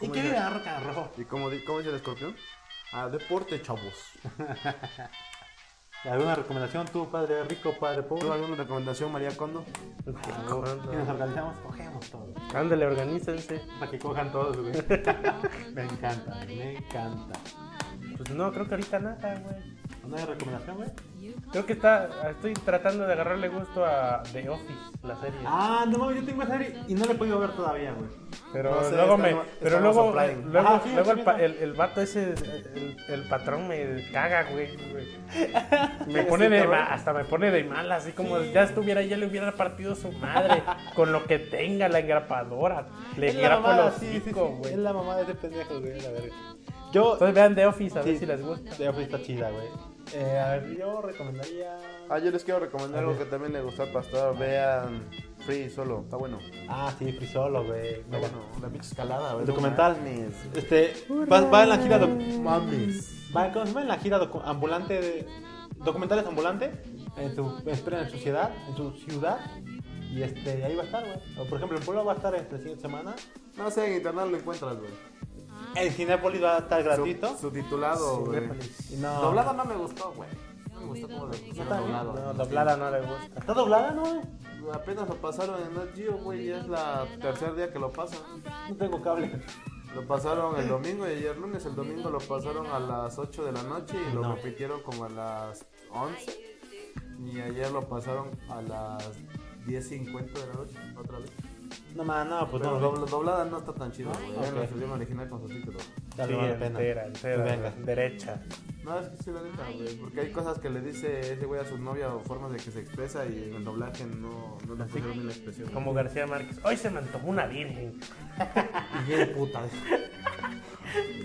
¿Y qué a roca rojo? ¿Y cómo, di- cómo dice el escorpión? Ah, deporte, chavos. ¿Alguna recomendación tú, padre rico, padre ¿Tú pobre? alguna recomendación, María Condo? Y nos organizamos, cogemos todos. Ándale, organícense. Para que cojan todos, güey. me encanta, me encanta. Pues no, creo que ahorita nada, güey. ¿No hay recomendación, güey? Creo que está, estoy tratando de agarrarle gusto a The Office, la serie. Ah, no mames, yo tengo esa serie y no la he podido ver todavía, güey. Pero No sé, luego está me, no- pero luego, luego, Ajá, sí, luego el, sí, el, el vato ese, el, el patrón me caga, güey. Me pone de ma- hasta me pone de mal, así como ya estuviera, ya le hubiera partido su madre con lo que tenga la engrapadora. Le engrapo los sí, sí, sí. güey. Es la mamá de ese pendejo, güey, la verga. Yo, Entonces vean The Office a ver Sí. si les gusta. de Office está chida, güey. Eh, a ver, yo recomendaría. Ah, yo les quiero recomendar algo que también le gustó al pastor. Vean Free Solo, está bueno. Ah, sí, Free Solo, güey. Está bueno, la pinche escalada, güey. El documental. Este, va, va en la gira. doc- Mames. Va, ¿cómo se llama? En la gira docu- ambulante. De, documentales ambulante. En su, espera, en su ciudad. En su ciudad. Y este, ahí va a estar, güey. O, por ejemplo, en Puebla va a estar esta siguiente semana. No sé, en internet lo encuentras, güey. En Cinépolis va a estar gratuito. Sub- Subtitulado, güey. Y no. Doblado no me gustó, güey. No me gustó como lo pusieron doblado. No, doblada no le gusta. ¿Está doblada, no, güey? Apenas lo pasaron en Nat Geo, güey. Ya es la tercer día que lo pasan. No tengo cable. Lo pasaron el domingo y ayer lunes. El domingo lo pasaron a las 8 de la noche y lo No. repitieron como a las 11. Y ayer lo pasaron a las 10.50 de la noche, otra vez. No, man, no, pues Pero no. dobla- doblada no está tan chido, güey. Vean Ok. en su idioma original con subtítulos. Dale, Sí, vale la pena. entera, entera, Pues venga. derecha. No, es que sí la neta, güey. Porque hay cosas que le dice ese güey a su novia o formas de que se expresa y en el doblaje no, no le pusieron bien la expresión. Como García Márquez. Hoy se me antojó una virgen. Y bien puta.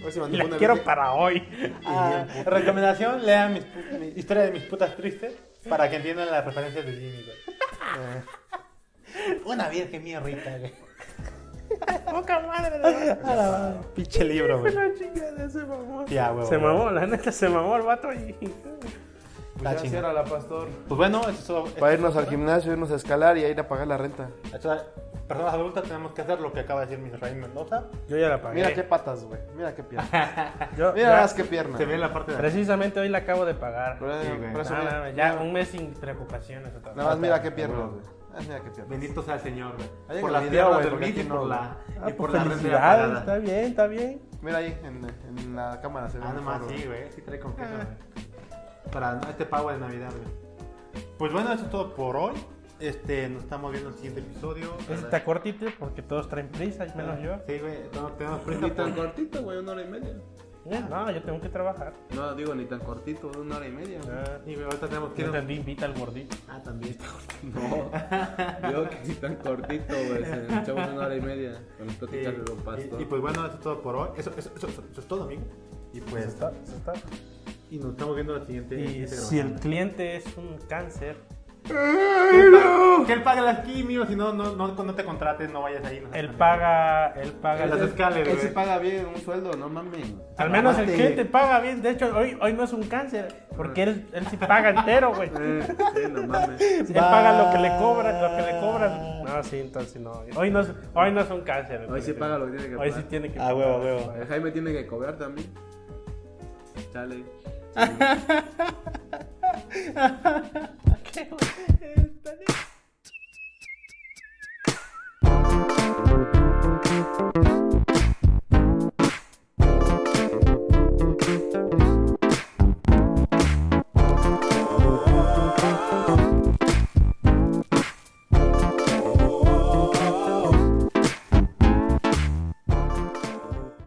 Hoy se Y mandó la una quiero virgen. para hoy. Ah, recomendación, lean mis, mi historia de mis putas tristes para que entiendan las referencias de Jimmy, güey. Una virgen mierda, güey. Poca madre. A la madre. Pinche libro, güey. La chingada se mamó. Ya, huevo, Se mamó, la neta se mamó el vato y. Pues ya chingón. cierra la pastor. Pues bueno, eso es todo. Para irnos al gimnasio, irnos a escalar y a ir a pagar la renta. Esto- Personas adultas tenemos que hacer lo que acaba de decir mi Raín Mendoza. Yo ya la pagué. Mira qué patas, güey. Mira qué pierna. Yo, Mira ya- más qué pierna. Se ve la parte de precisamente hoy la acabo de pagar. Sí, güey. por eso, Nada, mira, nada, ya un mes sin preocupaciones. otra vez. Nada más mira qué piernas, güey. Ah, mira qué piernas. Bendito sea el Señor, güey. Por las güey, del porque Miss y por la, Ah, y pues por la felicidades, está bien, está bien. Mira ahí, en, en la cámara se ve. Ah, nomás sí, güey. Sí trae con queso, güey. Para este pago de Navidad, güey. Pues bueno, eso es todo por hoy. Este, nos estamos viendo en el siguiente episodio. Ese está cortito porque todos traen prisa, menos yo. Sí, güey. Tenemos, tenemos Ni prisa tan por... cortito, güey, una hora y media. No, yo tengo que trabajar. No, digo, ni tan cortito, una hora y media. Ah, güey, ahorita tenemos que... yo entendí, invita al gordito. Ah, también. No, digo que ni tan cortito, güey. Se echamos una hora y media con Sí. pláticas de Don Pastor. Y, y pues bueno, eso es todo por hoy. Eso, eso, eso, eso- eso es todo, amigo. Y Eso pues... está, eso está. Y nos estamos viendo la siguiente... Y si el cliente es un cáncer, Que él pague las quimios, si no, no, no, no te contrates, no vayas ahí. no él paga, él paga. Las escaleras, Él sí güey. paga bien un sueldo, no mames. Al menos el Aparte- cliente paga bien. De hecho, hoy, hoy no es un cáncer, porque él, él sí paga entero, güey. Eh, sí, no mames. Él paga lo que le cobran, lo que le cobran. No, sí, entonces no. Hoy no es, hoy no es un cáncer. Hoy sí paga lo que tiene que Hoy pagar. sí tiene que Ah, huevo, pagar. huevo. El Jaime tiene que cobrar también. Chale. ¿Qué, creo.